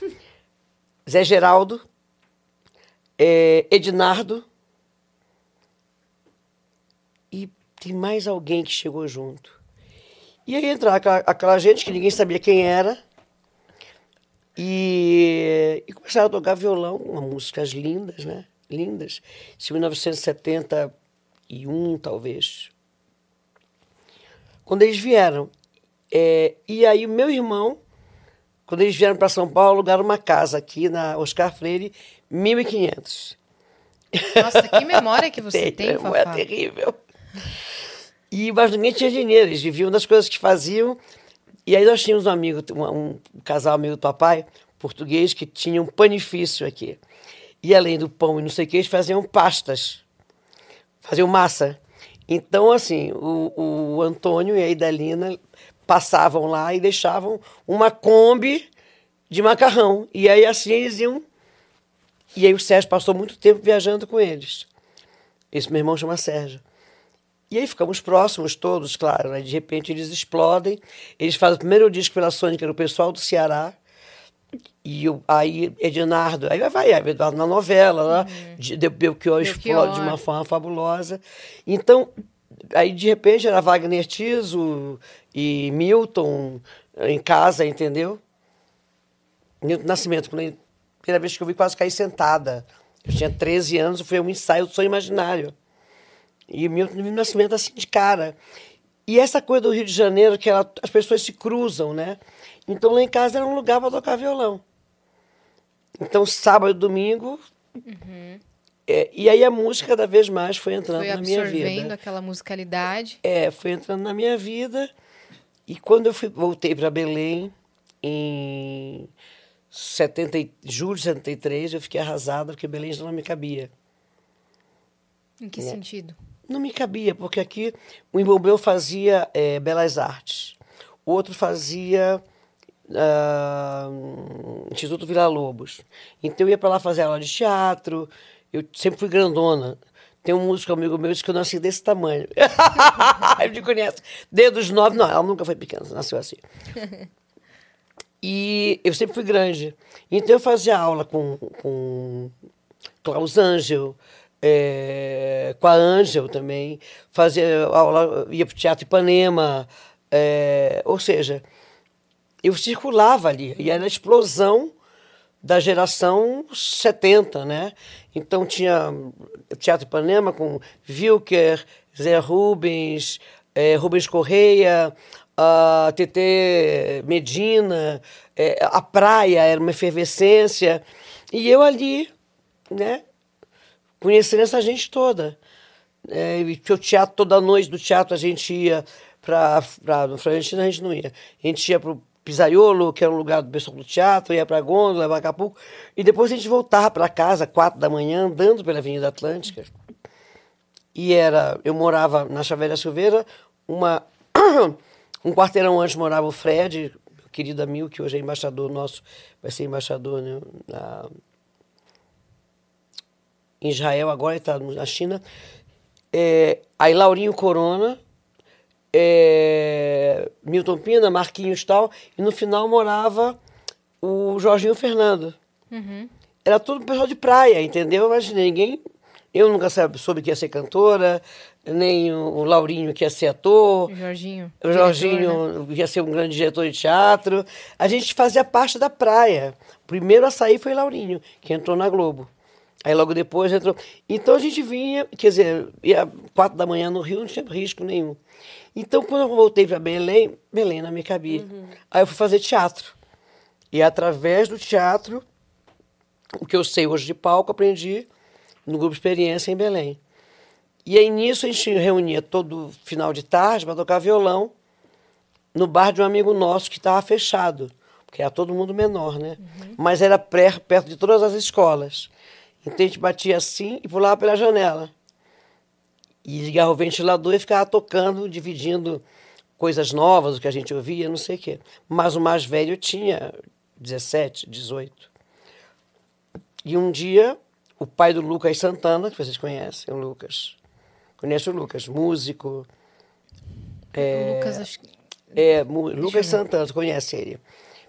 Zé Geraldo, é, Ednardo e tem mais alguém que chegou junto. E aí entra aquela, aquela gente que ninguém sabia quem era e, e começaram a tocar violão, uma músicas lindas, né? Lindas. Isso em 1971, talvez. Quando eles vieram. É, e aí o meu irmão quando eles vieram para São Paulo, alugaram uma casa aqui na Oscar Freire, 1.500. Nossa, que memória que você tem, tem Fafá. É terrível. E, mas ninguém tinha dinheiro, eles viviam das coisas que faziam. E aí nós tínhamos um amigo, um, um casal amigo do papai, português, que tinha um panifício aqui. E além do pão e não sei o que, eles faziam pastas, faziam massa. Então, assim, o, o Antônio e a Idalina passavam lá e deixavam uma Kombi de macarrão. E aí assim eles iam. E aí o Sérgio passou muito tempo viajando com eles. Esse meu irmão chama Sérgio. E aí ficamos próximos todos, claro. Né? De repente eles explodem. Eles fazem o primeiro disco pela Sony, que era o pessoal do Ceará. E o, aí Ednardo, aí vai, aí Eduardo na novela, uhum. de, de Belchior explode de uma forma fabulosa. Então, aí de repente era Wagner Tiso e Milton em casa, entendeu? Milton Nascimento, quando primeira vez que eu vi, quase caí sentada. Eu tinha 13 anos, foi um ensaio do sonho imaginário. E Milton Nascimento assim de cara. E essa coisa do Rio de Janeiro, que ela, as pessoas se cruzam, né? Então lá em casa era um lugar para tocar violão. Então sábado e domingo uhum. É, e aí a música cada vez mais foi entrando foi na minha vida. absorvendo aquela musicalidade. É, foi entrando na minha vida. E quando eu fui, voltei para Belém, em 70, e- julho de 73, eu fiquei arrasada, porque Belém já não me cabia. Em que sentido? Não me cabia, porque aqui o irmão meu fazia eh, belas artes, o outro fazia ah, Instituto Vila Lobos. Então eu ia para lá fazer aula de teatro, eu sempre fui grandona. Tem um músico amigo meu que eu nasci desse tamanho. Ele me conhece. Desde os nove, não, ela nunca foi pequena, nasceu assim. E eu sempre fui grande. Então eu fazia aula com, com Klaus Angel, eh, com a Angel também, fazia aula, ia para o Teatro Ipanema, eh, ou seja, eu circulava ali, e era a explosão da geração 70, né? Então tinha Teatro Ipanema com Wilker, Zé Rubens, eh, Rubens Correia, a TT Medina, eh, a praia era uma efervescência, e eu ali, né? Conhecendo essa gente toda. É, e tinha o teatro toda noite do teatro a gente ia para para Florentina a gente não ia. A gente ia para o Pisaiolo, que era um lugar do pessoal do teatro, ia para a Gôndola, para Acapulco, e depois a gente voltava para casa quatro da manhã andando pela Avenida Atlântica. E era, eu morava na Chaveira Silveira, uma um quarteirão antes morava o Fred, querido amigo que hoje é embaixador nosso, vai ser embaixador né, na em Israel, agora está na China. É, aí Laurinho Corona, é, Milton Pina, Marquinhos tal, e no final morava o Jorginho Fernando. Era tudo pessoal de praia, entendeu? Mas ninguém. Eu nunca sabe- soube que ia ser cantora, nem o, Laurinho que ia ser ator. O Jorginho. O diretor, Jorginho né? ia ser um grande diretor de teatro. A gente fazia parte da praia. O primeiro a sair foi Laurinho, que entrou na Globo. Aí logo depois entrou. Então a gente vinha, quer dizer, ia quatro da manhã no Rio, não tinha risco nenhum. Então quando eu voltei para Belém, Belém não me cabia. Aí eu fui fazer teatro. E através do teatro, o que eu sei hoje de palco, aprendi no Grupo Experiência em Belém. E aí nisso a gente reunia todo final de tarde para tocar violão no bar de um amigo nosso que estava fechado, porque era todo mundo menor, né? Mas era pré, perto de todas as escolas. Então a gente batia assim e pulava pela janela. E ligava o ventilador e ficava tocando, dividindo coisas novas, o que a gente ouvia, não sei o quê. Mas o mais velho tinha 17, 18. E um dia, o pai do Lucas Santana, que vocês conhecem, o Lucas. Conhece o Lucas, músico. O Lucas, acho que. É, Lucas Santana, você conhece ele.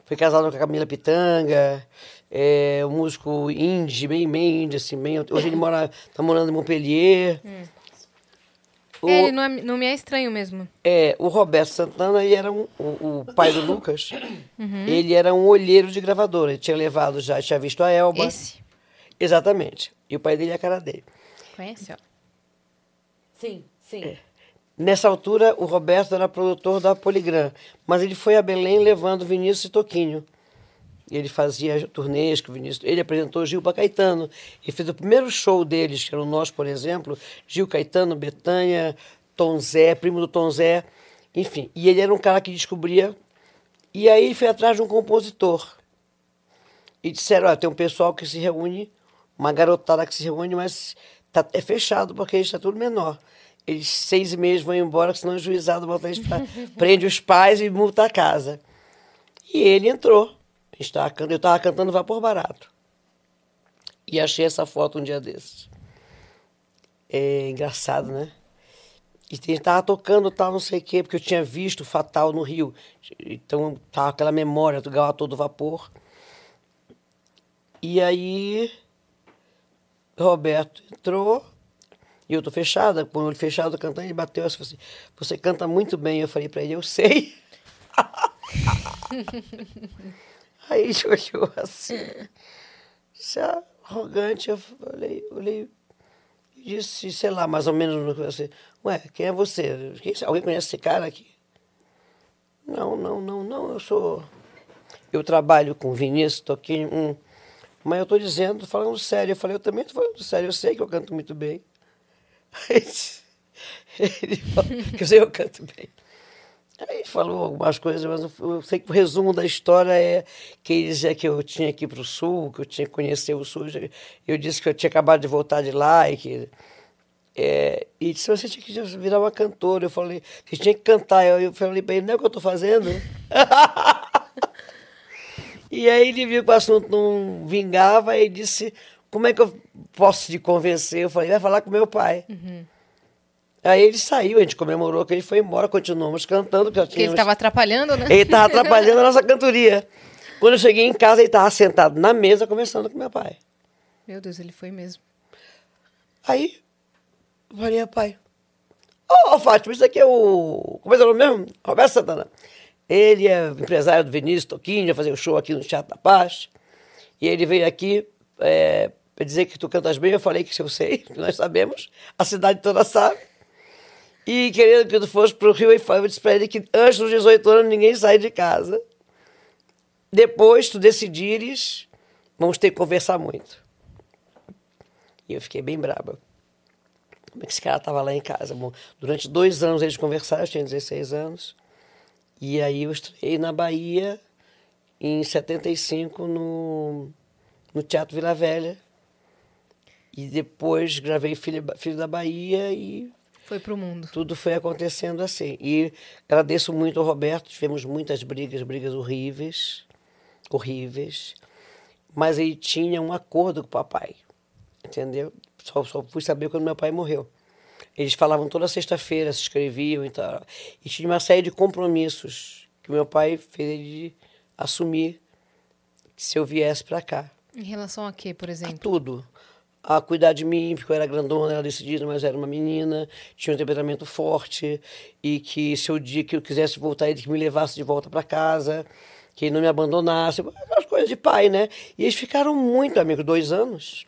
Foi casado com a Camila Pitanga, é um músico indie, bem, bem indie, assim, bem, hoje ele mora, tá morando em Montpellier. O, É, ele não, é- não me é estranho mesmo. é, o Roberto Santana, ele era um, o, o pai do Lucas, Uhum. ele era um olheiro de gravadora, ele tinha levado já, tinha visto a Elba. Esse. Exatamente. E o pai dele é a cara dele. Conhece, ó. Sim, sim. Nessa altura, o Roberto era produtor da Poligram, mas ele foi a Belém levando Vinícius e Toquinho. Ele fazia turnês com o Vinícius. Ele apresentou Gil para Caetano. E fez o primeiro show deles, que era o nós, por exemplo, Gil Caetano, Betânia, Tom Zé, primo do Tom Zé, enfim. E ele era um cara que descobria. E aí foi atrás de um compositor. E disseram, olha, tem um pessoal que se reúne, uma garotada que se reúne, mas tá, é fechado porque está tudo menor. Eles seis meses vão embora, senão o juizado bota eles prende os pais e multa a casa. E ele entrou. A gente tava, can- eu estava cantando Vapor Barato. E achei essa foto um dia desses. É engraçado, né? E ele estava tocando tal, não sei o quê, porque eu tinha visto Fatal no Rio. Então, tava aquela memória do Gal a todo vapor. E aí, Roberto entrou, e eu tô fechada, com o olho fechado, cantando, ele bateu assim, assim, você canta muito bem. Eu falei para ele, eu sei. aí ele olhou assim, se arrogante, eu falei, olhei e disse, sei lá, mais ou menos, assim, ué, quem é você? Quem- alguém conhece esse cara aqui? Não, não, não, não, eu sou... Eu trabalho com Vinícius Toquinho, hum, mas eu estou dizendo, tô falando sério. Eu falei, eu também estou falando sério, eu sei que eu canto muito bem. Ele falou, que eu sei que eu canto bem. Aí falou algumas coisas, mas eu, sei que o resumo da história é que ele dizia que eu tinha que ir para o sul, que eu tinha que conhecer o sul. Eu disse que eu tinha acabado de voltar de lá e que. É, e disse, você tinha que virar uma cantora. Eu falei, você tinha que cantar. Eu, eu falei para ele, não é o que eu estou fazendo. e aí ele viu que o assunto não vingava e disse, como é que eu posso te convencer? Eu falei, vai falar com meu pai. Uhum. Aí ele saiu, a gente comemorou que ele foi embora, continuamos cantando. Porque, porque ele estava atrapalhando, né? Ele estava atrapalhando a nossa cantoria. Quando eu cheguei em casa, ele estava sentado na mesa conversando com meu pai. Meu Deus, ele foi mesmo. Aí, eu falei, pai, ô oh, Fátima, isso aqui é o. Como é o nome mesmo? Roberto Santana. Ele é empresário do Vinícius Toquinho, ia fazer o um show aqui no Teatro da Paz. E ele veio aqui é, para dizer que tu cantas bem. Eu falei que eu sei, que nós sabemos, a cidade toda sabe. E querendo que tu fosse para o Rio, eu disse para ele que antes dos 18 anos ninguém sai de casa. Depois tu decidires, vamos ter que conversar muito. E eu fiquei bem braba. Como é que esse cara estava lá em casa? Bom, durante dois anos eles conversaram, eu tinha 16 anos. E aí eu estreiei na Bahia em 75 no, no Teatro Vila Velha. E depois gravei Filho, Filho da Bahia e foi para o mundo. Tudo foi acontecendo assim. E agradeço muito ao Roberto, tivemos muitas brigas, brigas horríveis, horríveis. Mas ele tinha um acordo com o papai, entendeu? Só, só fui saber quando meu pai morreu. Eles falavam toda sexta-feira, se escreviam e tal. E tinha uma série de compromissos que meu pai fez ele assumir se eu viesse para cá. Em relação a quê, por exemplo? A tudo a cuidar de mim, porque eu era grandona, era decidida, mas era uma menina, tinha um temperamento forte, e que se o dia que eu quisesse voltar, ele que me levasse de volta para casa, que ele não me abandonasse, aquelas coisas de pai, né? E eles ficaram muito amigos, dois anos.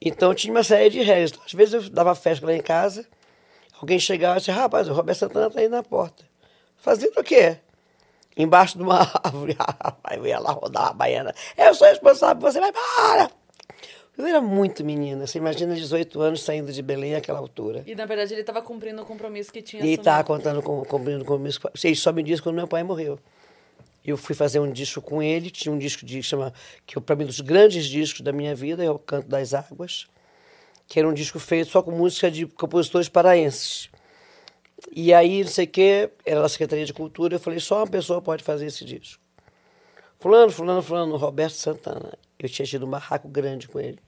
Então tinha uma série de regras. Às vezes eu dava festa lá em casa, alguém chegava e disse, rapaz, o Roberto Santana tá aí na porta. Fazendo o quê? Embaixo de uma árvore. Rapaz, eu ia lá rodar a baiana. Eu sou responsável, você vai embora! Eu era muito menina. Você imagina 18 anos saindo de Belém àquela altura. E, na verdade, ele estava cumprindo o compromisso que tinha E estava contando, com, cumprindo o compromisso. Ele só me disse quando meu pai morreu. Eu fui fazer um disco com ele. Tinha um disco de chama que para mim um dos grandes discos da minha vida é o Canto das Águas, que era um disco feito só com música de compositores paraenses. E aí, não sei o quê, era da Secretaria de Cultura, eu falei, só uma pessoa pode fazer esse disco. Fulano, fulano, fulano, Roberto Santana. Eu tinha tido um barraco grande com ele.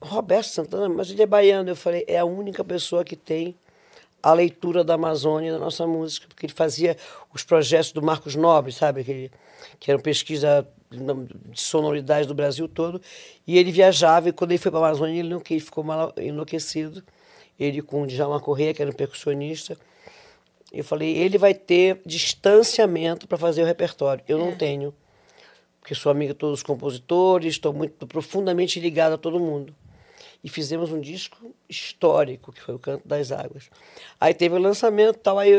Roberto Santana, mas ele é baiano. Eu falei, é a única pessoa que tem a leitura da Amazônia da nossa música, porque ele fazia os projetos do Marcos Nobre, sabe? Que, que eram pesquisa de sonoridade do Brasil todo. E ele viajava, e quando ele foi para a Amazônia, ele, não, ele ficou mal enlouquecido. Ele com o Djalma Corrêa, que era um percussionista. Eu falei, ele vai ter distanciamento para fazer o repertório. Eu é. não tenho, porque sou amiga de todos os compositores, estou muito profundamente ligada a todo mundo e fizemos um disco histórico, que foi o Canto das Águas. Aí teve o lançamento, tal, aí,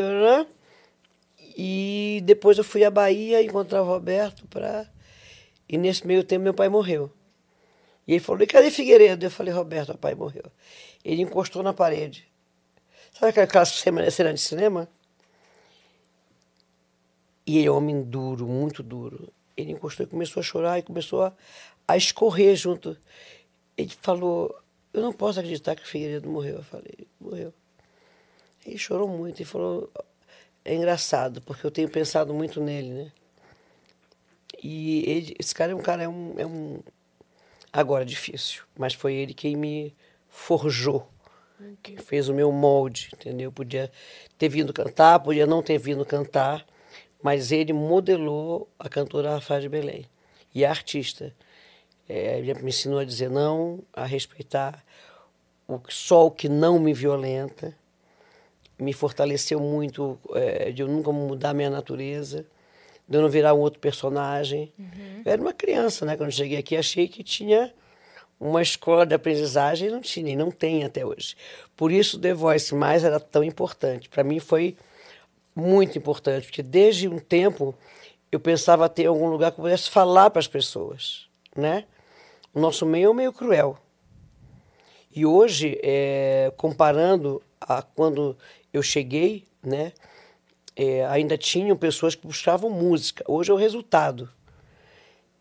e depois eu fui à Bahia encontrar o Roberto para e nesse meio tempo meu pai morreu. E ele falou: "E cadê Figueiredo?" Eu falei: "Roberto, o pai morreu". Ele encostou na parede. Sabe aquela cena de cinema? E ele é um homem duro, muito duro. Ele encostou e começou a chorar e começou a, a escorrer junto. Ele falou: eu não posso acreditar que o Figueiredo morreu. Eu falei, morreu. Ele chorou muito e falou, é engraçado, porque eu tenho pensado muito nele, né? E ele, esse cara é um cara, é um, é um. Agora difícil, mas foi ele quem me forjou, quem fez o meu molde, entendeu? Podia ter vindo cantar, podia não ter vindo cantar, mas ele modelou a cantora Rafael de Belém e a artista. É, ele me ensinou a dizer não, a respeitar o, só o que não me violenta. Me fortaleceu muito é, de eu nunca mudar minha natureza, de eu não virar um outro personagem. Uhum. Eu era uma criança, né? Quando cheguei aqui, achei que tinha uma escola de aprendizagem, não tinha, e não tem até hoje. Por isso, The Voice Mais era tão importante. Para mim, foi muito importante, porque desde um tempo eu pensava ter algum lugar que eu pudesse falar para as pessoas, né? O nosso meio é um meio cruel. E hoje, é, comparando a quando eu cheguei né? É, ainda tinham pessoas que buscavam música. Hoje é o resultado.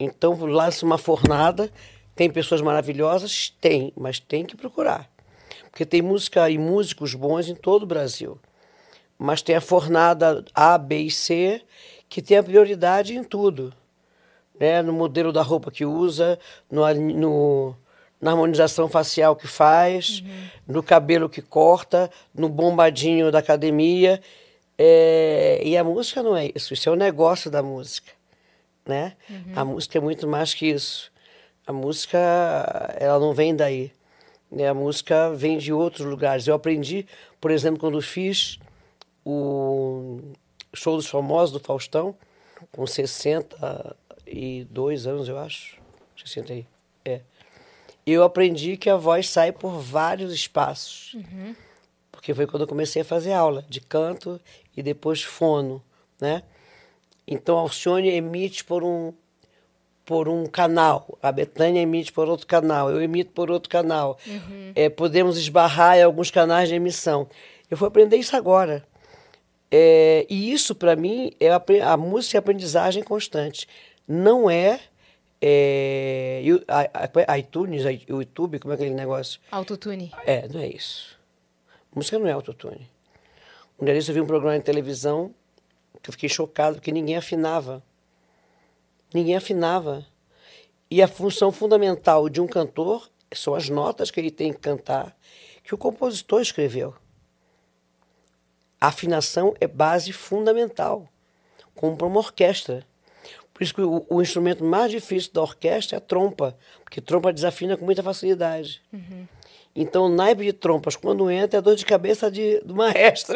Então, lança uma fornada, tem pessoas maravilhosas? Tem, mas tem que procurar. Porque tem música e músicos bons em todo o Brasil. Mas tem a fornada A, B e C, que tem a prioridade em tudo. Né? No modelo da roupa que usa, no, no na harmonização facial que faz, uhum. no cabelo que corta, no bombadinho da academia. É, e a música não é isso, isso é o negócio da música, né? Uhum. A música é muito mais que isso. A música, ela não vem daí. Né? A música vem de outros lugares. Eu aprendi, por exemplo, quando fiz o show dos famosos do Faustão, com 62 anos, eu acho. 60 aí. É eu aprendi que a voz sai por vários espaços. Uhum. Porque foi quando eu comecei a fazer aula de canto e depois fono, né? Então, a Alcione emite por um, por um canal, a Betânia emite por outro canal, eu emito por outro canal. Uhum. É, podemos esbarrar em alguns canais de emissão. Eu fui aprender isso agora. É, e isso, para mim, é a, a música e a aprendizagem constante. Não é é, a, a, iTunes, o YouTube, como é aquele negócio? Autotune. É, não é isso. Música não é autotune. Um dia eu vi um programa de televisão que eu fiquei chocado, porque ninguém afinava. Ninguém afinava. E a função fundamental de um cantor são as notas que ele tem que cantar, que o compositor escreveu. A afinação é base fundamental, como para uma orquestra. Por isso que o, o, instrumento mais difícil da orquestra é a trompa, porque trompa desafina com muita facilidade. Uhum. Então, o naipe de trompas, quando entra, é dor de cabeça de, do maestro.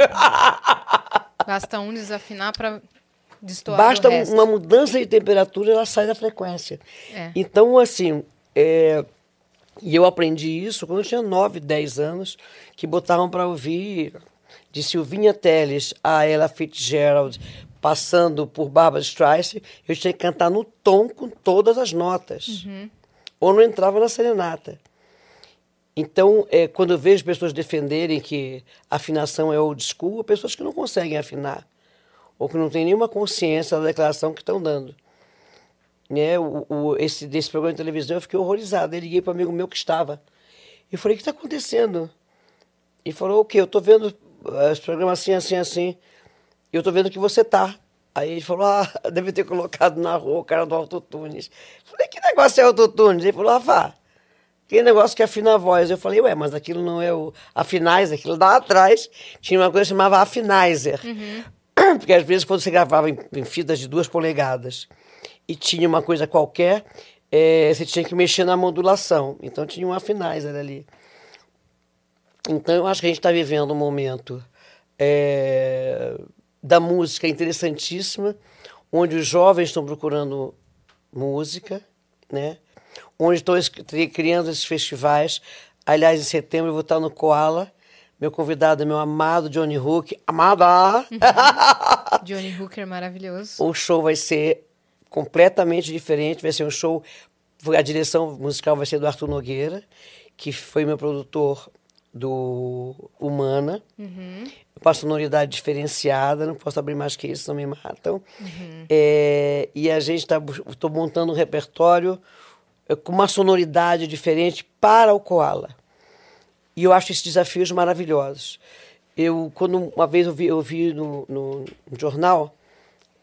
Basta um desafinar para destoar Basta uma mudança de temperatura, ela sai da frequência. É. Então, assim, é, e eu aprendi isso quando eu tinha 9, 10 anos, que botavam para ouvir de Silvinha Teles a Ella Fitzgerald, passando por Barbara Streisand, eu tinha que cantar no tom com todas as notas. Uhum. Ou não entrava na serenata. Então, é, quando eu vejo pessoas defenderem que afinação é old school, pessoas que não conseguem afinar, ou que não têm nenhuma consciência da declaração que estão dando. Né? O, o, esse, desse programa de televisão eu fiquei horrorizado. Eu liguei para um amigo meu que estava. E falei, o que está acontecendo? E falou, o quê? Eu estou vendo esse programa assim, assim, assim e eu tô vendo que você tá. Aí ele falou, ah, deve ter colocado na rua o cara do autotunes. Falei, que negócio é autotunes? Ele falou, Rafa, que negócio que afina a voz. Eu falei, ué, mas aquilo não é o afinizer, aquilo lá atrás tinha uma coisa que chamava afinizer. Uhum. Porque às vezes quando você gravava em, em, fitas de duas polegadas e tinha uma coisa qualquer, é, você tinha que mexer na modulação. Então tinha um afinizer ali. Então eu acho que a gente está vivendo um momento... É, da música interessantíssima, onde os jovens estão procurando música, né? onde estão criando esses festivais. Aliás, em setembro eu vou estar no Koala. Meu convidado é meu amado Johnny Hooker. Amada! Johnny Hooker maravilhoso. O show vai ser completamente diferente. Vai ser um show. A direção musical vai ser do Arthur Nogueira, que foi meu produtor do Humana. Uhum. Eu passo sonoridade diferenciada, não posso abrir mais que isso, não me matam. Uhum. É, e a gente está montando um repertório é, com uma sonoridade diferente para o koala. E eu acho esses desafios maravilhosos. Eu, quando uma vez eu vi, eu vi no, no, no jornal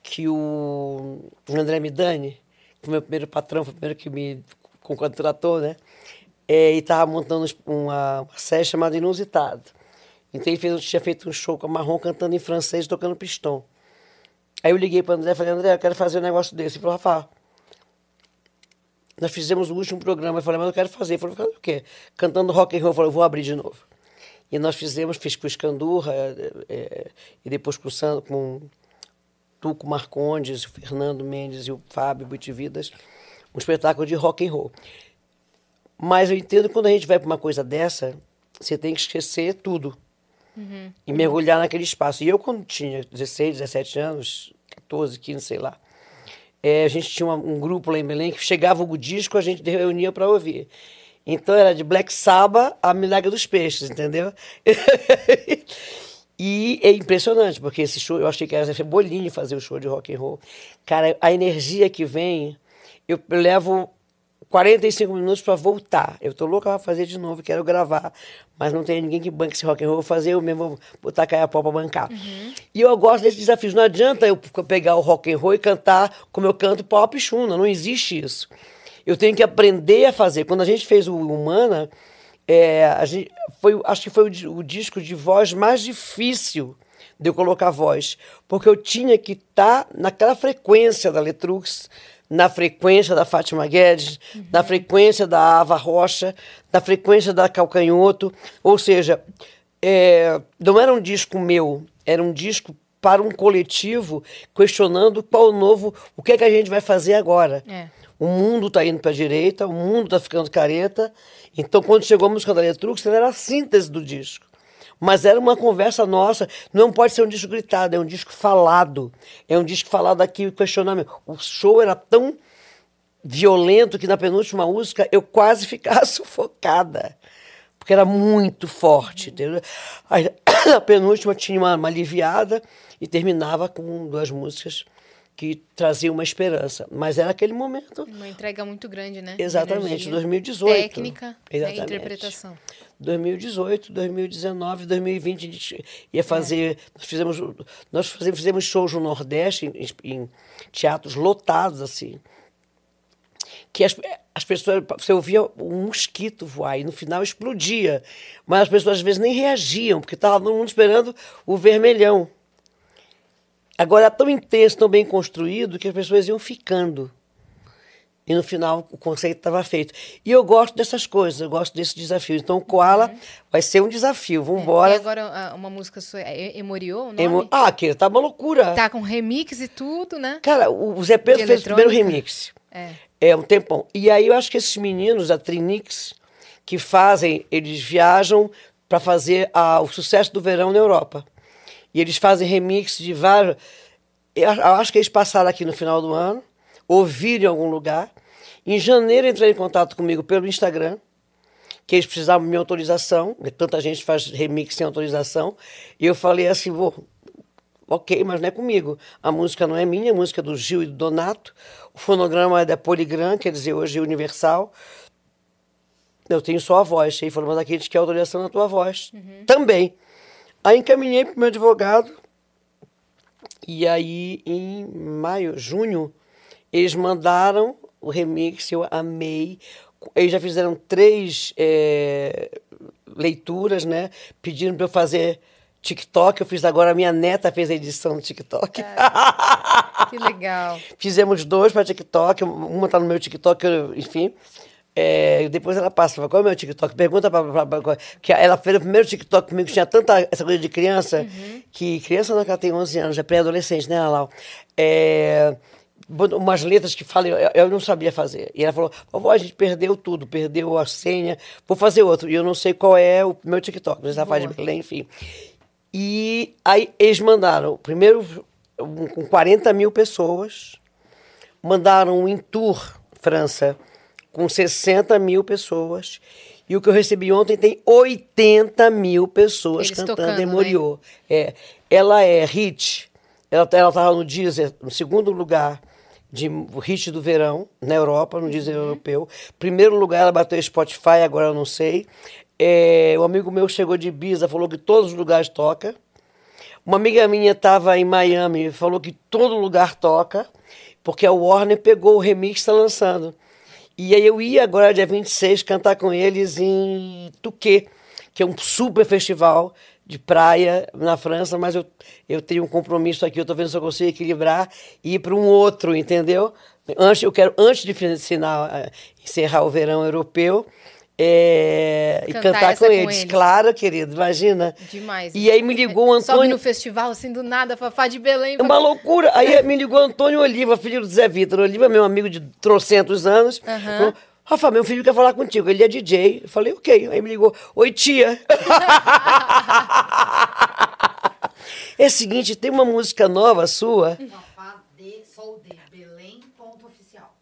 que o André Midani, que foi meu primeiro patrão, foi o primeiro que me contratou, né? É, e estava montando uma, uma, série chamada Inusitado. Então ele fez, tinha feito um show com a Marrom cantando em francês tocando pistão. Aí eu liguei para André e falei, André, eu quero fazer um negócio desse. Ele falou, Rafa, nós fizemos o último programa. Eu falei, mas eu quero fazer. Ele falou, o quê? Cantando rock and roll. Eu falei, eu vou abrir de novo. E nós fizemos, fiz com o Escandurra, é, é, e depois com o com Tuco Marcondes, o Fernando Mendes e o Fábio Butividas, um espetáculo de rock and roll. Mas eu entendo que quando a gente vai para uma coisa dessa, você tem que esquecer tudo. Uhum. E mergulhar naquele espaço. E eu, quando tinha 16, 17 anos, 14, 15, sei lá, é, a gente tinha uma, um grupo lá em Belém que chegava o disco, a gente reunia para ouvir. Então era de Black Sabbath a Milagre dos Peixes, entendeu? E é impressionante, porque esse show, eu achei que era bolinho fazer o show de rock and roll. Cara, a energia que vem, eu levo 45 minutos para voltar. Eu tô louca pra fazer de novo, quero gravar, mas não tem ninguém que banque esse rock and roll, vou fazer eu mesmo, vou botar a pau pra bancar. E eu gosto desses desafios. Não adianta eu pegar o rock and roll e cantar como eu canto pop chuna, não existe isso. Eu tenho que aprender a fazer. Quando a gente fez o Humana, é, a gente, foi, acho que foi o, o disco de voz mais difícil de eu colocar voz, porque eu tinha que estar tá naquela frequência da Letrux, na frequência da Fátima Guedes, uhum. na frequência da Ava Rocha, na frequência da Calcanhoto, ou seja, é, não era um disco meu, era um disco para um coletivo questionando qual o novo, o que é que a gente vai fazer agora. É. O mundo está indo para a direita, o mundo está ficando careta. Então, quando chegou a música da Letrux, ela era a síntese do disco. Mas era uma conversa nossa. Não pode ser um disco gritado, é um disco falado. É um disco falado aqui, questionamento. O show era tão violento que na penúltima música eu quase ficava sufocada. Porque era muito forte. Entendeu? Aí, a penúltima tinha uma, uma aliviada e terminava com duas músicas que trazia uma esperança. Mas era aquele momento. Uma entrega muito grande, né? Exatamente, Energia. 2018. Técnica né, Exatamente. interpretação. 2018, 2019, 2020 a gente ia fazer. É. Nós fizemos, nós fizemos, fizemos shows no Nordeste, em, em teatros lotados, assim. Que as, as pessoas. Você ouvia um mosquito voar e no final explodia. Mas as pessoas às vezes nem reagiam, porque estava todo mundo esperando o vermelhão. Agora, é tão intenso, tão bem construído, que as pessoas iam ficando. E no final o conceito estava feito. E eu gosto dessas coisas, eu gosto desse desafio. Então o Koala uhum. vai ser um desafio. Vamos embora. É, e agora uma música sua, é Emoriô, Emo... Ah, que tá uma loucura. Tá com remix e tudo, né? Cara, o Zé Pedro fez o primeiro remix. É. É um tempão. E aí eu acho que esses meninos da Trinix que fazem, eles viajam para fazer a, o sucesso do verão na Europa. E eles fazem remix de vários. Eu acho que eles passaram aqui no final do ano, ouviram em algum lugar. Em janeiro entraram em contato comigo pelo Instagram, que eles precisavam de minha autorização. Tanta gente faz remix sem autorização. E eu falei assim: vou, ok, mas não é comigo. A música não é minha, a música é do Gil e do Donato. O fonograma é da Poligram, quer dizer, hoje é Universal. Eu tenho só a voz. Ele falou, mas aqui a gente quer autorização na tua voz. Uhum. Também. Aí encaminhei para o meu advogado. E aí, em maio, junho, eles mandaram o remix, eu amei. Eles já fizeram três é, leituras, né? Pedindo para eu fazer TikTok. Eu fiz agora, a minha neta fez a edição do TikTok. que legal. Fizemos dois para TikTok. Uma está no meu TikTok, enfim. É, depois ela passa, qual é o meu TikTok? Pergunta pra, pra, pra, que ela fez o primeiro TikTok comigo, tinha tanta essa coisa de criança, uhum. que criança não, que ela tem 11 anos, é pré-adolescente, né, Lau? É, umas letras que falam, eu, eu, não sabia fazer. E ela falou, vovó, a gente perdeu tudo, perdeu a senha, vou fazer outro. E eu não sei qual é o meu TikTok, mas ela faz de Belém, enfim. E aí eles mandaram, primeiro com 40 mil pessoas, mandaram um em tour, França, com 60 mil pessoas. E o que eu recebi ontem tem 80 mil pessoas Eles cantando tocando, em Moriô. Né? É, ela é hit. Ela estava no Deezer, no segundo lugar de hit do verão, na Europa, no Deezer uhum. europeu. Primeiro lugar, ela bateu Spotify, agora eu não sei. É, um amigo meu chegou de Ibiza, falou que todos os lugares toca. Uma amiga minha estava em Miami, falou que todo lugar toca, porque a Warner pegou o remix e está lançando. E aí eu ia agora, dia 26, cantar com eles em Touquet, que é um super festival de praia na França, mas eu, eu tenho um compromisso aqui, eu estou vendo se eu consigo equilibrar e ir para um outro, entendeu? Antes, eu quero, antes de ensinar, encerrar o verão europeu, é, e cantar com eles. com eles. Claro, querido, imagina. Demais. E aí me ligou o Antônio. Sobe no festival, assim, do nada, Fafá de Belém. É uma loucura. Aí me ligou Antônio Oliva, filho do Zé Vitor. Oliva, meu amigo de trocentos anos. Uhum. Falou, Rafa, meu filho quer falar contigo. Ele é DJ. Eu falei, ok. Aí me ligou, oi, tia. é o seguinte, tem uma música nova sua. Fafá de Sol de Belém, ponto oficial.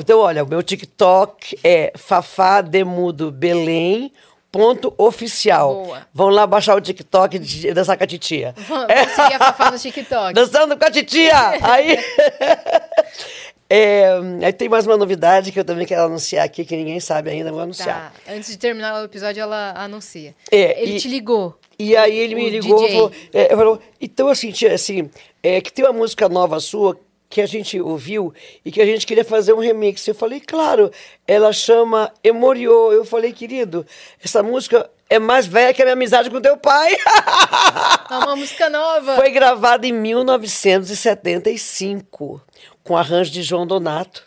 Então, olha, o meu TikTok é Fafá Demudo Belém, Ponto oficial. Boa. Vão lá baixar o TikTok de dançar com a titia. Vamos seguir a Fafá no TikTok. Dançando com a titia! Aí. É, aí tem mais uma novidade que eu também quero anunciar aqui, que ninguém sabe ainda, vou anunciar. Tá. Antes de terminar o episódio, ela anuncia. É, Ele e- te ligou. E aí ele me ligou e falou, é, falou, então assim, tia, assim, é, que tem uma música nova sua que a gente ouviu e que a gente queria fazer um remix. Eu falei, claro, ela chama Emoriô. Eu falei, querido, essa música é mais velha que a minha amizade com teu pai. É uma música nova. Foi gravada em 1975, com arranjo de João Donato.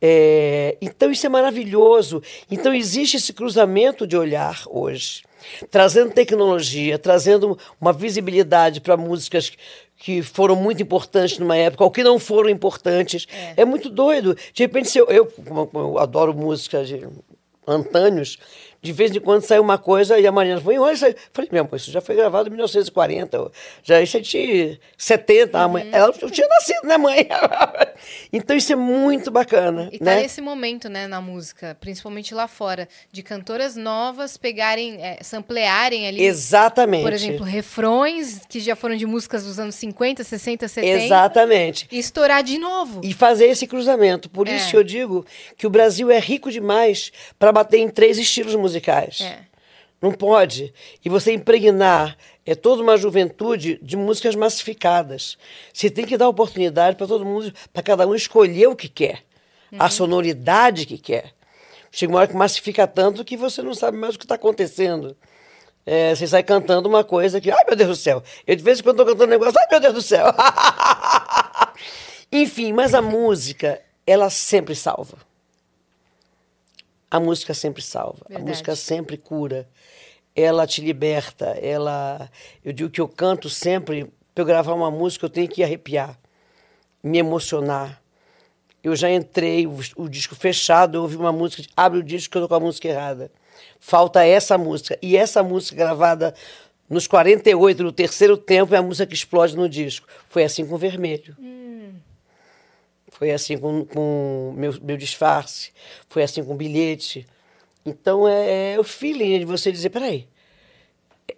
É, então isso é maravilhoso. Então existe esse cruzamento de olhar hoje, trazendo tecnologia, trazendo uma visibilidade para músicas que foram muito importantes numa época, ou que não foram importantes. É, muito doido. De repente, se eu, eu, eu adoro música de antânios, de vez em quando sai uma coisa e a Mariana falou, olha isso aí. Falei, meu amor, isso já foi gravado em 1940, já isso é de 70, a Uhum. mãe, ela eu tinha nascido, né, mãe? então isso é muito bacana, E tá né? nesse momento, né, na música, principalmente lá fora, de cantoras novas pegarem, é, samplearem ali, Exatamente. por exemplo, refrões que já foram de músicas dos anos 50, 60, 70. Exatamente. E estourar de novo. E fazer esse cruzamento. Por É. isso que eu digo que o Brasil é rico demais para bater em três estilos musicais. É. Não pode. E você impregnar é toda uma juventude de músicas massificadas. Você tem que dar oportunidade para todo mundo, para cada um escolher o que quer, Uhum. a sonoridade que quer. Chega uma hora que massifica tanto que você não sabe mais o que está acontecendo. É, você sai cantando uma coisa que, ai meu Deus do céu. Eu de vez em quando estou cantando um negócio, ai meu Deus do céu. Enfim, mas a música, ela sempre salva. A música sempre salva. Verdade. A música sempre cura. Ela te liberta. Ela. Eu digo que eu canto sempre. Para eu gravar uma música, eu tenho que arrepiar, me emocionar. Eu já entrei, o, o disco fechado, eu ouvi uma música, abre o disco que eu tô com a música errada. Falta essa música. E essa música gravada nos 48, no terceiro tempo, é a música que explode no disco. Foi assim com Vermelho. Foi assim com, com meu, meu disfarce. Foi assim com bilhete. Então é, é o feeling de você dizer, peraí,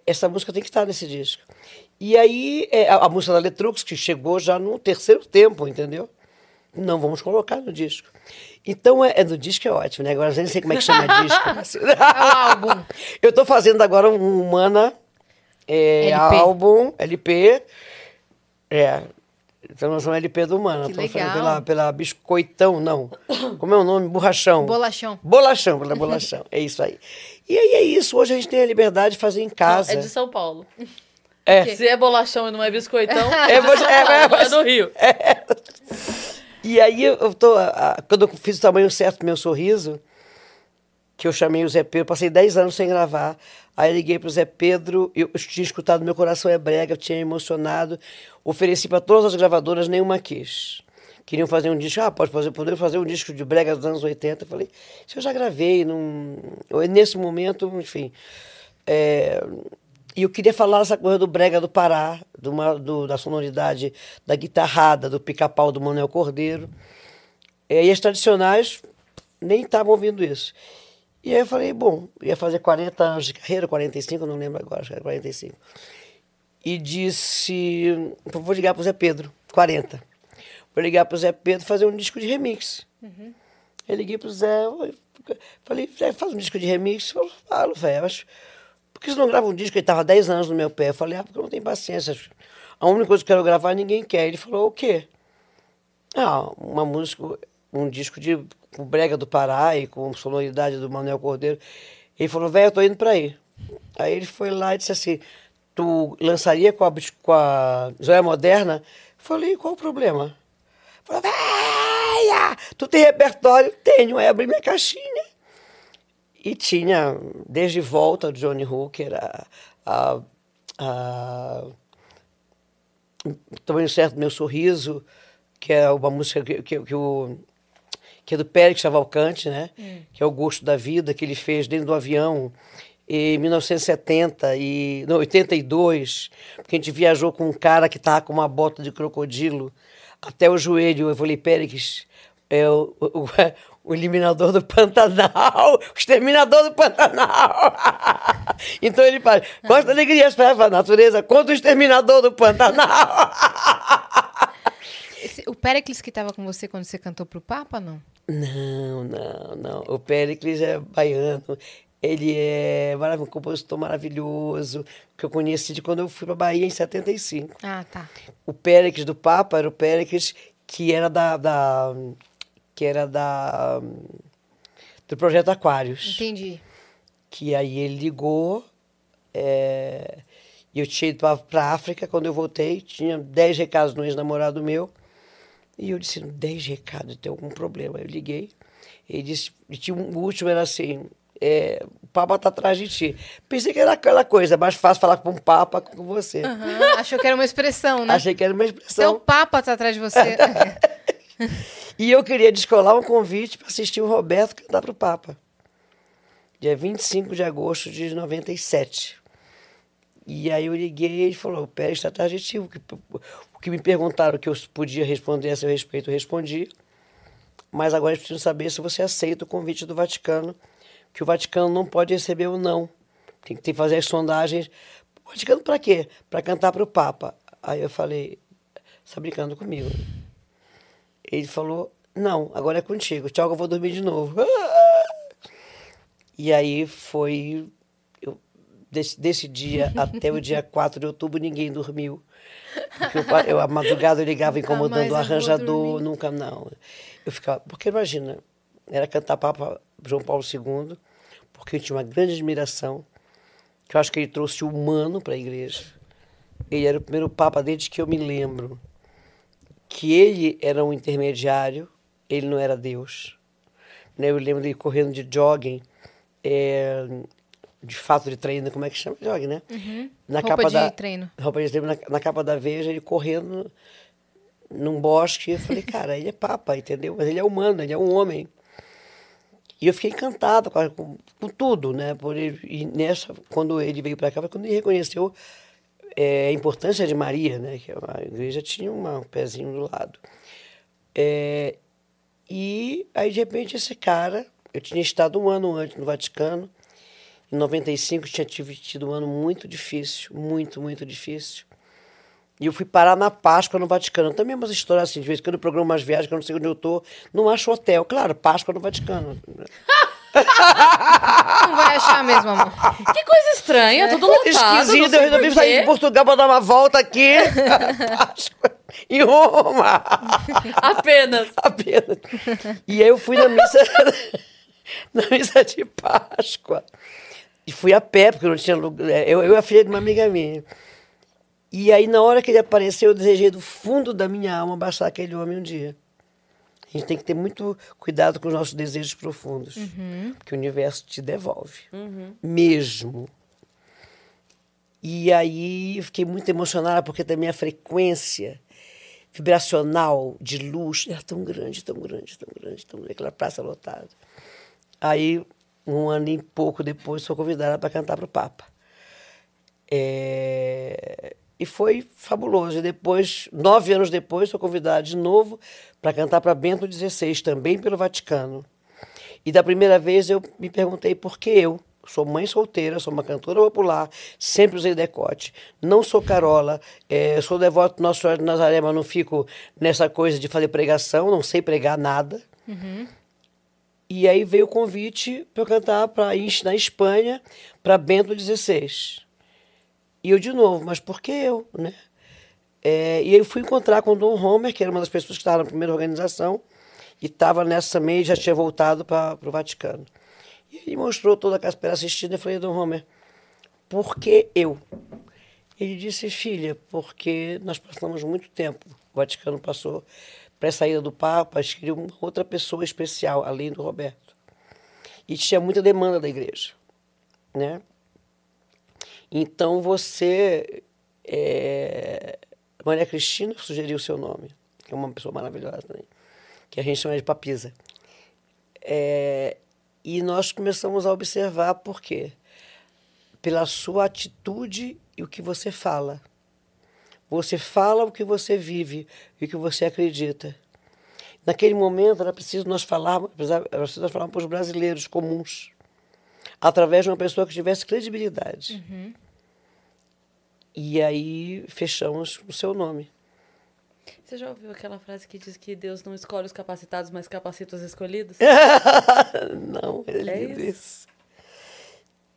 essa música tem que estar nesse disco. E aí é, a, a música da Letrux, que chegou já no terceiro tempo, entendeu? Não vamos colocar no disco. Então, é, é no disco é ótimo, né? Agora eu nem sei como é que chama disco. É o álbum. Eu estou fazendo agora um Humana é, LP. álbum, LP. É. Então somos LP do Humana. Que legal. Pela, pela Biscoitão, não. Como é o nome? Borrachão. Bolachão. Bolachão, pela Bolachão. é isso aí. E aí é isso. Hoje a gente tem a liberdade de fazer em casa. É de São Paulo. É. Se é bolachão e não é biscoitão, É, mas- é, é, mas- do Rio. E aí eu tô. quando eu fiz o tamanho certo do meu sorriso, que eu chamei o Zé Pedro, passei 10 anos sem gravar. Aí liguei pro Zé Pedro, eu, tinha escutado Meu Coração é Brega, eu tinha emocionado. Ofereci para todas as gravadoras, nenhuma quis. Queriam fazer um disco, ah, pode fazer, poder fazer um disco de brega dos anos 80. Eu falei, isso eu já gravei, eu, nesse momento, enfim. É, E eu queria falar essa coisa do brega do Pará, do, do- da sonoridade da guitarrada, do pica-pau do Manuel Cordeiro. É, e as tradicionais nem estavam ouvindo isso. E aí eu falei, bom, ia fazer 40 anos de carreira, 45, não lembro agora, acho que era 45. E disse, vou ligar pro Zé Pedro, 40. Vou ligar pro Zé Pedro fazer um disco de remix. Eu liguei pro Zé, eu falei, Zé, faz um disco de remix. Falou, falo, velho, acho... Por que você não grava um disco? Ele estava 10 anos no meu pé. Eu falei, ah, porque eu não tenho paciência. A única coisa que eu quero gravar, ninguém quer. Ele falou, o quê? Ah, uma música, um disco de com brega do Pará e com sonoridade do Manuel Cordeiro. Ele falou, velho, eu tô indo para aí. Aí ele foi lá e disse assim, tu lançaria com a, com a Joia Moderna? Eu falei, qual o problema? Falou, velha, tu tem repertório? Tenho. Aí abri minha caixinha. E tinha, desde volta, do Johnny Hooker, a, a, a Tamanho Certo Meu Sorriso, que é uma música que, que, que o, que é do Pérez Cavalcante, né? Que é o Gosto da Vida, que ele fez dentro do avião em 1970 e não, 82, porque a gente viajou com um cara que estava com uma bota de crocodilo até o joelho. Eu falei, Pérez, é o, o, o eliminador do Pantanal, o exterminador do Pantanal. então ele fala, quantas alegrias para a natureza contra o exterminador do Pantanal. O Pericles que estava com você quando você cantou pro Papa, não? Não, não, não. O Péricles é baiano. Ele é um compositor maravilhoso, que eu conheci de quando eu fui para Bahia em 75. Ah, tá. O Péricles do Papa era o Péricles que era da, da que era da do projeto Aquários. Entendi. Que aí ele ligou é, e eu tinha ido para a África quando eu voltei, tinha 10 recados no ex-namorado meu. E eu disse, 10 recados, tem algum problema? Eu liguei. Ele disse, tinha um, o último era assim, é, o Papa tá atrás de ti. Pensei que era aquela coisa, mais fácil falar com um Papa que com você. Aham, Achou que era uma expressão, né? Achei que era uma Então expressão. o Papa tá atrás de você. E eu queria descolar um convite para assistir o Roberto cantar para o Papa. Dia 25 de agosto de 97. E aí eu liguei e ele falou, o Pérez está atrás de ti. O que me perguntaram que eu podia responder a seu respeito, eu respondi. Mas agora eles precisam saber se você aceita o convite do Vaticano, que o Vaticano não pode receber o não. Tem que fazer as sondagens. O Vaticano para quê? Para cantar para o Papa. Aí eu falei, está brincando comigo. Ele falou, não, agora é contigo. Tchau, eu vou dormir de novo. E aí foi. eu- desse, desse dia até o dia 4 de outubro, ninguém dormiu. Eu, eu, a madrugada eu ligava incomodando o arranjador, nunca não. Eu ficava. Porque imagina, era cantar Papa João Paulo II, porque eu tinha uma grande admiração, que eu acho que ele trouxe o humano para a igreja. Ele era o primeiro Papa desde que eu me lembro que ele era um intermediário, ele não era Deus. Né? Eu lembro dele correndo de jogging, é, de fato de treino, como é que chama? Jogging, né? Na Roupa capa de da, treino. Roupa de treino, na, na capa da Veja, ele correndo num bosque. Eu falei, cara, ele é papa, entendeu? Mas ele é humano, ele é um homem. E eu fiquei encantado com, a- com, com tudo, né? Por ele, e nessa, quando ele veio para cá, foi quando ele reconheceu é, a importância de Maria, né? Que a igreja tinha uma- um pezinho do lado. É, e aí, de repente, esse cara, eu tinha estado um ano antes no Vaticano, em 95 tinha tido um ano muito difícil, muito, muito difícil. E eu fui parar na Páscoa no Vaticano. Também umas histórias assim, de vez em quando eu programo umas viagens que eu não sei onde eu tô, não acho hotel. Claro, Páscoa no Vaticano. Não vai achar mesmo, amor. Que coisa estranha, tudo lotado. Esquisito, eu resolvi sair de Portugal para dar uma volta aqui. Páscoa, em Roma. Apenas. Apenas. E aí eu fui na missa, na missa de Páscoa. E fui a pé, porque não tinha lugar. Eu, eu e a filha de uma amiga minha. E aí, na hora que ele apareceu, eu desejei do fundo da minha alma abraçar aquele homem um dia. A gente tem que ter muito cuidado com os nossos desejos profundos. Porque o universo te devolve. Mesmo. E aí eu fiquei muito emocionada, porque também a frequência vibracional de luz era tão grande, tão grande, tão grande, tão grande, aquela praça lotada. Aí, um ano e pouco depois, sou convidada para cantar para o Papa. É, E foi fabuloso. E depois, nove anos depois, sou convidada de novo para cantar para Bento XVI, também pelo Vaticano. E da primeira vez eu me perguntei por que eu, sou mãe solteira, sou uma cantora popular, sempre usei decote, não sou carola, eh, sou devoto do Nosso Senhor de Nazaré, mas não fico nessa coisa de fazer pregação, não sei pregar nada. E aí veio o convite para eu cantar pra, na Espanha para Bento XVI. E eu de novo, mas por que eu, né? É, e eu fui encontrar com o Dom Homer, que era uma das pessoas que estava na primeira organização, e estava nessa também, já tinha voltado para o Vaticano. E ele mostrou toda a caspera assistindo, eu falei, Dom Homer, por que eu? Ele disse, filha, porque nós passamos muito tempo, o Vaticano passou, para a saída do Papa, eles queriam uma outra pessoa especial, além do Roberto. E tinha muita demanda da igreja, né? Então você, é, Maria Cristina sugeriu o seu nome, que é uma pessoa maravilhosa também, que a gente chama de Papisa. É, e nós começamos a observar por quê? Pela sua atitude e o que você fala. Você fala o que você vive e o que você acredita. Naquele momento era preciso nós falarmos, preciso nós falarmos para os brasileiros comuns, através de uma pessoa que tivesse credibilidade. E aí fechamos o seu nome. Você já ouviu aquela frase que diz que Deus não escolhe os capacitados, mas capacita os escolhidos? Não, é É isso.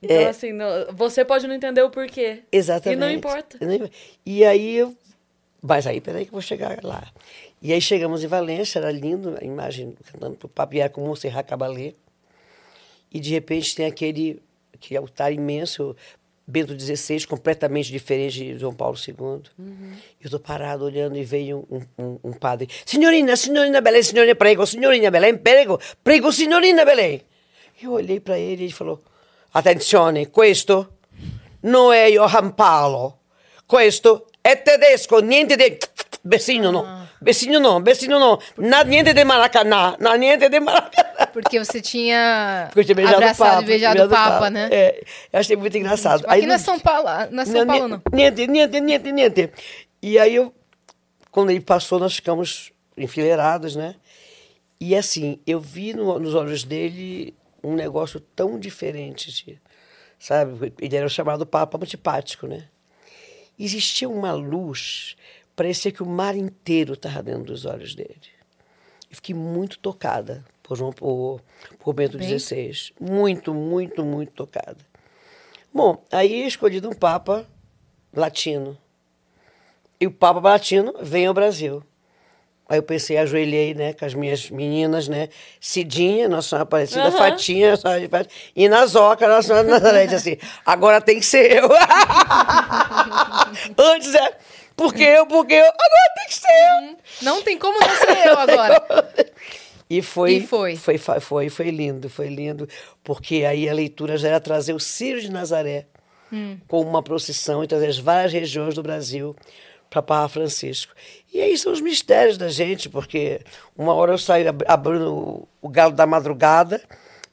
Então, assim, não- você pode não entender o porquê. Exatamente. E não importa. E aí eu. Mas aí, peraí que eu vou chegar lá. E aí chegamos em Valência, era lindo, a imagem cantando pro Papa, e era com Montserrat Caballé. E de repente tem aquele, aquele altar imenso, Bento XVI, completamente diferente de João Paulo II. Eu estou parado olhando e veio um, um, um padre. Signorina, signorina Belém, signorina, prego, signorina Belém, prego, prego, signorina Belém. Eu olhei para ele e ele falou: Attenzione, questo non è Johann Paolo, questo è tedesco, niente di. Vecino no, vecino no, vecino no, na, niente de Maracanã, na, niente de Maracanã. Porque você tinha Porque eu tinha beijado o abraçado Papa. e beijado o Papa, né? É, eu achei muito engraçado. Tipo, aqui não é São Paulo, não é São Paulo, não. Niente, niente, niente, niente. E aí, eu, quando ele passou, nós ficamos enfileirados, né? E assim, eu vi no- nos olhos dele um negócio tão diferente, de- sabe? Ele era o chamado Papa Antipático, né? Existia uma luz, parecia que o mar inteiro estava dentro dos olhos dele. Eu fiquei muito tocada por, João, por, por Bento? XVI. Muito, muito, muito tocada. Bom, aí é escolhido um Papa latino. E o Papa latino vem ao Brasil. Aí eu pensei, ajoelhei, né, com as minhas meninas, né, Cidinha, Nossa Senhora Aparecida, Aham. Fatinha, Nossa Senhora de e Nazoca, Nossa Senhora de Nazaré, disse assim, agora tem que ser eu. Antes é, porque eu, porque eu, agora tem que ser eu. Não tem como não ser eu agora. E foi, E foi. Foi, foi, foi lindo, foi lindo, porque aí a leitura já era trazer o Círio de Nazaré com uma procissão e trazer as várias regiões do Brasil para Papa Francisco. E aí são os mistérios da gente, porque uma hora eu saio ab- abrindo o, galo da madrugada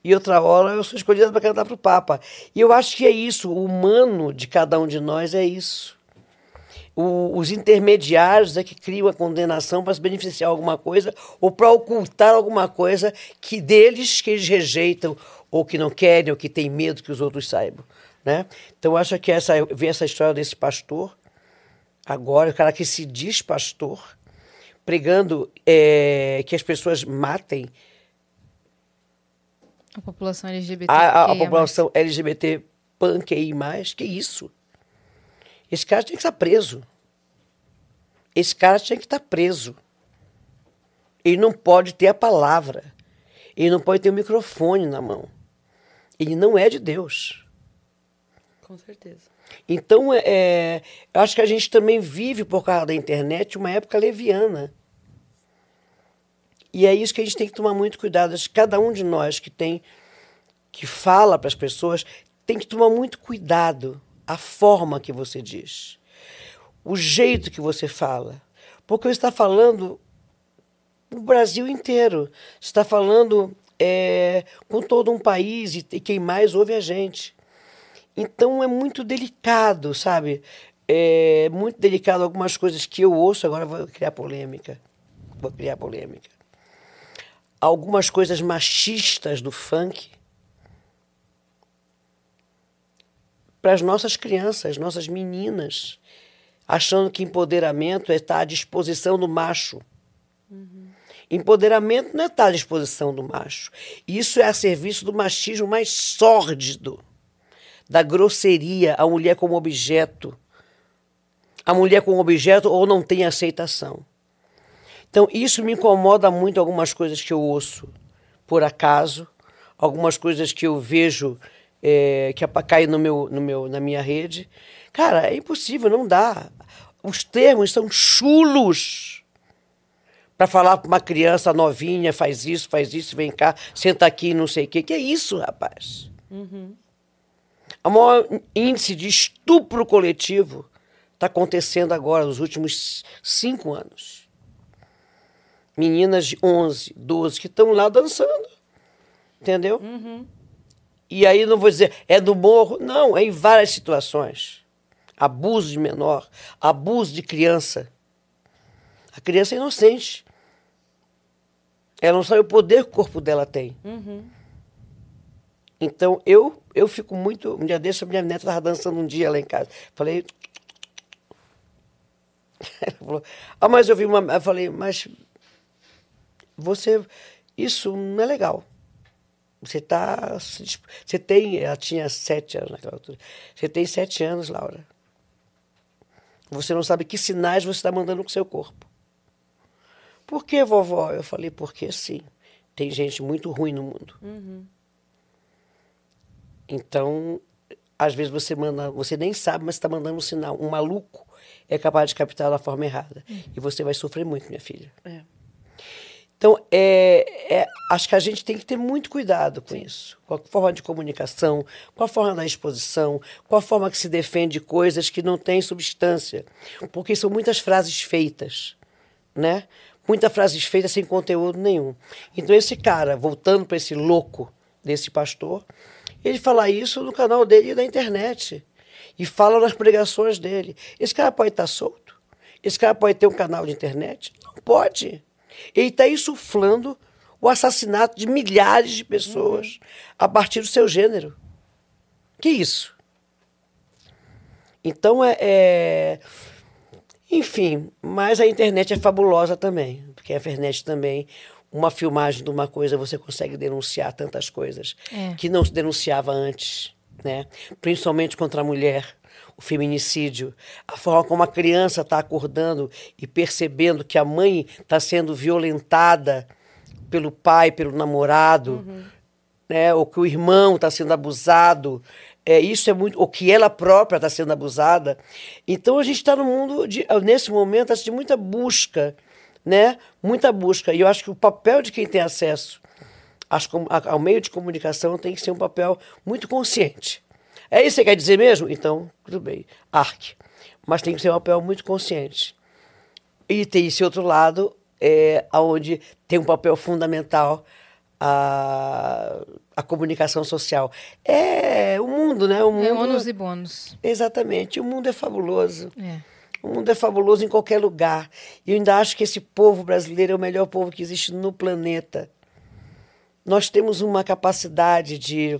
e outra hora eu sou escolhida para cantar para o Papa. E eu acho que é isso, o humano de cada um de nós é isso. O- os intermediários é que criam a condenação para se beneficiar de alguma coisa ou para ocultar alguma coisa que deles que eles rejeitam ou que não querem ou que têm medo que os outros saibam, né? Então eu acho que essa vi essa história desse pastor agora o cara que se diz pastor pregando eh, que as pessoas matem A população LGBT. a, a- a é população LGBT PANQI+, que isso? Esse cara tinha que estar preso. Esse cara tinha que estar preso. Ele não pode ter a palavra. Ele não pode ter o microfone na mão. Ele não é de Deus. Com certeza. Então, é, é, eu acho que a gente também vive, por causa da internet, uma época leviana. E é isso que a gente tem que tomar muito cuidado. Cada um de nós que tem, que fala para as pessoas, tem que tomar muito cuidado a forma que você diz, o jeito que você fala. Porque você está falando o Brasil inteiro. Você está falando é, com todo um país e, e quem mais ouve é a gente. Então é muito delicado, sabe? É muito delicado algumas coisas que eu ouço, agora vou criar polêmica. Vou criar polêmica. Algumas coisas machistas do funk para as nossas crianças, nossas meninas, achando que empoderamento é estar à disposição do macho. Empoderamento não é estar à disposição do macho. Isso é a serviço do machismo mais sórdido da grosseria, a mulher como objeto. A mulher como objeto ou não tem aceitação. Então, isso me incomoda muito algumas coisas que eu ouço por acaso, algumas coisas que eu vejo é, que caem no meu, no meu, na minha rede. Cara, é impossível, não dá. Os termos são chulos para falar para uma criança novinha, faz isso, faz isso, vem cá, senta aqui, não sei o quê. Que é isso, rapaz? O maior índice de estupro coletivo está acontecendo agora, nos últimos cinco anos. Meninas de 11, 12 que estão lá dançando. Entendeu? E aí não vou dizer, é do morro. Não, é em várias situações. Abuso de menor, abuso de criança. A criança é inocente. Ela não sabe o poder que o corpo dela tem. Então, eu eu fico muito... Um dia desse, a minha neta estava dançando um dia lá em casa. Falei... Ela falou, ah, mas eu vi uma... Eu falei, mas você... Isso não é legal. Você tá... Você tem... Ela tinha sete anos naquela altura. Você tem sete anos, Laura. Você não sabe que sinais você está mandando com seu corpo. Por que, vovó? Eu falei, porque sim. Tem gente muito ruim no mundo. Então, às vezes você manda, você nem sabe, mas está mandando um sinal. Um maluco é capaz de captar da forma errada. E você vai sofrer muito, minha filha. É. Então, é, é- acho que a gente tem que ter muito cuidado com isso. Com a forma de comunicação, com a forma da exposição, com a forma que se defende coisas que não têm substância. Porque são muitas frases feitas, né? Muitas frases feitas sem conteúdo nenhum. Então, esse cara, voltando para esse louco desse pastor, ele fala isso no canal dele da internet. E fala nas pregações dele. Esse cara pode estar solto? Esse cara pode ter um canal de internet? Não pode. Ele está insuflando o assassinato de milhares de pessoas a partir do seu gênero. Que isso? Então é, é- Enfim, mas a internet é fabulosa também. Porque a internet também, uma filmagem de uma coisa, você consegue denunciar tantas coisas É. que não se denunciava antes, né? Principalmente contra a mulher, o feminicídio, a forma como a criança está acordando e percebendo que a mãe está sendo violentada pelo pai, pelo namorado, né? Ou que o irmão está sendo abusado. É, isso é muito. Ou que ela própria está sendo abusada. Então a gente está no mundo, de, nesse momento, assim, de muita busca, né? Muita busca. E eu acho que o papel de quem tem acesso às ao meio de comunicação tem que ser um papel muito consciente. É isso que você quer dizer mesmo? Então, tudo bem. Arque. Mas tem que ser um papel muito consciente. E tem esse outro lado, é, onde tem um papel fundamental a, a comunicação social. É o mundo, né? O mundo, É ônus e bônus. Exatamente. O mundo é fabuloso. É. O mundo é fabuloso em qualquer lugar. E eu ainda acho que esse povo brasileiro é o melhor povo que existe no planeta. Nós temos uma capacidade de,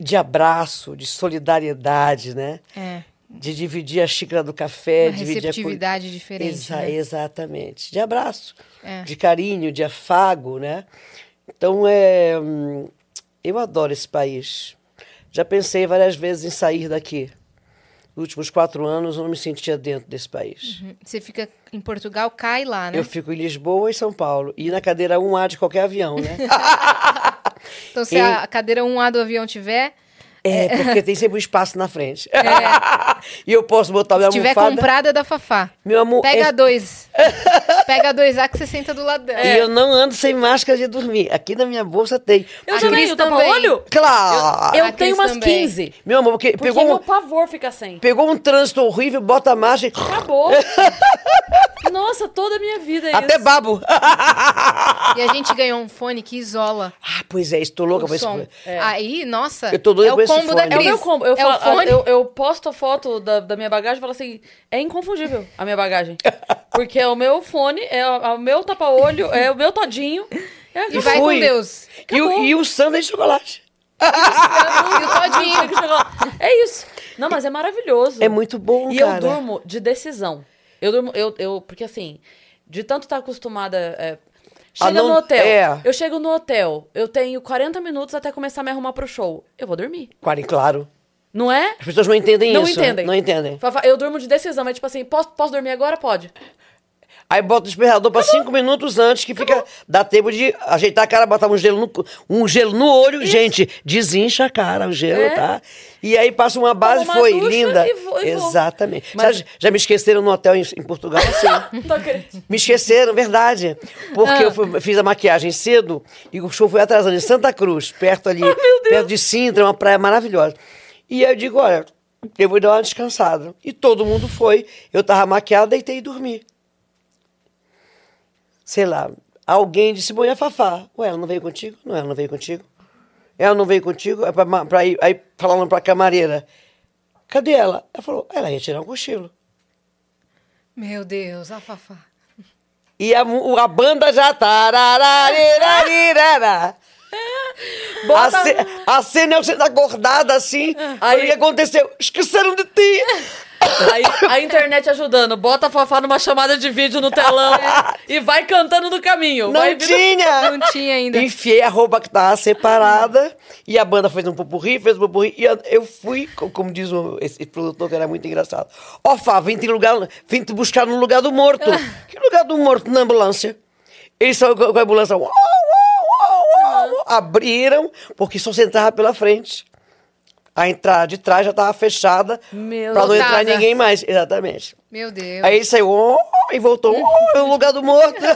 de abraço, de solidariedade, né? É. De dividir a xícara do café, Uma dividir a receptividade diferente, Exa- né? Exatamente. De abraço, É. de carinho, de afago, né? Então, é, hum, eu adoro esse país. Já pensei várias vezes em sair daqui. Nos últimos quatro anos, eu não me sentia dentro desse país. Você fica em Portugal, cai lá, né? Eu fico em Lisboa e São Paulo. E na cadeira 1A de qualquer avião, né? Então, se a cadeira 1A do avião tiver, É, porque tem sempre um espaço na frente. e eu posso botar minha É. se tiver almofada... comprada, é da Fafá. Meu amor, Pega é- dois. Pega dois A que você senta do lado dela. E eu não ando sem máscara de dormir. Aqui na minha bolsa tem. Eu A também, Cris também. olho? Claro! Eu A tenho umas também. 15. Meu amor, porque Porque pegou, meu um, pavor fica sem. pegou um trânsito horrível, bota a máscara e... Acabou. Nossa, toda a minha vida é Até isso. babo. E a gente ganhou um fone que isola ah, pois é, estou louca esse... som. Aí, nossa, Eu tô doida é com o esse combo da fone. É o Cris. meu combo. Eu, é falo- fone. eu, eu posto a foto da, da minha bagagem e falo assim: é inconfundível a minha bagagem. Porque é o meu fone, é o, é o meu tapa-olho, é o meu todinho. É E vai com Fui. Deus. E o, e o sanduíche de chocolate. E o todinho. É isso. Não, mas é maravilhoso. É muito bom, E cara. eu durmo de decisão. Eu durmo, eu, eu porque assim, de tanto estar acostumada. é, chega não- no hotel. é. Eu chego no hotel, eu tenho 40 minutos até começar a me arrumar pro show. Eu vou dormir. Claro, claro. Não é? As pessoas não entendem Não isso. entendem. Não entendem. Eu durmo de decisão, é tipo assim, posso, posso dormir agora? Pode. Aí bota o despertador pra cinco minutos antes, que fica. Dá tempo de ajeitar a cara, botar um gelo no, um gelo no olho. Gente, desincha a cara, o gelo, É. tá? E aí passa uma base, uma foi linda. e vou- e vou. Exatamente. Mas- Já, já me esqueceram no hotel em, em Portugal, assim. Tô. Me esqueceram, verdade. Porque Ah. eu fui- fiz a maquiagem cedo e o show foi atrasando em Santa Cruz, perto ali, perto de Sintra, uma praia maravilhosa. E aí eu digo, olha, eu vou dar uma descansada. E todo mundo foi. Eu tava maquiada, deitei e dormi. Sei lá, alguém disse, bom, e a Fafá? Ué, ela não veio contigo? Não, ela não veio contigo. Ela não veio contigo? É pra, pra ir, aí falando pra camareira, cadê ela? Ela falou, ela ia tirar um cochilo. Meu Deus, a Fafá. E a, a banda já tá. A, ce, a cena é você tá acordada assim. Aí- Aí o que aconteceu? Esqueceram de ti. Aí a internet ajudando. Bota a Fafá numa chamada de vídeo no telão e vai cantando no caminho. Não vai vindo- tinha. Não tinha ainda. Enfiei a roupa que tava separada e a banda fez um pupurri, fez um pupurri e eu, eu fui, co- como diz o- esse produtor que era muito engraçado. Ó, Fá, vim te, lugar, vim te buscar no lugar do morto. que lugar do morto? Na ambulância. Eles saiu com a ambulância. Uau, uau, uau, uau, Abriram, porque só se entrava pela frente. A entrada de trás já estava fechada pra não entrar ninguém mais. Exatamente. Meu Deus. Aí saiu oh, e voltou. Oh, é o lugar do morto.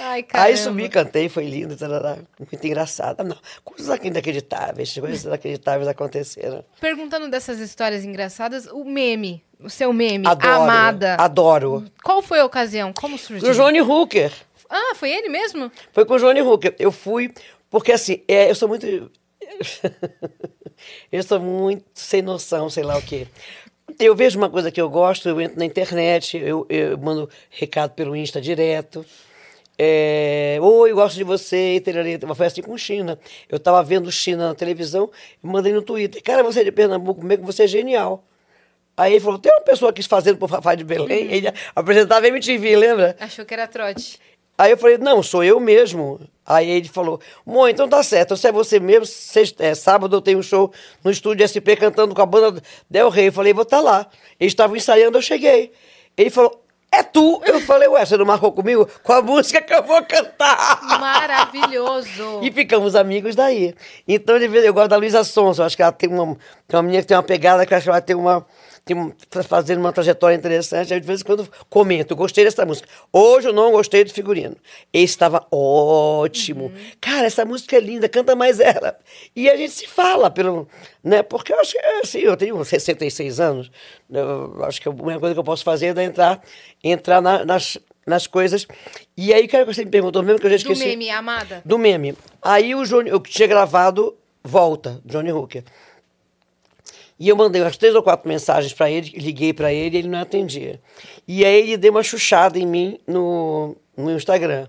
Ai. Aí subi, cantei, foi lindo, tarará, muito engraçado. Não, coisas inacreditáveis, coisas inacreditáveis aconteceram. Perguntando dessas histórias engraçadas, o meme, o seu meme, Adoro, Amada. adoro. Qual foi a ocasião? Como surgiu? O Johnny Hooker, Ah, foi ele mesmo? foi com o Johnny Hooker. Eu fui, porque assim, é, eu sou muito... eu sou muito sem noção, sei lá o quê. Eu vejo uma coisa que eu gosto, eu entro na internet, eu, eu mando recado pelo Insta direto. É, Oi, gosto de você, tererê. Foi assim com China. Eu tava vendo China na televisão e mandei no Twitter. Cara, você é de Pernambuco, mesmo você é genial. Aí ele falou, tem uma pessoa aqui fazendo por Fafá de Belém. Ele apresentava MTV, lembra? Achou que era trote. Aí eu falei, não, sou eu mesmo. Aí ele falou, Mô, então tá certo, se é você mesmo, sexta, é, sábado eu tenho um show no estúdio SP cantando com a banda Del Rey. Eu falei, vou estar lá. Eles estavam ensaiando, eu cheguei. Ele falou, é tu? Eu falei, ué, você não marcou comigo? Com a música que eu vou cantar. Maravilhoso. E ficamos amigos daí. Então, de vez eu gosto da Luísa Sonza. Eu acho que ela tem uma, tem uma menina que tem uma pegada que acho que ela tem uma. Tem tá fazendo uma trajetória interessante. Aí, de vez em quando, comento. Gostei dessa música. Hoje eu não gostei do figurino. Esse estava ótimo. Cara, essa música é linda, canta mais ela. E a gente se fala, pelo, né? Porque eu acho que, assim, eu tenho 66 anos. Eu acho que a única coisa que eu posso fazer é entrar, entrar na- nas, nas coisas. E aí, cara, que você me perguntou mesmo que eu já Do esqueci. meme, Amada. Do meme. Aí o Johnny, eu tinha gravado Volta, Johnny Hooker. E eu mandei umas três ou quatro mensagens para ele, liguei para ele e ele não atendia. E aí ele deu uma chuchada em mim no, no Instagram.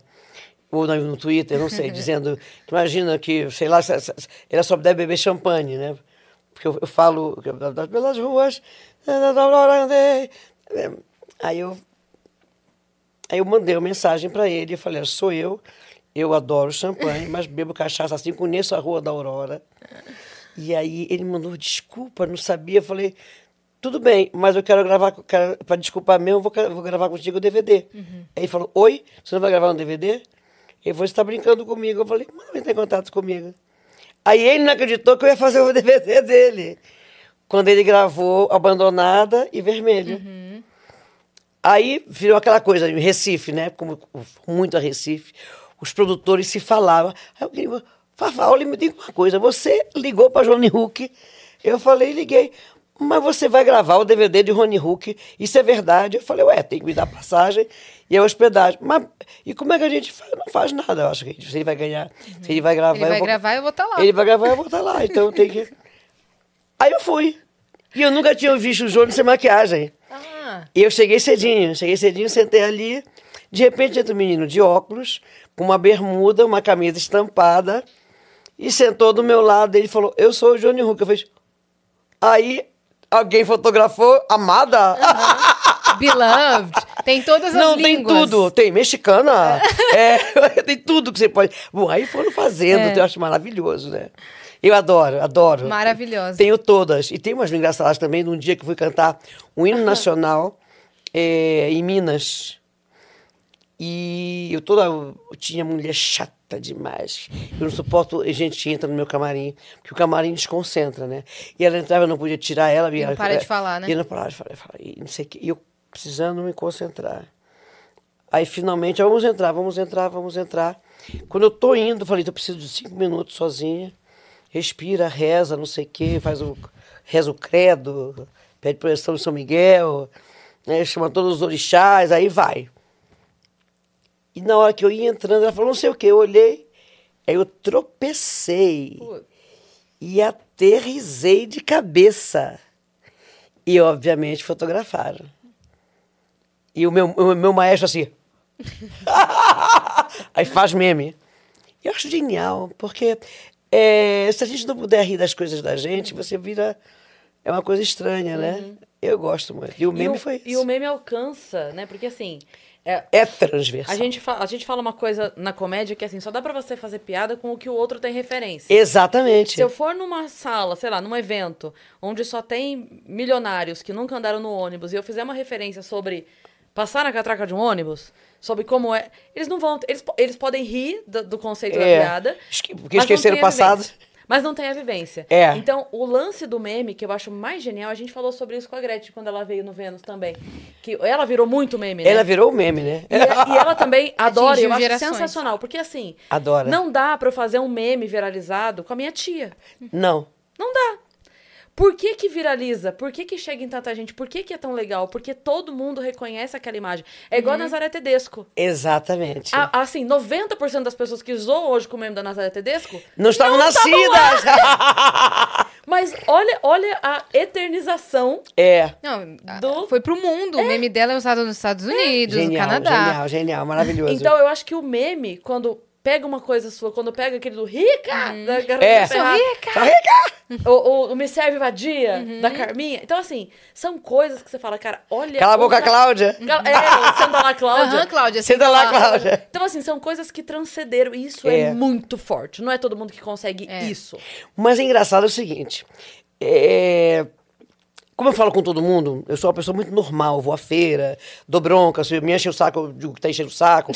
Ou no, Twitter, não sei, dizendo que imagina que, sei lá, ele só deve beber champanhe, né? Porque eu, eu falo das pelas ruas. Aí eu Aí eu mandei uma mensagem para ele e falei, sou eu, eu adoro champanhe, mas bebo cachaça assim, conheço a Rua da Aurora. E aí ele mandou desculpa, não sabia. Eu falei, tudo bem, mas eu quero gravar, para desculpar mesmo, eu vou, vou gravar contigo o DVD. Aí ele falou, oi, você não vai gravar um DVD? Ele falou, você está brincando comigo. Eu falei, manda entrar em contato comigo. Aí ele não acreditou que eu ia fazer o DVD dele. Quando ele gravou Abandonada e Vermelho. Aí virou aquela coisa, em Recife, né? Como muito a Recife, os produtores se falavam. Aí eu queria, Fafá, olha, me diga uma coisa, você ligou para Johnny Hook? Eu falei, liguei. Mas você vai gravar o DVD de Rony Hook, isso é verdade? Eu falei, ué, tem que me dar passagem e a hospedagem. Mas e como é que a gente faz? Não faz nada, eu acho que se ele vai ganhar, se ele vai gravar. Ele eu vai vou- gravar, eu vou estar lá. Ele vai gravar, eu vou estar lá, então tem que. Aí eu fui. E eu nunca tinha visto o Johnny sem maquiagem. Ah, E eu cheguei cedinho, cheguei cedinho, sentei ali. De repente entra um menino de óculos, com uma bermuda, uma camisa estampada, e sentou do meu lado. Ele falou: Eu sou o Johnny Hooker. Eu falei: Aí alguém fotografou, amada? beloved. Tem todas as Não, tem línguas. tudo. Tem mexicana, é, tem tudo que você pode. Bom, aí foram fazendo, eu acho maravilhoso, né? Eu adoro, adoro. Maravilhosa. Tenho todas. E tem umas engraçadas também, num dia que fui cantar um hino nacional é, em Minas. E eu toda. Eu tinha mulher chata demais. Eu não suporto gente que entra no meu camarim, porque o camarim desconcentra, né? E ela entrava, eu não podia tirar ela. E não ela- para de falar, né? E não parava de falar, e não sei o quê. E eu precisando me concentrar. Aí finalmente, vamos entrar, vamos entrar, vamos entrar. Quando eu tô indo, eu falei, eu preciso de cinco minutos sozinha. Respira, reza, não sei o quê, faz o. reza o credo, pede proteção de São Miguel, né, chama todos os orixás, aí vai. E na hora que eu ia entrando, ela falou, não sei o quê, eu olhei, aí eu tropecei e aterrisei de cabeça. E, obviamente, fotografaram. E o meu, o meu maestro assim. Aí faz meme. Eu acho genial, porque é, se a gente não puder rir das coisas da gente, você vira. É uma coisa estranha, né? Eu gosto muito. E o meme Uhum. e o, foi isso. E o meme alcança, né? Porque assim. É, É transversal. a, gente fa- a gente fala uma coisa na comédia que assim, só dá pra você fazer piada com o que o outro tem referência. Exatamente. Se eu for numa sala, sei lá, num evento, onde só tem milionários que nunca andaram no ônibus, e eu fizer uma referência sobre passar na catraca de um ônibus, sobre como é. Eles não vão. Eles, eles podem rir do, do conceito É, da piada. porque esqueceram o passado. vivência. Mas não tem a vivência. É. Então, o lance do meme, que eu acho mais genial, a gente falou sobre isso com a Gretchen quando ela veio no Vênus também. Que ela virou muito meme, né? Ela virou o meme, né? E, e ela também adora, eu Atingiu acho gerações. sensacional. Porque assim, Adora. não dá pra eu fazer um meme viralizado com a minha tia. Não. Não dá. Por que que viraliza? Por que que chega em tanta gente? Por que que é tão legal? Porque todo mundo reconhece aquela imagem. É igual Uhum. a Nazaré Tedesco. Exatamente. A- assim, 90% das pessoas que zoam hoje com o meme da Nazaré Tedesco não estavam estavam nascidas! Mas olha, olha a eternização. é. Não, Do- foi pro mundo. O meme dela é usado nos Estados Unidos, no Genial, Canadá. genial, genial, maravilhoso. Então eu acho que o meme, quando pega uma coisa sua, quando pega aquele do rica, da garota É. Tá rica! o, o, o Me Serve Vadia, da Carminha. Então, assim, são coisas que você fala, cara, olha. Cala a boca, outra- Cláudia. É, o Senta lá, Cláudia. Aham, Cláudia. Senta senta lá, Cláudia. Então, assim, são coisas que transcenderam. E isso é. É. muito forte. Não é todo mundo que consegue É. isso. Mas é engraçado o seguinte. é, Como eu falo com todo mundo, eu sou uma pessoa muito normal, vou à feira, dou bronca, se me enche o saco, eu digo que tá enchendo o saco.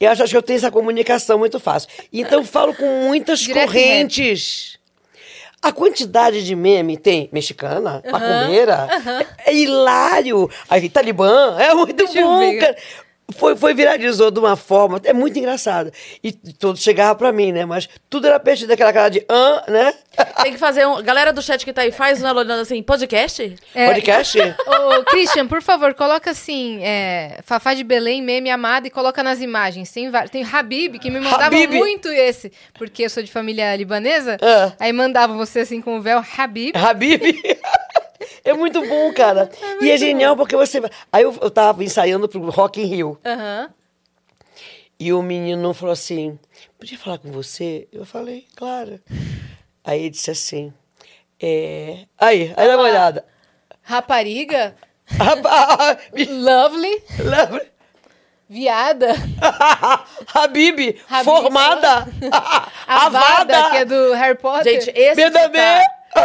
Eu acho, acho que eu tenho essa comunicação muito fácil. Então eu falo com muitas Direto correntes. A quantidade de meme tem mexicana, macumbeira, é, é hilário. Aí Talibã, é muito Deixa bom, cara. Foi, foi viralizou de uma forma, é muito engraçado. E todos chegavam pra mim, né? Mas tudo era perdido daquela cara de ah, né? Tem que fazer um. Galera do chat que tá aí, faz um olhando assim, podcast? É, Podcast? Ô, Christian, por favor, coloca assim, é, Fafá de Belém, meme amado, e coloca nas imagens. Tem, tem Habib, que me mandava Habib. muito esse, porque eu sou de família libanesa. Ah. Aí mandava você assim com o véu, Habib. Habib. É muito bom, cara. e é genial porque você. Aí eu, eu tava ensaiando pro Rock in Rio. Aham. E o menino falou assim: podia falar com você? Eu falei, claro. Aí ele disse assim: é. Aí, aí dá uma olhada. Rapariga, lovely, lembra? viada, Habib, Habib. formada. Avada, que é do Harry Potter. Gente, esse. tá-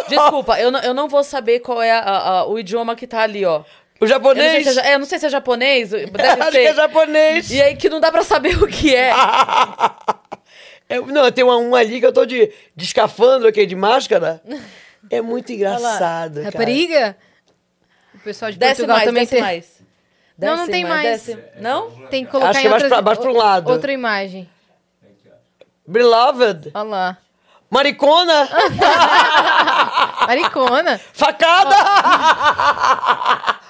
Desculpa, eu não, eu não vou saber qual é a- a- o idioma que tá ali, ó. O Eu não, sei japonês. se é, é, eu não sei se é japonês, deve Acho ser. que é japonês. E aí que não dá pra saber o que é. É, não, tem uma, um ali que eu tô de, de escafandro aqui, de máscara. É muito engraçado, cara. Rapariga? O pessoal de Desce Portugal mais, também desce tem. mais. Não, não Desce tem mais. desce- Não? Tem que colocar Acho em que é mais outras- pra- pro lado. Outra imagem. Beloved. Olha lá. Maricona. Maricona. Facada.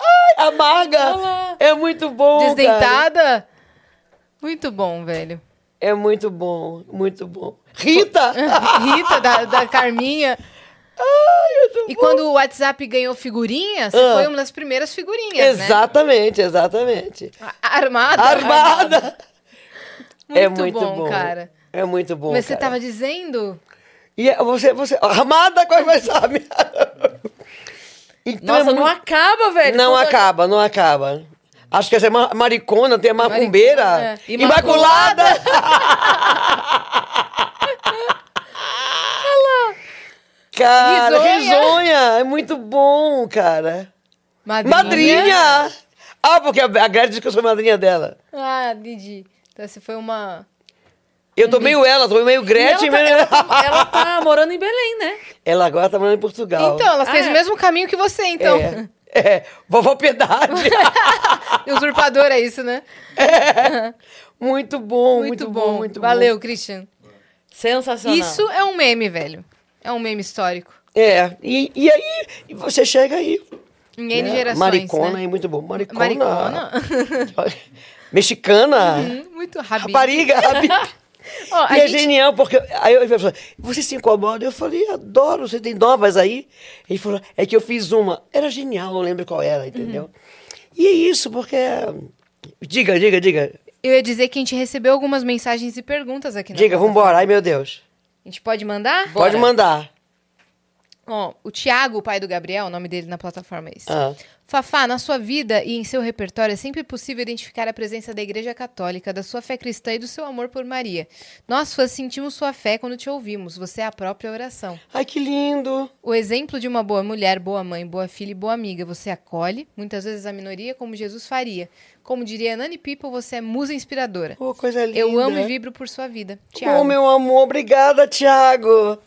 Ai, amarga. Olá. É muito bom, cara. Desdentada. Muito bom, velho. É muito bom, muito bom. Rita. Rita, da, da Carminha. E quando o WhatsApp ganhou figurinha, você Ah. foi uma das primeiras figurinhas, né? exatamente, exatamente. A- Armada. Armada. Muito, é muito bom, bom, cara. É muito bom, Mas você cara. tava dizendo... E é- você, você... Armada, qual vai saber? Então é Nossa, não muito- acaba, velho. Não Toda- acaba, não acaba. Acho que essa é ma- maricona, tem a macumbeira. Maricona, é. Imaculada. Cara, Risonha. risonha. É muito bom, cara. Madrinha. Madrinha! Ah, porque a Gretchen disse que eu sou madrinha dela. Ah, entendi. Então essa foi uma... Eu tô meio ela, tô meio E Gretchen. ela, tá, ela, tá, ela tá morando em Belém, né? Ela agora tá morando em Portugal. Então, ela Ah, fez é? o mesmo caminho que você, então. É, é, vovó Piedade. Usurpador é isso, né? muito bom, muito, bom, muito bom. Valeu, Christian. Sensacional. Isso é um meme, velho. É um meme histórico. É, e, e aí e você chega aí. Em N né? gerações, Maricona né? é muito bom. Maricona. Maricona. Mexicana. Hum, Muito rápido. Rapariga. Ó, a e é gente- genial, porque aí eu falei, você se incomoda? Eu falei, adoro, você tem novas aí? Ele falou, é que eu fiz uma. Era genial, eu lembro qual era, entendeu? Uhum. E é isso, porque. Diga, diga, diga. Eu ia dizer que a gente recebeu algumas mensagens e perguntas aqui na Diga, vambora. Ai, meu Deus. A gente pode mandar? Pode mandar. Ó, o Thiago, o pai do Gabriel, o nome dele na plataforma é esse. Ah. Fafá, na sua vida e em seu repertório é sempre possível identificar a presença da Igreja Católica, da sua fé cristã e do seu amor por Maria. Nós fãs sentimos sua fé quando te ouvimos. Você é a própria oração. Ai, que lindo. O exemplo de uma boa mulher, boa mãe, boa filha e boa amiga. Você acolhe, muitas vezes a minoria, como Jesus faria. Como diria Nani People, você é musa inspiradora. Oh, coisa linda. Eu amo e vibro por sua vida. Tiago. Oh, meu amor. Obrigada, Tiago.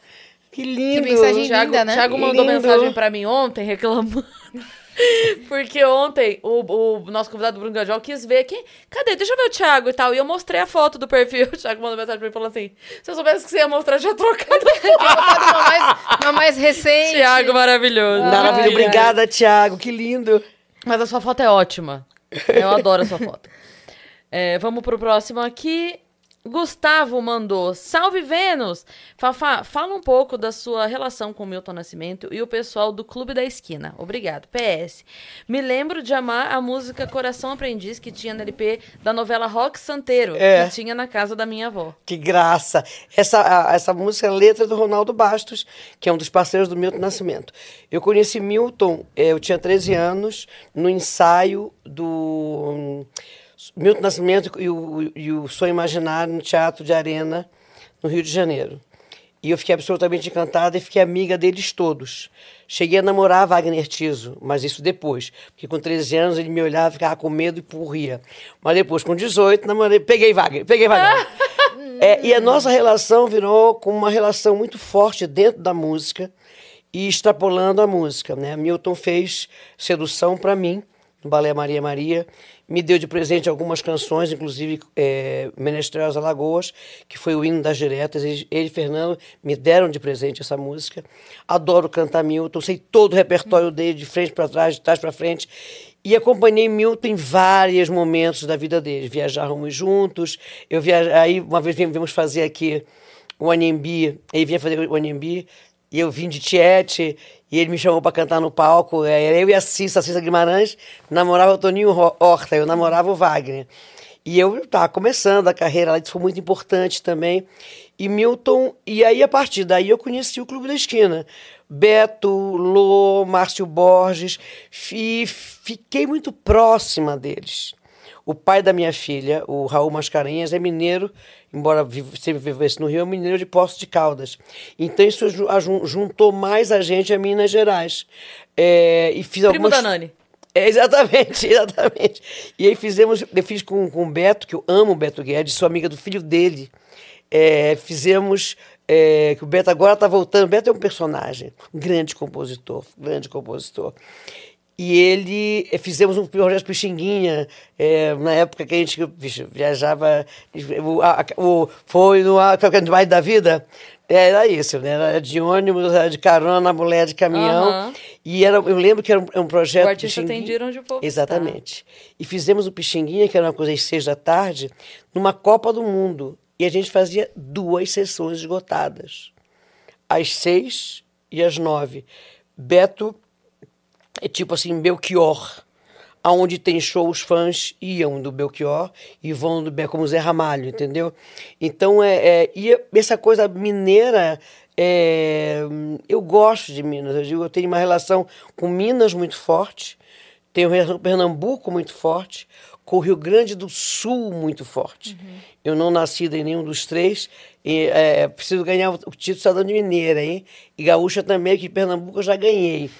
Que lindo. mensagem Thiago, linda, né? Thiago mandou Lindo. mensagem pra mim ontem reclamando. Porque ontem o, o nosso convidado Bruno Gajol quis ver quem. Cadê? Deixa eu ver o Thiago e tal. E eu mostrei a foto do perfil. O Thiago mandou mensagem pra mim e falou assim: se eu soubesse que você ia mostrar, eu já trocado. uma, mais, uma mais recente. Thiago maravilhoso. Maravilha. Ai, ai. Obrigada, Tiago. Que lindo. Mas a sua foto é ótima. Eu adoro a sua foto. É, vamos pro próximo aqui. Gustavo mandou. Salve Vênus! Fafá, fala um pouco da sua relação com o Milton Nascimento e o pessoal do Clube da Esquina. Obrigado. PS. Me lembro de amar a música Coração Aprendiz que tinha no LP da novela Rock Santeiro, É. que tinha na casa da minha avó. Que graça. Essa, a- essa música é letra do Ronaldo Bastos, que é um dos parceiros do Milton Nascimento. Eu conheci Milton, eh, eu tinha 13 anos, no ensaio do hum, Milton Nascimento e o, e o Sonho Imaginário no Teatro de Arena, no Rio de Janeiro. E eu fiquei absolutamente encantada e fiquei amiga deles todos. Cheguei a namorar Wagner Tiso, mas isso depois. Porque com 13 anos ele me olhava, ficava com medo e porria. Mas depois, com 18, namorei, peguei Wagner, peguei Wagner. É, e a nossa relação virou com uma relação muito forte dentro da música e extrapolando a música. Né? Milton fez Sedução para mim, no Balé Maria Maria, me deu de presente algumas canções, inclusive é, às Alagoas, que foi o hino das diretas. Ele, ele e Fernando me deram de presente essa música. Adoro cantar Milton, sei todo o repertório dele, de frente para trás, de trás para frente. E acompanhei Milton em vários momentos da vida dele. Viajávamos juntos. Eu viaj... Aí, uma vez viemos fazer aqui o Anhembi, ele vinha fazer o Anhembi, e eu vim de Tiete, e ele me chamou para cantar no palco. Era eu e a Cissa, a Cissa Guimarães, namorava o Toninho Horta, eu namorava o Wagner. E eu estava começando a carreira lá, isso foi muito importante também. E Milton, e aí a partir daí eu conheci o Clube da Esquina. Beto, Lô, Márcio Borges, e fiquei muito próxima deles. O pai da minha filha, o Raul Mascarenhas, é mineiro, embora vive- sempre vivesse no Rio, é mineiro de Poços de Caldas. Então isso juntou mais a gente a Minas Gerais. É, e fiz Primo algumas... da Nani. É, exatamente, exatamente. E aí fizemos, eu fiz com, com o Beto, que eu amo o Beto Guedes, sou amiga do filho dele. É, fizemos, é, que o Beto agora está voltando. O Beto é um personagem, um grande compositor, grande compositor. E ele, é, fizemos um projeto Pixinguinha, é, na época que a gente vixe, viajava, o, a- o- foi no é, no bairro da vida, era isso, né? Era de ônibus, era de carona, mulher de caminhão. Aham. E era, eu lembro que era um, um projeto. O artista de ir onde o povo Exatamente. E fizemos o Pixinguinha, que era uma coisa às seis da tarde, numa Copa do Mundo. E a gente fazia duas sessões esgotadas. Às seis e às nove. Beto é tipo assim, Belchior. Aonde tem show, os fãs iam do Belchior e vão do como Zé Ramalho, entendeu? Então, é, é, e essa coisa mineira, é, eu gosto de Minas. Eu, digo, eu tenho uma relação com Minas muito forte, tenho relação com Pernambuco muito forte, com o Rio Grande do Sul muito forte. Eu não nasci em nenhum dos três, e, é, preciso ganhar o o título de cidadão de mineira, hein? E gaúcha também, que Pernambuco eu já ganhei.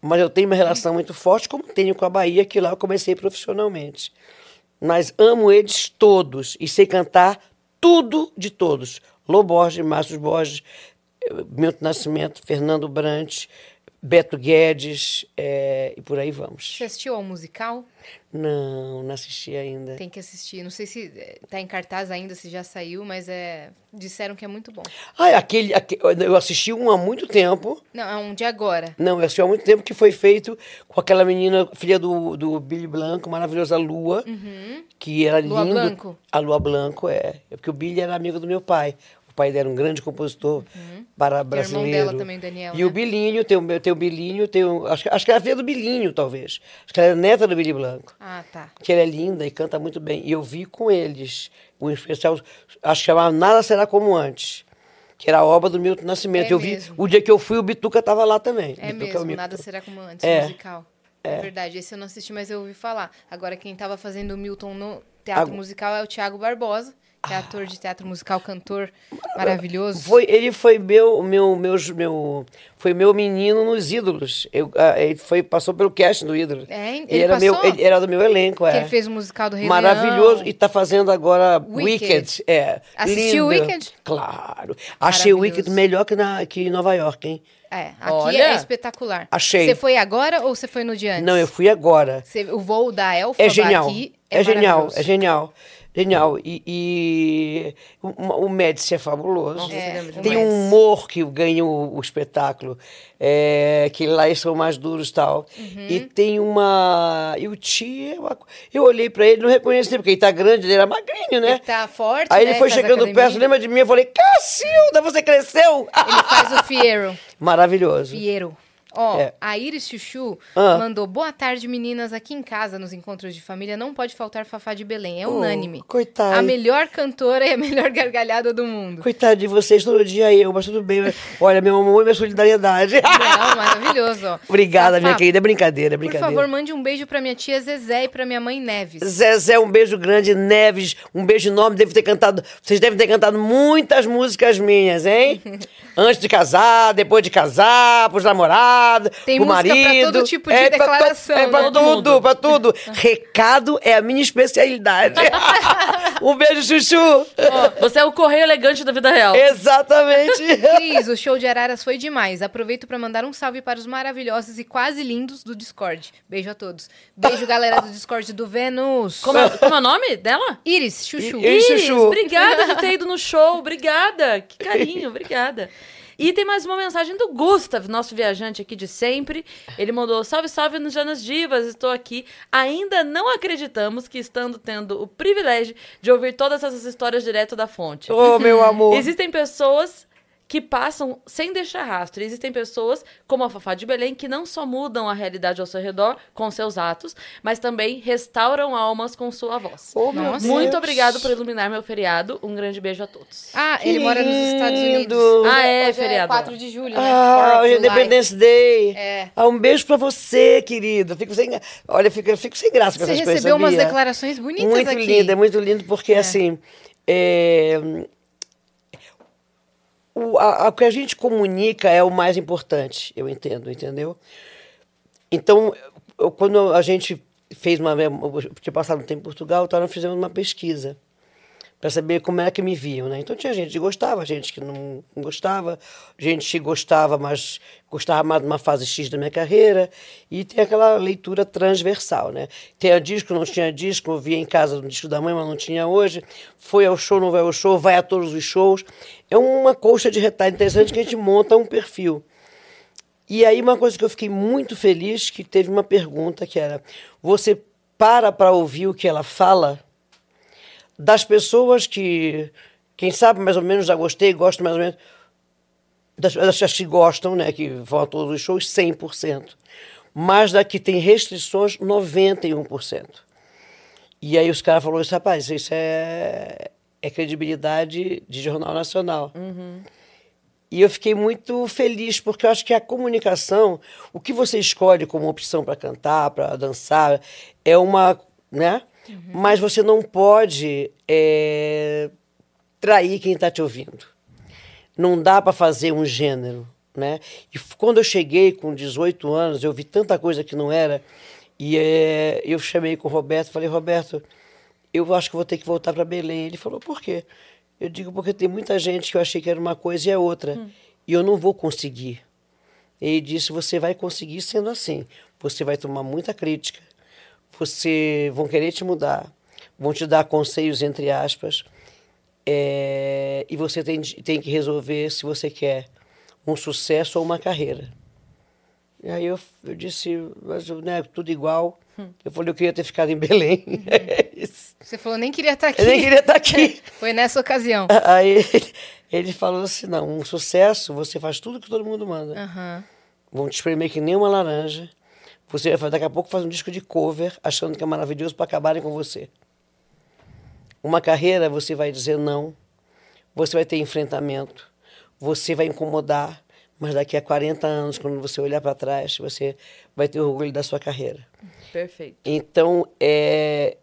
Mas eu tenho uma relação muito forte, como tenho com a Bahia, que lá eu comecei profissionalmente. Mas amo eles todos e sei cantar tudo de todos. Lô Borges, Márcio Borges, eh, Milton Nascimento, Fernando Brant, Beto Guedes eh, e por aí vamos. Você assistiu ao musical? Não, não assisti ainda. Tem que assistir. Não sei se eh, tá em cartaz ainda, se já saiu, mas é disseram que é muito bom. Ah, aquele, aque- eu assisti um há muito tempo. Não, é um de agora. Não, eu assisti há muito tempo que foi feito com aquela menina, filha do, do Billy Blanco, maravilhosa Lua, que era Lua lindo. Blanco? A Lua Blanco, é. É porque o Billy era amigo do meu pai. O pai dela era um grande compositor para Tem o irmão brasileiro. dela também, Daniel, E né? o Bilinho, tem o, tem o Bilinho, tem o, acho, acho que ela é filha do Bilinho, talvez. Acho que ela é neta do Billy Blanco. Ah, tá. Que ela é linda e canta muito bem. E eu vi com eles um especial, acho que chamava Nada Será Como Antes. Que era a obra do Milton Nascimento. É eu vi, mesmo. o dia que eu fui, o Bituca estava lá também. É Bituca mesmo, o Milton. nada será como antes, É. musical. É. verdade, esse eu não assisti, mas eu ouvi falar. Agora, quem tava fazendo o Milton no teatro musical é o Tiago Barbosa, que é ator de teatro musical, cantor maravilhoso. Foi, ele foi meu, meu, meus, meu, foi meu menino nos ídolos. Eu, ah, ele foi, passou pelo casting do ídolo. É, ele ele era, meu, ele era do meu elenco, Que é. ele fez o musical do Rei Maravilhoso. Leão. E tá fazendo agora Wicked. Wicked. É. Assistiu lindo. Wicked? Claro. Achei o. Wicked melhor que, na, que em Nova York, hein? É, aqui Olha. é espetacular. Achei. Você foi agora ou você foi no dia antes? Não, eu fui agora. Você- o voo da Elfa É genial. aqui É, é, genial, é genial. Genial. E, e o, o Médici é fabuloso. É, Tem um humor que ganha o, o espetáculo, é, que lá eles são mais duros e tal. Uhum. E tem uma. E o Ti, é eu olhei pra ele, não reconheci, porque ele tá grande, ele era magrinho, né? Ele tá forte, Aí né, ele foi faz chegando academia. perto, lembra de mim? Eu falei, Cacilda, você cresceu! Ele faz o Fiero. Maravilhoso. Fiero. Ó, É. a Iris Chuchu Ah. mandou boa tarde, meninas. Aqui em casa, nos encontros de família, não pode faltar Fafá de Belém. É Oh, unânime. coitada. A melhor cantora e a melhor gargalhada do mundo. Coitado de vocês, todo dia eu, mas tudo bem. Olha, meu amor e minha solidariedade. Não, maravilhoso, ó. Obrigada, Fafá, minha querida. É brincadeira, é Por brincadeira. favor, mande um beijo pra minha tia Zezé e pra minha mãe Neves. Zezé, um beijo grande. Neves, um beijo enorme. Devo ter cantado. Vocês devem ter cantado muitas músicas minhas, hein? Antes de casar, depois de casar, pros namorados, Tem pro música pra marido. todo tipo de é pra to- declaração, É pra né? Tudo, pra tudo. Recado é a minha especialidade. um beijo, Chuchu. Ó, você é o correio elegante da vida real. Exatamente. Cris, o show de Araras foi demais. Aproveito pra mandar um salve para os maravilhosos e quase lindos do Discord. Beijo a todos. Beijo, galera do Discord do Vênus. Como, é, como é o nome dela? Iris, Chuchu. Iris. Chuchu. obrigada de ter ido no show. Obrigada. Que carinho, obrigada. E tem mais uma mensagem do Gustav, nosso viajante aqui de sempre. Ele mandou: Salve, salve nos Janas Divas, estou aqui. Ainda não acreditamos que estando tendo o privilégio de ouvir todas essas histórias direto da fonte. Ô, meu amor. Existem pessoas que passam sem deixar rastro. Existem pessoas, como a Fafá de Belém, que não só mudam a realidade ao seu redor com seus atos, mas também restauram almas com sua voz. Nossa. Muito obrigado por iluminar meu feriado. Um grande beijo a todos. Ah, Que ele mora nos Estados lindo. Unidos. Ah, é, Hoje feriado. 4 de julho, né? Ah, hoje é. Independence Day. É. Ah, um beijo pra você, querida. Fico sem, olha, fico, fico sem graça com Você essas coisas, recebeu umas sabia? declarações bonitas Muito aqui. lindo, é muito lindo porque, assim, é, o, a- que a gente comunica é o mais importante, eu entendo, entendeu? Então, eu- quando a gente fez uma... Eu tinha passado um tempo em Portugal, então nós fizemos uma pesquisa para saber como era que me viam, né? Então tinha gente que gostava, gente que não, gostava, gente que gostava, mas gostava mais de uma fase X da minha carreira, e tem aquela leitura transversal, né? Tinha disco, não tinha disco, eu via em casa no disco da mãe, mas não tinha hoje, foi ao show, não vai ao show, vai a todos os shows. É uma colcha de retalho interessante que a gente monta um perfil. E aí uma coisa que eu fiquei muito feliz, que teve uma pergunta que era, você para para ouvir o que ela fala? Das pessoas que, quem sabe mais ou menos já gostei, gosto mais ou menos, das, das que gostam, né, que vão a todos os shows, 100%. Mas da que tem restrições, 91%. E aí os caras falaram isso, rapaz, isso é, é credibilidade de jornal nacional. E eu fiquei muito feliz, porque eu acho que a comunicação, o que você escolhe como opção para cantar, para dançar, é uma. Né? Mas você não pode é, trair quem está te ouvindo. Não dá para fazer um gênero. Né? E quando eu cheguei com 18 anos, eu vi tanta coisa que não era. E é, eu chamei com o Roberto falei, Roberto, eu acho que vou ter que voltar para Belém. Ele falou, por quê? Eu digo, porque tem muita gente que eu achei que era uma coisa e é outra. E eu não vou conseguir. Ele disse, você vai conseguir sendo assim. Você vai tomar muita crítica. Você vão querer te mudar. Vão te dar conselhos, entre aspas. É, e você tem, tem que resolver se você quer um sucesso ou uma carreira. E aí eu, eu disse, mas né, tudo igual. Eu falei, eu queria ter ficado em Belém. É isso. Você falou, nem queria estar aqui. Eu nem queria estar aqui. Foi nessa ocasião. Aí ele, falou assim, não, um sucesso, você faz tudo que todo mundo manda. Aham. Vão te espremer que nem uma laranja. Você vai daqui a pouco faz um disco de cover, achando que é maravilhoso para acabarem com você. Uma carreira, você vai dizer não, você vai ter enfrentamento, você vai incomodar, mas daqui a 40 anos, quando você olhar para trás, você vai ter orgulho da sua carreira. Perfeito. Então, é,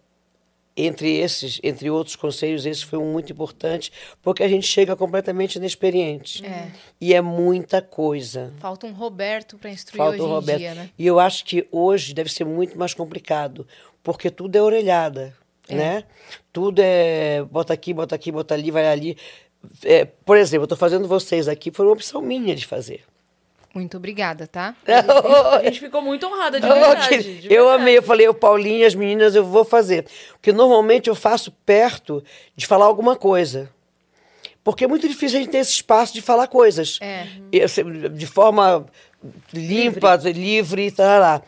entre esses, entre outros conselhos, esse foi um muito importante, porque a gente chega completamente inexperiente. É. E é muita coisa. Falta um Roberto para instruir Falta hoje em Roberto. dia, né? E eu acho que hoje deve ser muito mais complicado, porque tudo é orelhada, né? Tudo é bota aqui, bota aqui, bota ali, vai ali. É, por exemplo, eu estou fazendo vocês aqui, foi uma opção minha de fazer. Muito obrigada, tá? A gente ficou muito honrada, de Eu, verdade. que- de eu verdade. amei, eu falei, o Paulinho e as meninas eu vou fazer. Porque normalmente eu faço perto de falar alguma coisa. Porque é muito difícil a gente ter esse espaço de falar coisas. É. E, assim, De forma limpa, livre, tarará.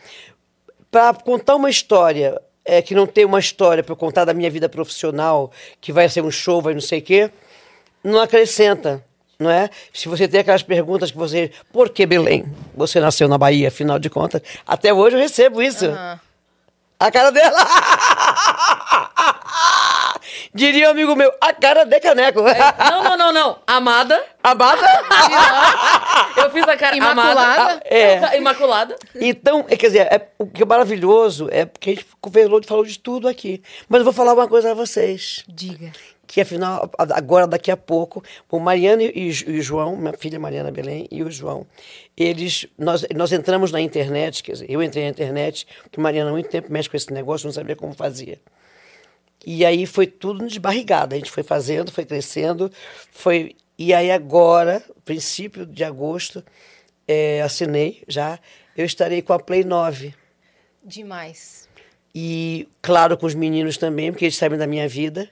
Para contar uma história é, que não tem uma história para eu contar da minha vida profissional, que vai ser um show, vai não sei o quê, não acrescenta. Não é? Se você tem aquelas perguntas que você. Por que Belém? Você nasceu na Bahia, afinal de contas. Até hoje eu recebo isso. Aham. A cara dela. Diria um amigo meu, a cara de caneco. Não, não, não, não. Amada. Amada? Eu fiz a cara Imaculada. Amada. É. Imaculada. Então, é, quer dizer, é, o que é maravilhoso é porque a gente falou de tudo aqui. Mas eu vou falar uma coisa a vocês. Diga. Que afinal, agora, daqui a pouco, o Mariana e, o João, minha filha Mariana Belém e o João, eles, nós, nós entramos na internet, quer dizer, eu entrei na internet, porque Mariana há muito tempo mexe com esse negócio, não sabia como fazia. E aí foi tudo de barrigada. A gente foi fazendo, foi crescendo, foi. E aí agora, princípio de agosto, eh, assinei já. Eu estarei com a Play 9. Demais. E, claro, com os meninos também, porque eles sabem da minha vida.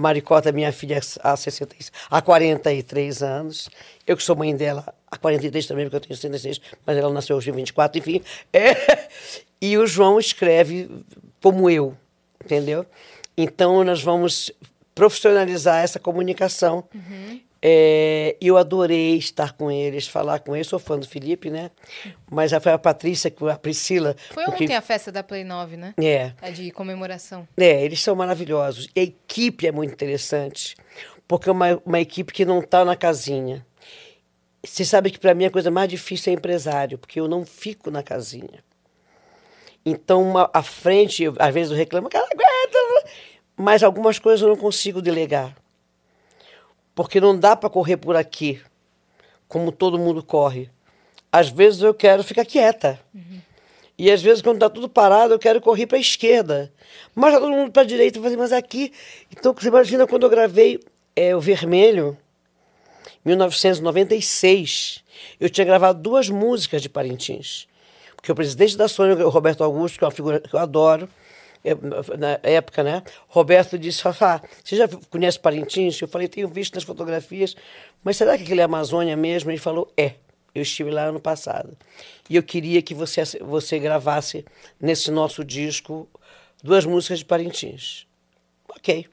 Maricota, minha filha, há, 60, e- há 43 anos. Eu que sou mãe dela há 43 também, porque eu tenho 66, mas ela nasceu hoje em 24, enfim. É. E o João escreve como eu, entendeu? Então, nós vamos profissionalizar essa comunicação. É, eu adorei estar com eles, falar com eles. Sou fã do Felipe, né? Mas foi a Patrícia, a Priscila. Foi porque- ontem a festa da Play 9, né? É. A de comemoração. É, eles são maravilhosos. E a equipe é muito interessante, porque é uma, uma equipe que não está na casinha. Você sabe que para mim a coisa mais difícil é empresário, porque eu não fico na casinha. Então, uma, à frente, eu, às vezes eu reclamo, cara, aguenta, mas algumas coisas eu não consigo delegar. Porque não dá para correr por aqui, como todo mundo corre. Às vezes eu quero ficar quieta. E às vezes, quando está tudo parado, eu quero correr para a esquerda. Mas tá todo mundo para a direita. Eu falei, mas aqui. Então, você imagina quando eu gravei é, O Vermelho, 1996. Eu tinha gravado duas músicas de Parintins. Porque o presidente da Sony, o Roberto Augusto, que é uma figura que eu adoro, na época, né? Roberto disse, Fafá, você já conhece Parintins? Eu falei, tenho visto nas fotografias, mas será que aquele é Amazônia mesmo? Ele falou, é. Eu estive lá ano passado. E eu queria que você, você gravasse nesse nosso disco duas músicas de Parintins. Ok.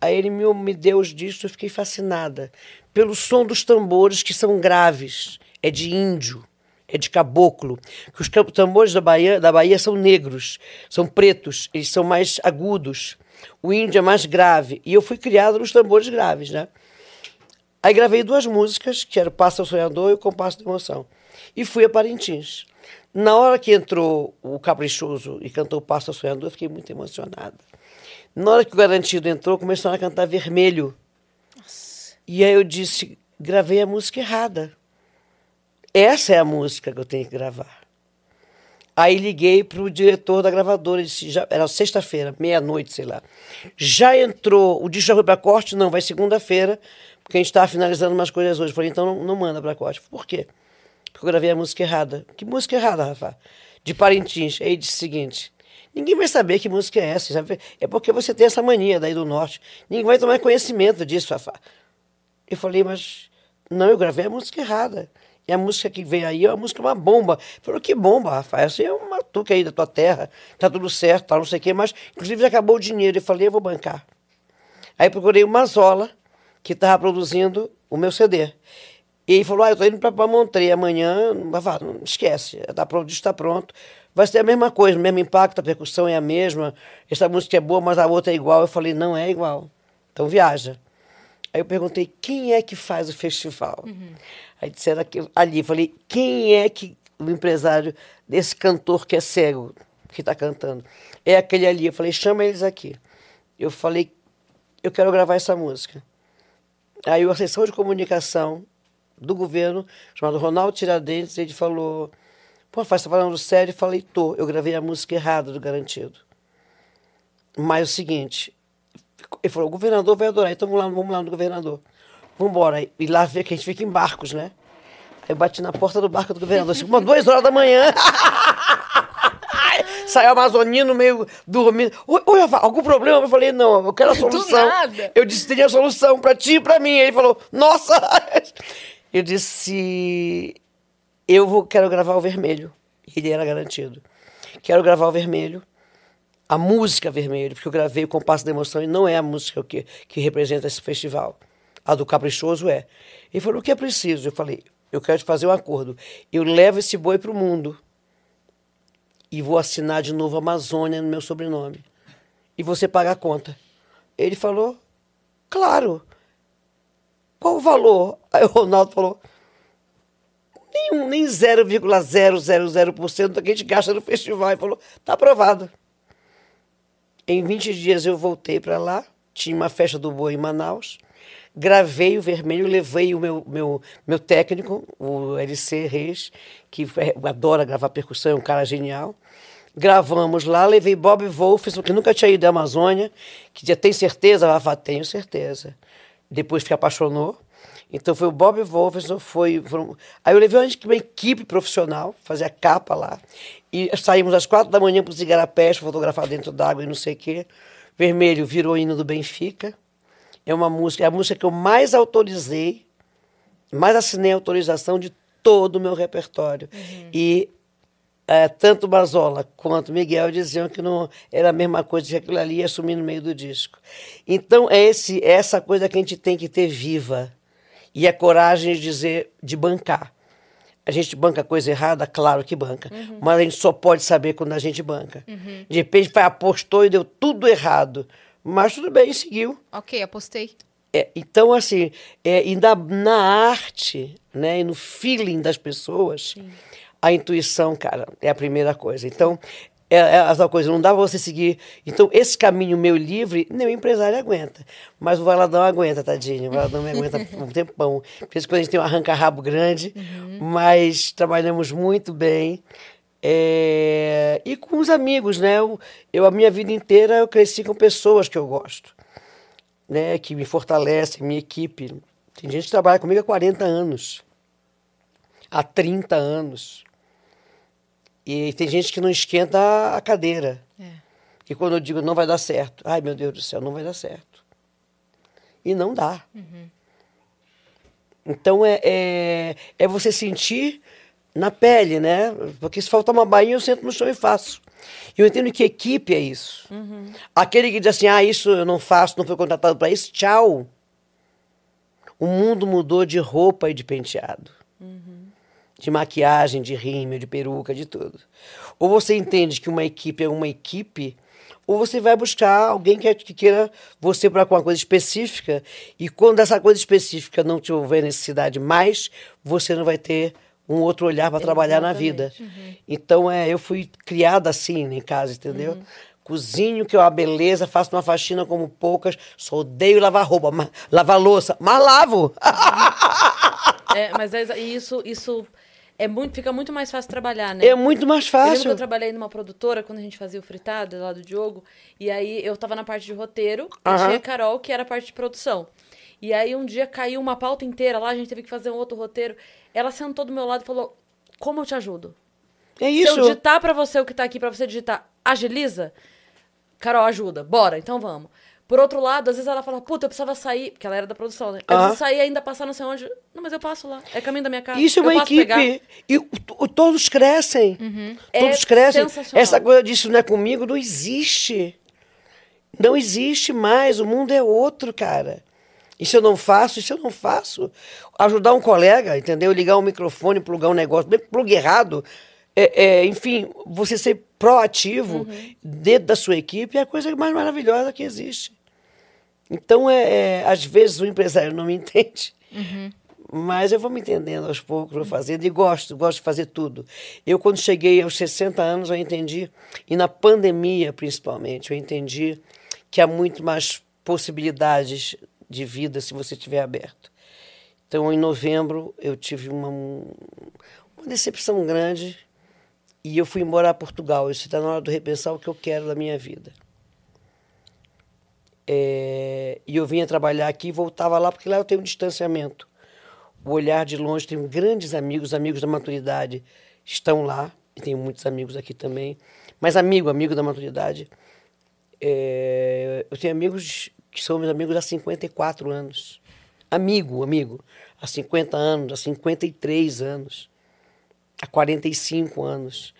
Aí ele me, me deu os discos, eu fiquei fascinada pelo som dos tambores que são graves. É de índio, é de caboclo. Que os tambores da Bahia, da Bahia são negros, são pretos, eles são mais agudos. O índio é mais grave. E eu fui criado nos tambores graves, né? Aí gravei duas músicas, que era o Passa o Sonhador e o Compasso da Emoção. E fui a Parintins. Na hora que entrou o Caprichoso e cantou o Passa o Sonhador, eu fiquei muito emocionada. Na hora que o Garantido entrou, começaram a cantar Vermelho. E aí eu disse, gravei a música errada. Essa é a música que eu tenho que gravar. Aí liguei para o diretor da gravadora, disse, já, era sexta-feira, meia-noite, sei lá. Já entrou, o disco já foi para corte? Não, vai segunda-feira, porque a gente estava finalizando umas coisas hoje. Falei, então não, não manda para corte. Por quê? Porque eu gravei a música errada. Que música errada, Rafa? De Parintins. Aí disse o seguinte, ninguém vai saber que música é essa. sabe? É porque você tem essa mania daí do norte. Ninguém vai tomar conhecimento disso, Rafa. Eu falei, mas não, eu gravei a música errada. E a música que vem aí é uma música, uma bomba. Ele falou, que bomba, Rafael? Essa é uma tuca aí da tua terra, tá tudo certo, tá, não sei o quê, mas inclusive acabou o dinheiro. Eu falei, eu vou bancar. Aí procurei uma Zola, que estava produzindo o meu CD. E ele falou, ah, eu tô indo para Montreux amanhã, mas vá, não esquece, tá pronto, o disco está pronto. Vai ser a mesma coisa, o mesmo impacto, a percussão é a mesma, essa música é boa, mas a outra é igual. Eu falei, não é igual. Então viaja. Aí eu perguntei, quem é que faz o festival? Aí disseram ali, falei, quem é que o empresário desse cantor que é cego, que está cantando? É aquele ali. Eu falei, chama eles aqui. Eu falei, eu quero gravar essa música. Aí o assessor de comunicação do governo, chamado Ronaldo Tiradentes, ele falou, pô, faz, tá falando sério? Eu falei, tô, eu gravei a música errada do Garantido. Mas é o seguinte, ele falou, o governador vai adorar, então vamos lá, vamos lá no governador. Vamos embora. E lá ver que a gente fica em barcos, né? Aí eu bati na porta do barco do governador, assim, umas duas horas da manhã. Saiu amazonino meio dormindo. Oi, oi, algum problema? Eu falei, não, eu quero a solução. Eu disse, teria a solução para ti e para mim. Ele falou, nossa! Eu disse, eu vou, quero gravar o vermelho. Ele era garantido. Quero gravar o vermelho, a música vermelho, porque eu gravei o Compasso da Emoção e não é a música que, que representa esse festival. A do Caprichoso é. Ele falou, o que é preciso? Eu falei, eu quero te fazer um acordo. Eu levo esse boi para o mundo e vou assinar de novo Amazônia no meu sobrenome. E você paga a conta. Ele falou, claro. Qual o valor? Aí o Ronaldo falou, nenhum, nem 0,000% do que a gente gasta no festival. Ele falou, tá aprovado. Em 20 dias eu voltei para lá, tinha uma festa do boi em Manaus, gravei o vermelho, levei o meu, meu, meu técnico, o LC Reis, que é- adora gravar percussão, é um cara genial. Gravamos lá, levei Bob Wolfson, que nunca tinha ido à Amazônia, que já tem certeza, Rafa, tenho certeza. Depois se apaixonou. Então foi o Bob Wolfson, foi, foram- Aí eu levei uma, uma equipe profissional, fazer a capa lá. E saímos às quatro da manhã para os igarapés, fotografar dentro d'água e não sei o quê. Vermelho virou hino do Benfica. É uma música, é a música que eu mais autorizei, mais assinei a autorização de todo o meu repertório. E eh, tanto Mazola quanto Miguel diziam que não era a mesma coisa, que aquilo ali ia sumir no meio do disco. Então, é esse, é essa coisa que a gente tem que ter viva. E a coragem de dizer, de bancar. A gente banca coisa errada? Claro que banca. Mas a gente só pode saber quando a gente banca. De repente, apostou e deu tudo errado. Mas tudo bem, seguiu. Ok, apostei. É, então, assim, é, e na, na arte, né, e no feeling das pessoas, a intuição, cara, é a primeira coisa. Então, é, é a tal coisa, não dá pra você seguir. Então, esse caminho meu livre, nem o empresário aguenta. Mas o Valadão aguenta, tadinho. O Valadão me aguenta um tempão. Por isso que a gente tem um arranca-rabo grande, mas trabalhamos muito bem. É, e com os amigos, né? Eu, eu, a minha vida inteira, eu cresci com pessoas que eu gosto né, que me fortalece, minha equipe. Tem gente que trabalha comigo há 40 anos, há 30 anos. E tem gente que não esquenta a cadeira. É. E quando eu digo não vai dar certo, ai meu Deus do céu, não vai dar certo. E não dá. Então é, é, é você sentir na pele, né? Porque se faltar uma bainha, eu sento no chão e faço. E eu entendo que equipe é isso. Aquele que diz assim, ah, isso eu não faço, não fui contratado para isso, tchau. O mundo mudou de roupa e de penteado. De maquiagem, de rímel, de peruca, de tudo. Ou você entende que uma equipe é uma equipe, ou você vai buscar alguém que, que queira você para uma coisa específica, e quando essa coisa específica não te houver necessidade mais, você não vai ter um outro olhar para trabalhar na vida. Então, é, eu fui criada assim em casa, entendeu? Cozinho, que é uma beleza, faço uma faxina como poucas, só odeio lavar roupa, mas, lavar louça, mas lavo. É, mas é isso, isso é muito, fica muito mais fácil trabalhar, né? É muito mais Eu fácil. eu trabalhei numa produtora quando a gente fazia o fritado lá do Diogo. E aí eu tava na parte de roteiro e Aham. tinha a Carol, que era a parte de produção. E aí um dia caiu uma pauta inteira lá, a gente teve que fazer um outro roteiro. Ela sentou do meu lado e falou: Como eu te ajudo? É Se eu isso. digitar pra você o que tá aqui pra você digitar, agiliza? Carol, ajuda. Bora, então vamos. Por outro lado, às vezes ela fala, puta, eu precisava sair, porque ela era da produção, né? Eu Aham. preciso sair e ainda passar não sei onde. Não, mas eu passo lá. É caminho da minha casa. Isso é uma equipe. pegar. E todos crescem. Todos É crescem. Essa coisa disso não é comigo não existe. Não existe mais. O mundo é outro, cara. Isso eu não faço, isso eu não faço. Ajudar um colega, entendeu? Ligar um microfone, plugar um negócio, mesmo plug errado. É, é, enfim, você ser proativo dentro da sua equipe é a coisa mais maravilhosa que existe. Então, é, é, às vezes o empresário não me entende, mas eu vou me entendendo aos poucos, vou fazendo e gosto, gosto de fazer tudo. Eu, quando cheguei aos 60 anos, eu entendi, e na pandemia principalmente, eu entendi que há muito mais possibilidades de vida se você estiver aberto. Então, em novembro, eu tive uma, uma decepção grande e eu fui embora a Portugal. Isso está na hora de repensar o que eu quero da minha vida. É, e eu vinha trabalhar aqui e voltava lá, porque lá eu tenho um distanciamento. O olhar de longe, tenho grandes amigos, amigos da maturidade estão lá, e tenho muitos amigos aqui também. Mas amigo, amigo da maturidade, é, eu tenho amigos que são meus amigos há 54 anos. Amigo, amigo, há 50 anos, há 53 anos, há 45 anos.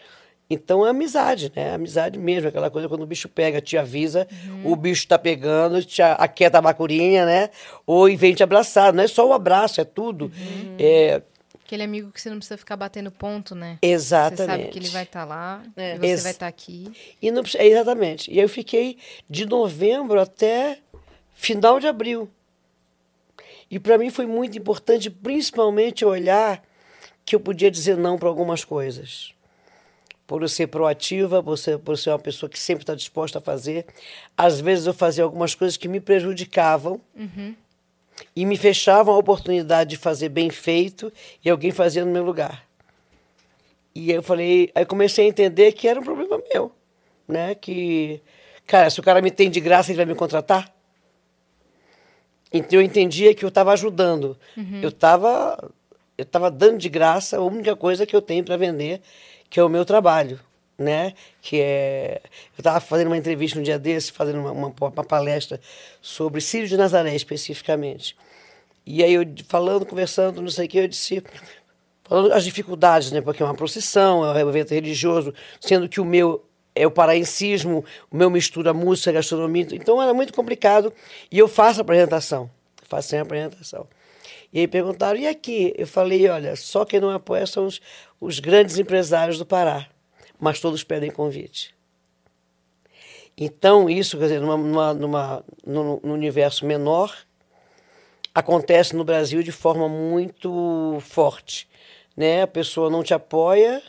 Então é amizade, né? Amizade mesmo, aquela coisa quando o bicho pega, te avisa, o bicho tá pegando, te aquieta a bacurinha, né? Ou e vem te abraçar. Não é só o abraço, é tudo. É, Aquele amigo que você não precisa ficar batendo ponto, né? Exatamente. Você sabe que ele vai estar lá É. e você Ex- vai estar aqui. E não, precisa- exatamente. E aí eu fiquei de novembro até final de abril. E para mim foi muito importante, principalmente olhar que eu podia dizer não para algumas coisas. Por eu ser proativa, por ser, por ser uma pessoa que sempre está disposta a fazer. Às vezes eu fazia algumas coisas que me prejudicavam e me fechavam a oportunidade de fazer bem feito e alguém fazia no meu lugar. E eu falei, aí comecei a entender que era um problema meu, né? Que, cara, se o cara me tem de graça, ele vai me contratar? Então eu entendia que eu estava ajudando. Eu estava eu estava dando de graça a única coisa que eu tenho para vender, que é o meu trabalho, né? Que é eu estava fazendo uma entrevista um dia desse, fazendo uma, uma, uma palestra sobre Círio de Nazaré especificamente. E aí eu falando, conversando, não sei o que, eu disse falando as dificuldades, né? Porque é uma procissão, é um evento religioso, sendo que o meu é o paraencismo, o meu mistura música, gastronomia, então era muito complicado. E eu faço apresentação, faço a apresentação. E aí perguntaram, e aqui? Eu falei, olha, só quem não apoia são os, os grandes empresários do Pará, mas todos pedem convite. Então, isso, quer dizer, numa, numa, numa, num, num universo menor, acontece no Brasil de forma muito forte. Né? A pessoa não te apoia,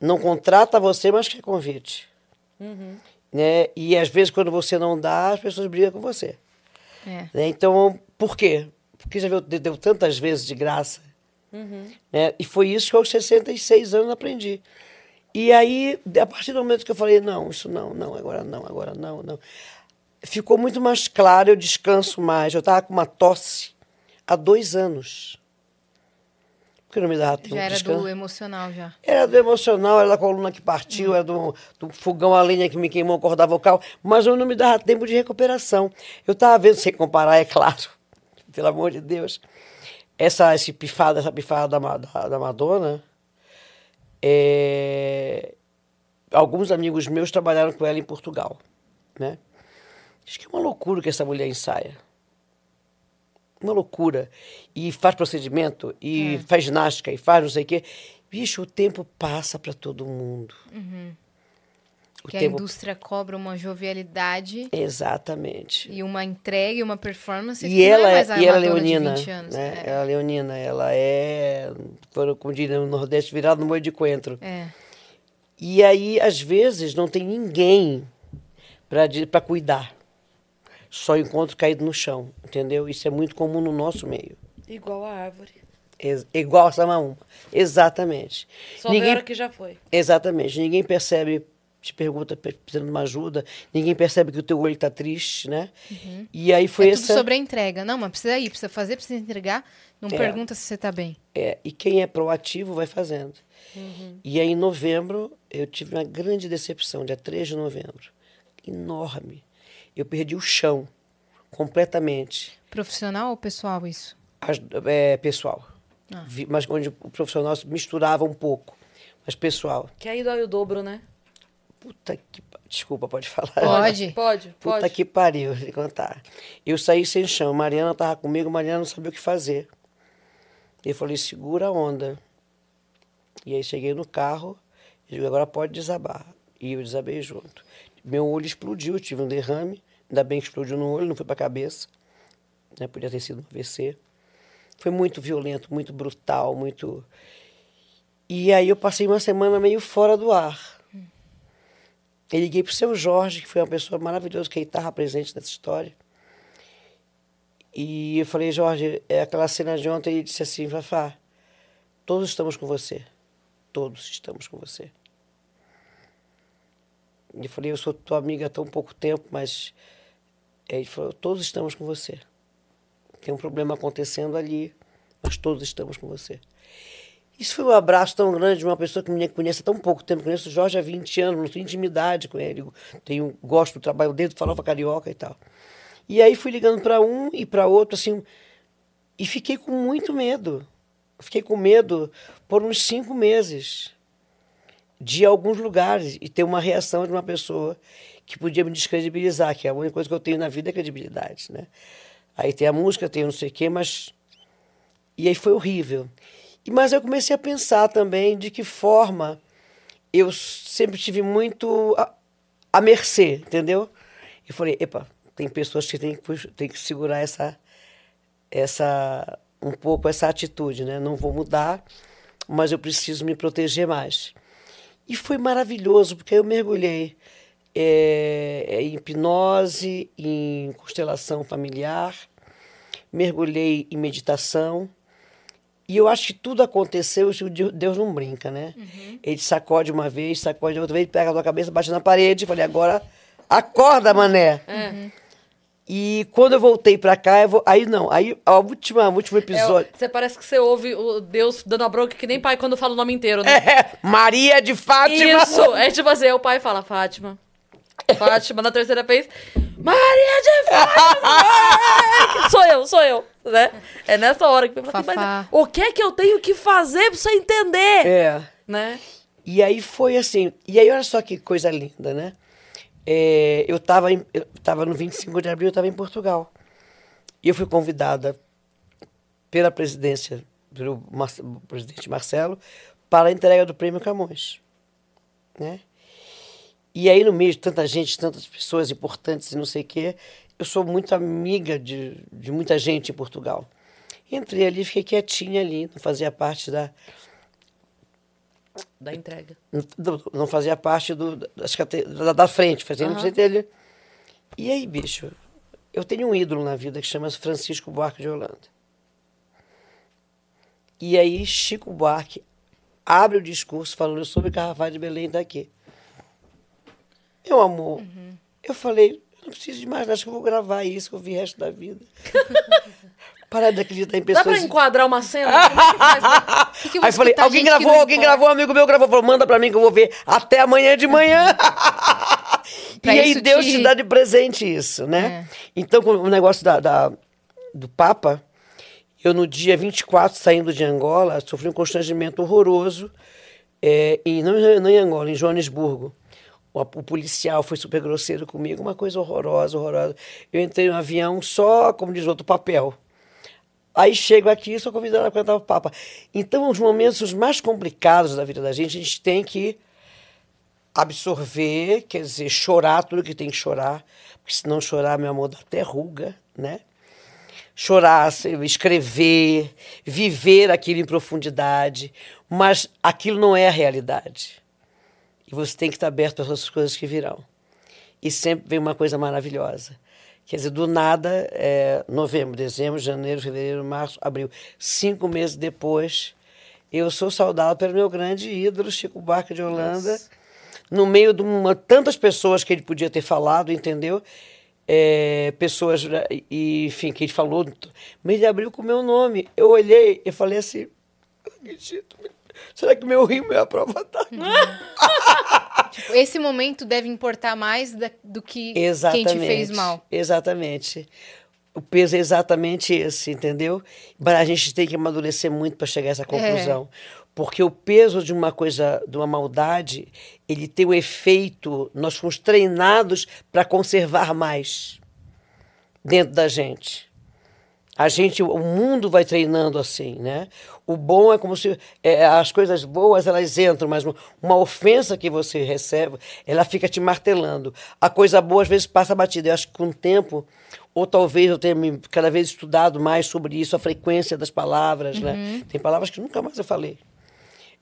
não contrata você, mas quer convite. Né? E às vezes, quando você não dá, as pessoas brigam com você. É. Né? Então, por quê? Porque já viu, deu tantas vezes de graça. Né? E foi isso que aos 66 anos aprendi. E aí, a partir do momento que eu falei, não, isso não, não, agora não, agora não, não. Ficou muito mais claro, eu descanso mais. Eu estava com uma tosse há dois anos. Porque não me dava tempo Já era descanso. do emocional já. Era do emocional, era da coluna que partiu, era do, do fogão a lenha que me queimou a corda vocal, mas eu não me dava tempo de recuperação. Eu estava vendo, sem comparar, é claro, pelo amor de Deus, essa esse pifada, essa pifada da, da, da Madonna, é, alguns amigos meus trabalharam com ela em Portugal, né? Acho que é uma loucura que essa mulher ensaia. Uma loucura. E faz procedimento, e faz ginástica, e faz não sei o quê. Bicho, o tempo passa para todo mundo. O Que a tempo... indústria cobra uma jovialidade Exatamente. e uma entrega e uma performance E que ela, é é, mais a e ela é leonina, 20 anos. né? É. Ela é leonina, ela é, foram, como diria no Nordeste, virado no moio de coentro. É. E aí, às vezes, não tem ninguém para cuidar. Só encontro caído no chão, entendeu? Isso é muito comum no nosso meio. Igual a árvore. Ex- igual a Samaúma. Exatamente. Só Ninguém... hora que já foi. Exatamente. Ninguém percebe, te pergunta pe- precisando de uma ajuda, ninguém percebe que o teu olho está triste, né? E aí foi é tudo essa... sobre a entrega. Não, mas precisa ir, precisa fazer, precisa entregar. Não É. pergunta se você tá bem. É, e quem é proativo vai fazendo. E aí, em novembro, eu tive uma grande decepção, dia 3 de novembro. Enorme. Eu perdi o chão. completamente. Profissional ou pessoal isso? As- é, pessoal. Vi- Mas onde o profissional se misturava um pouco. Mas pessoal. Que aí dói o dobro, né? Puta que. pa- Desculpa, pode falar. Pode. Pode, Puta pode. que pariu, vou te contar. Eu saí sem chão. Mariana tava comigo, Mariana não sabia o que fazer. Eu falei, segura a onda. E aí cheguei no carro e digo, agora pode desabar. E eu desabei junto. Meu olho explodiu, eu tive um derrame. Ainda bem que explodiu no olho, não foi pra cabeça. Né? Podia ter sido um AVC. Foi muito violento, muito brutal, muito. E aí eu passei uma semana meio fora do ar. Eu liguei pro seu Jorge, que foi uma pessoa maravilhosa, que estava presente nessa história. E eu falei, Jorge, é aquela cena de ontem, ele disse assim, Fafá, todos estamos com você. Todos estamos com você. E eu falei, eu sou tua amiga há tão pouco tempo, mas... Ele falou, todos estamos com você. Tem um problema acontecendo ali, mas todos estamos com você. Isso foi um abraço tão grande de uma pessoa que me conhece há tão pouco tempo. Conheço o Jorge há 20 anos, não tenho intimidade com ele. Tenho, gosto do trabalho dele, Farofa Carioca e tal. E aí fui ligando para um e para outro, assim, e fiquei com muito medo. Fiquei com medo por uns cinco meses de alguns lugares e ter uma reação de uma pessoa que podia me descredibilizar, que é a única coisa que eu tenho na vida é credibilidade, né? Aí tem a música, tem não sei o quê, mas... E aí foi horrível. E- Mas eu comecei a pensar também de que forma eu sempre tive muito a, a mercê, entendeu? Eu falei, epa, tem pessoas que têm que, que segurar essa, essa, um pouco essa atitude, né? Não vou mudar, mas eu preciso me proteger mais. E foi maravilhoso, porque eu mergulhei eh, em hipnose, em constelação familiar, mergulhei em meditação. E eu acho que tudo aconteceu, Deus não brinca, né? Ele sacode uma vez, sacode outra vez, pega a tua cabeça, bate na parede. Falei, agora acorda, mané. E quando eu voltei pra cá, eu vou... aí não, aí a última, o último É, episódio. você parece que você ouve o Deus dando a bronca que nem pai quando fala o nome inteiro, né? É, Maria de Fátima. Isso! É tipo assim, aí o pai fala, Fátima. Fátima, na terceira vez, Maria de Fátima! sou eu, sou eu, né? É nessa hora que eu falo assim, mas o que é que eu tenho que fazer pra você entender? É. Né? E aí foi assim. E aí, olha só que coisa linda, né? É, eu estava eu tava no 25 de abril, eu estava em Portugal. E eu fui convidada pela presidência, pelo Mar- presidente Marcelo, para a entrega do prêmio Camões. Né? E aí, no meio de tanta gente, tantas pessoas importantes e não sei o quê, eu sou muito amiga de, de muita gente em Portugal. Entrei ali, fiquei quietinha ali, não fazia parte da, Da entrega. não, não fazia parte do, das da, da frente, fazia frente dele. E aí, bicho, eu tenho um ídolo na vida que chama-se Francisco Buarque de Holanda. E aí, Chico Buarque abre o discurso falando sobre Carnaval de Belém daqui. Meu amor, eu falei, eu não preciso de mais nada, acho que eu vou gravar isso, que eu vi o resto da vida. Parar de acreditar em Dá pessoas... pra enquadrar uma cena? É que? Que Aí falei, escutar alguém gravou, alguém gravou, um amigo meu gravou, falou, manda pra mim que eu vou ver até amanhã de manhã. e aí Deus te- te dá de presente isso, né? Então, com o negócio da, da- do Papa, eu no dia 24, saindo de Angola, sofri um constrangimento horroroso, é, em, não, em- não em Angola, em Joanesburgo. O, policial foi super grosseiro comigo, uma coisa horrorosa, horrorosa. Eu entrei no avião só, como diz outro, papel. Aí chego aqui e sou convidada para cantar o Papa. Então, os momentos mais complicados da vida da gente, a gente tem que absorver, quer dizer, chorar tudo que tem que chorar, porque se não chorar, meu amor, dá até ruga, né? Chorar, escrever, viver aquilo em profundidade, mas aquilo não é a realidade. E você tem que estar aberto às outras coisas que virão. E sempre vem uma coisa maravilhosa. Quer dizer, do nada, é, novembro, dezembro, janeiro, fevereiro, março, abril. Cinco meses depois, eu sou saudada pelo meu grande ídolo, Chico Buarque de Holanda, no meio de uma, tantas pessoas que ele podia ter falado, entendeu? É, pessoas, né, e, enfim, que ele falou, mas ele abriu com o meu nome. Eu olhei e falei assim, "Não acredito, será que meu rimo é a prova d'água? Esse momento deve importar mais da- do que quem Exatamente. te fez mal. Exatamente. O peso é exatamente esse, entendeu? Mas a gente tem que amadurecer muito para chegar a essa conclusão. Porque o peso de uma coisa, de uma maldade, ele tem um efeito. Nós fomos treinados para conservar mais dentro da gente. A gente, o mundo vai treinando assim, né? O bom é como se é, as coisas boas elas entram, mas uma, ofensa que você recebe, ela fica te martelando. A coisa boa às vezes passa batida. Eu acho que com o tempo, ou talvez eu tenha cada vez estudado mais sobre isso, a frequência das palavras, né? Tem palavras que nunca mais eu falei.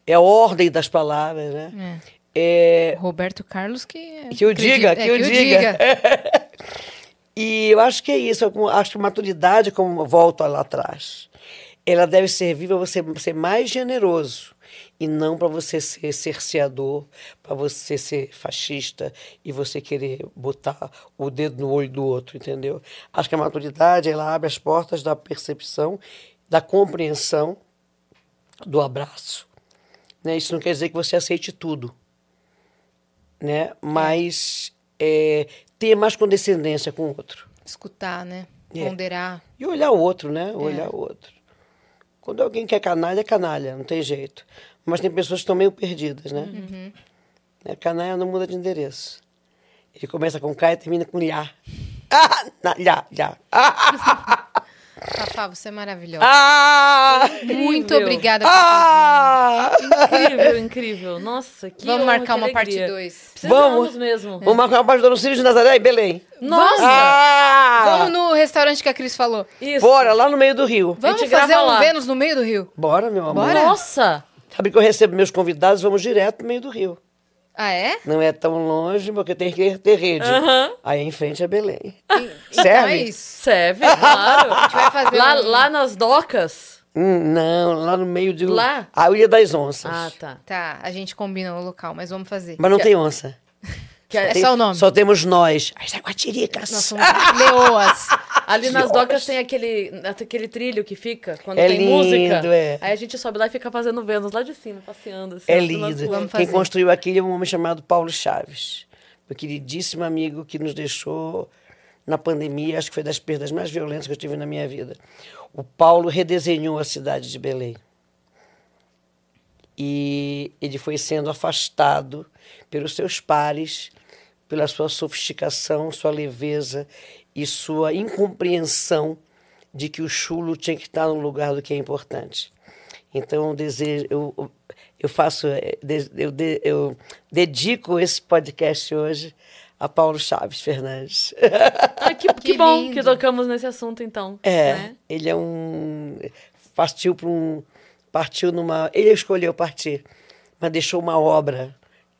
É a ordem das palavras, né? É, Roberto Carlos que... que eu diga, que é, eu diga. e eu acho que é isso. eu acho que maturidade, como volto lá atrás, ela deve servir para você ser mais generoso e não para você ser cerceador, para você ser fascista e você querer botar o dedo no olho do outro, entendeu? Acho que a maturidade ela abre as portas da percepção, da compreensão, do abraço. Né? Isso não quer dizer que você aceite tudo né? Mas é, ter mais condescendência com o outro. Escutar, né? É. Ponderar. E olhar o outro, né? Olhar o outro. Quando alguém quer canalha, é canalha, não tem jeito. Mas tem pessoas que estão meio perdidas, né? Né? Canalha não muda de endereço. Ele começa com K e termina com Lhá. Ah, na, lhá, lhá. Ah, Fafá, você é maravilhosa. ah, Muito incrível. obrigada por ah. Incrível, incrível. Nossa, que Vamos honra, marcar que uma parte alegria. 2. Precisamos Vamos. mesmo. Vamos marcar uma parte do Círio de Nazaré em Belém. Nossa! Ah! Vamos no restaurante que a Cris falou. Isso. Bora, lá no meio do rio. Vamos fazer um lá. Vênus no meio do rio? Bora, meu amor. Bora. Nossa! Sabe que eu recebo meus convidados, vamos direto no meio do rio. Ah, é? Não é tão longe, porque tem que ter rede. Aham. Aí em frente é Belém. Então Serve? é isso. Serve, claro. A gente vai fazer lá, um- lá nas docas? Hum, não, lá no meio de... Lá? A Ilha das Onças. Ah, tá. Tá, a gente combina o local, mas vamos fazer. Mas não tem onça. Que é- É Tem- só o nome. Só temos nós. As jaguatiricas. Nós somos leoas. Ali nas docas tem aquele, aquele trilho que fica quando É tem lindo, música. é. Aí a gente sobe lá e fica fazendo Vênus lá de cima, passeando. Assim, É lindo. Quem construiu aquilo é um homem chamado Paulo Chaves. Meu queridíssimo amigo que nos deixou na pandemia, acho que foi das perdas mais violentas que eu tive na minha vida. O Paulo redesenhou a cidade de Belém. E ele foi sendo afastado pelos seus pares, pela sua sofisticação, sua leveza e sua incompreensão de que o chulo tinha que estar no lugar do que é importante. Então, eu desejo, eu, eu faço, eh, eu, eu dedico esse podcast hoje a Paulo Chaves Fernandes. Ah, que, que Que bom lindo. que tocamos nesse assunto, então. É, né? ele é um. Partiu para um. Partiu numa. Ele escolheu partir, mas deixou uma obra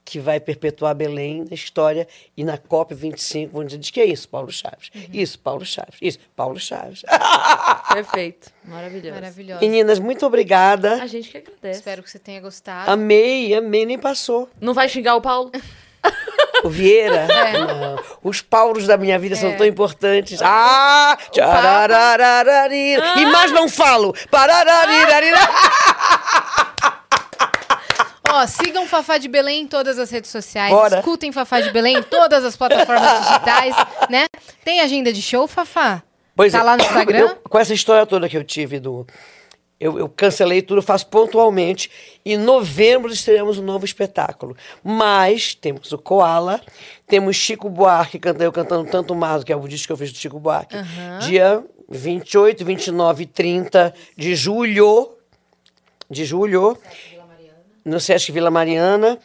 que vai perpetuar Belém na história e na COP25, vão dizer, diz que é isso, Paulo Chaves. Uhum. Isso, Paulo Chaves. Isso, Paulo Chaves. Perfeito. Maravilhoso. Maravilhosa. Meninas, muito obrigada. A gente que agradece. Espero que você tenha gostado. Amei, amei, nem passou. Não vai xingar o Paulo? O Vieira, É. não. os paulos da minha vida são tão importantes. Ah! tcharararararira. E mais não falo. Parararirarira. Ó, sigam Fafá de Belém em todas as redes sociais. Bora. Escutem Fafá de Belém em todas as plataformas digitais, né? Tem agenda de show, Fafá? Pois tá é. lá no Instagram? Eu- com essa história toda que eu tive do. Eu, eu cancelei tudo, eu faço pontualmente. Em novembro estreamos um novo espetáculo. Mas temos o Koala, temos Chico Buarque, canta- eu cantando Tanto Mar, que é o disco que eu fiz do Chico Buarque. Dia 28, 29 e 30 de julho. De julho. No Sesc Vila Mariana.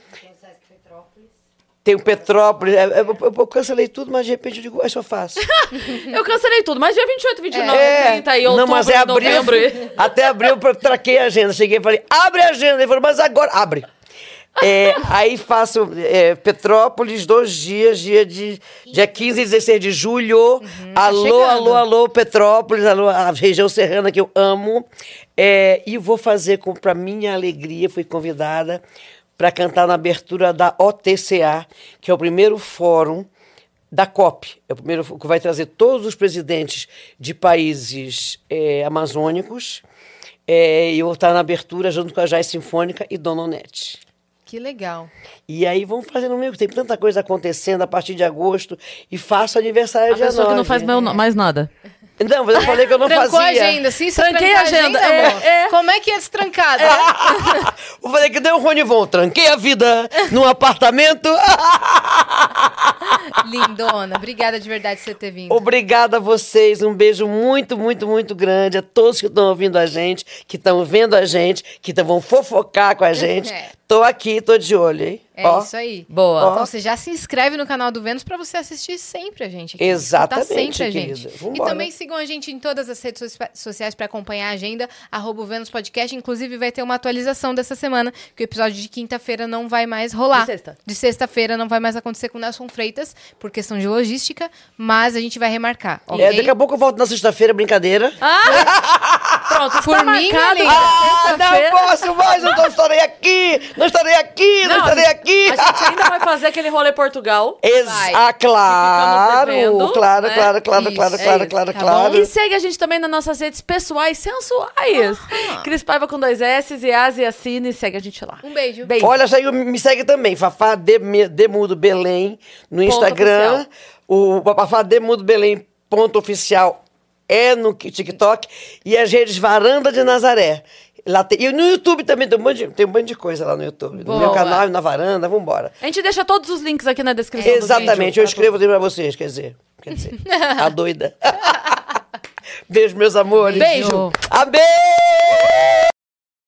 Tem o Petrópolis. é, Eu, eu- eu cancelei tudo, mas de repente eu digo, "Ah, eu faço. Eu cancelei tudo, mas dia 28, 29, É, 30 e não, outubro, mas é abril. novembro. Até abril eu traquei a agenda. Cheguei e falei, abre a agenda. Ele falou, mas agora, abre. É, aí faço é, Petrópolis, dois dias, dia de dia 15 e 16 de julho. alô, chegando. alô, alô, Petrópolis, alô, a região serrana que eu amo. É, e vou fazer, com para minha alegria, fui convidada para cantar na abertura da OTCA, que é o primeiro fórum da COP. É o primeiro que vai trazer todos os presidentes de países eh, amazônicos. Eh, e eu vou estar na abertura junto com a Jazz Sinfônica e Dona Onete. Que legal. E aí vamos fazendo meio que tem tanta coisa acontecendo a partir de agosto e faço aniversário A dia pessoa que não 9. faz mais nada. Não, mas eu falei que eu não Trancou a fazia. agenda. Se isso Tranquei trancar a agenda, é, amor, é. Como é que é destrancado? eu falei que deu um Ronivon. Tranquei a vida num apartamento. Lindona. Obrigada de verdade por você ter vindo. Obrigada a vocês. Um beijo muito, muito, muito grande a todos que estão ouvindo a gente, que estão vendo a gente, que tão- vão fofocar com a gente. É. Tô aqui, tô de olho, hein? É Ó. isso aí. Boa. Então você já se inscreve no canal do Vênus pra você assistir sempre a gente. Aqui. Exatamente, Tá sempre a gente. E também sigam a gente em todas as redes socia- sociais pra acompanhar a agenda, arroba o Vênus Podcast. Inclusive vai ter uma atualização dessa semana, que o episódio de quinta-feira não vai mais rolar. De sexta. De sexta-feira não vai mais acontecer com o Nelson Freitas, por questão de logística, mas a gente vai remarcar, ok? É, daqui a pouco eu volto na sexta-feira, brincadeira. Pronto, Por tá mim, Ah, não posso mais, eu não estarei aqui, não estarei aqui, não, Não, estarei aqui. A gente ainda vai fazer aquele rolê Portugal. Ex Vai. ah, claro, devendo, claro, né? claro, claro, Isso, claro, é claro, isso, claro, tá claro. E segue a gente também nas nossas redes pessoais sensuais. Cris Paiva com dois S e Asi Assine. Segue a gente lá. Um beijo. Beijo. Olha, segue, me segue também, Fafá Dem- Demudo Belém no Ponto Instagram. O Fafá Demudo Belém ponto oficial é no TikTok e as redes Varanda de Nazaré. Lá tem, e no YouTube também tem um, monte de, tem um monte de coisa lá no YouTube. No meu Boa. canal e na varanda, vambora. A gente deixa todos os links aqui na descrição Exatamente, vídeo. eu escrevo tudo pra vocês, quer dizer. Quer dizer, a doida. Beijo, meus amores. Beijo. Beijo!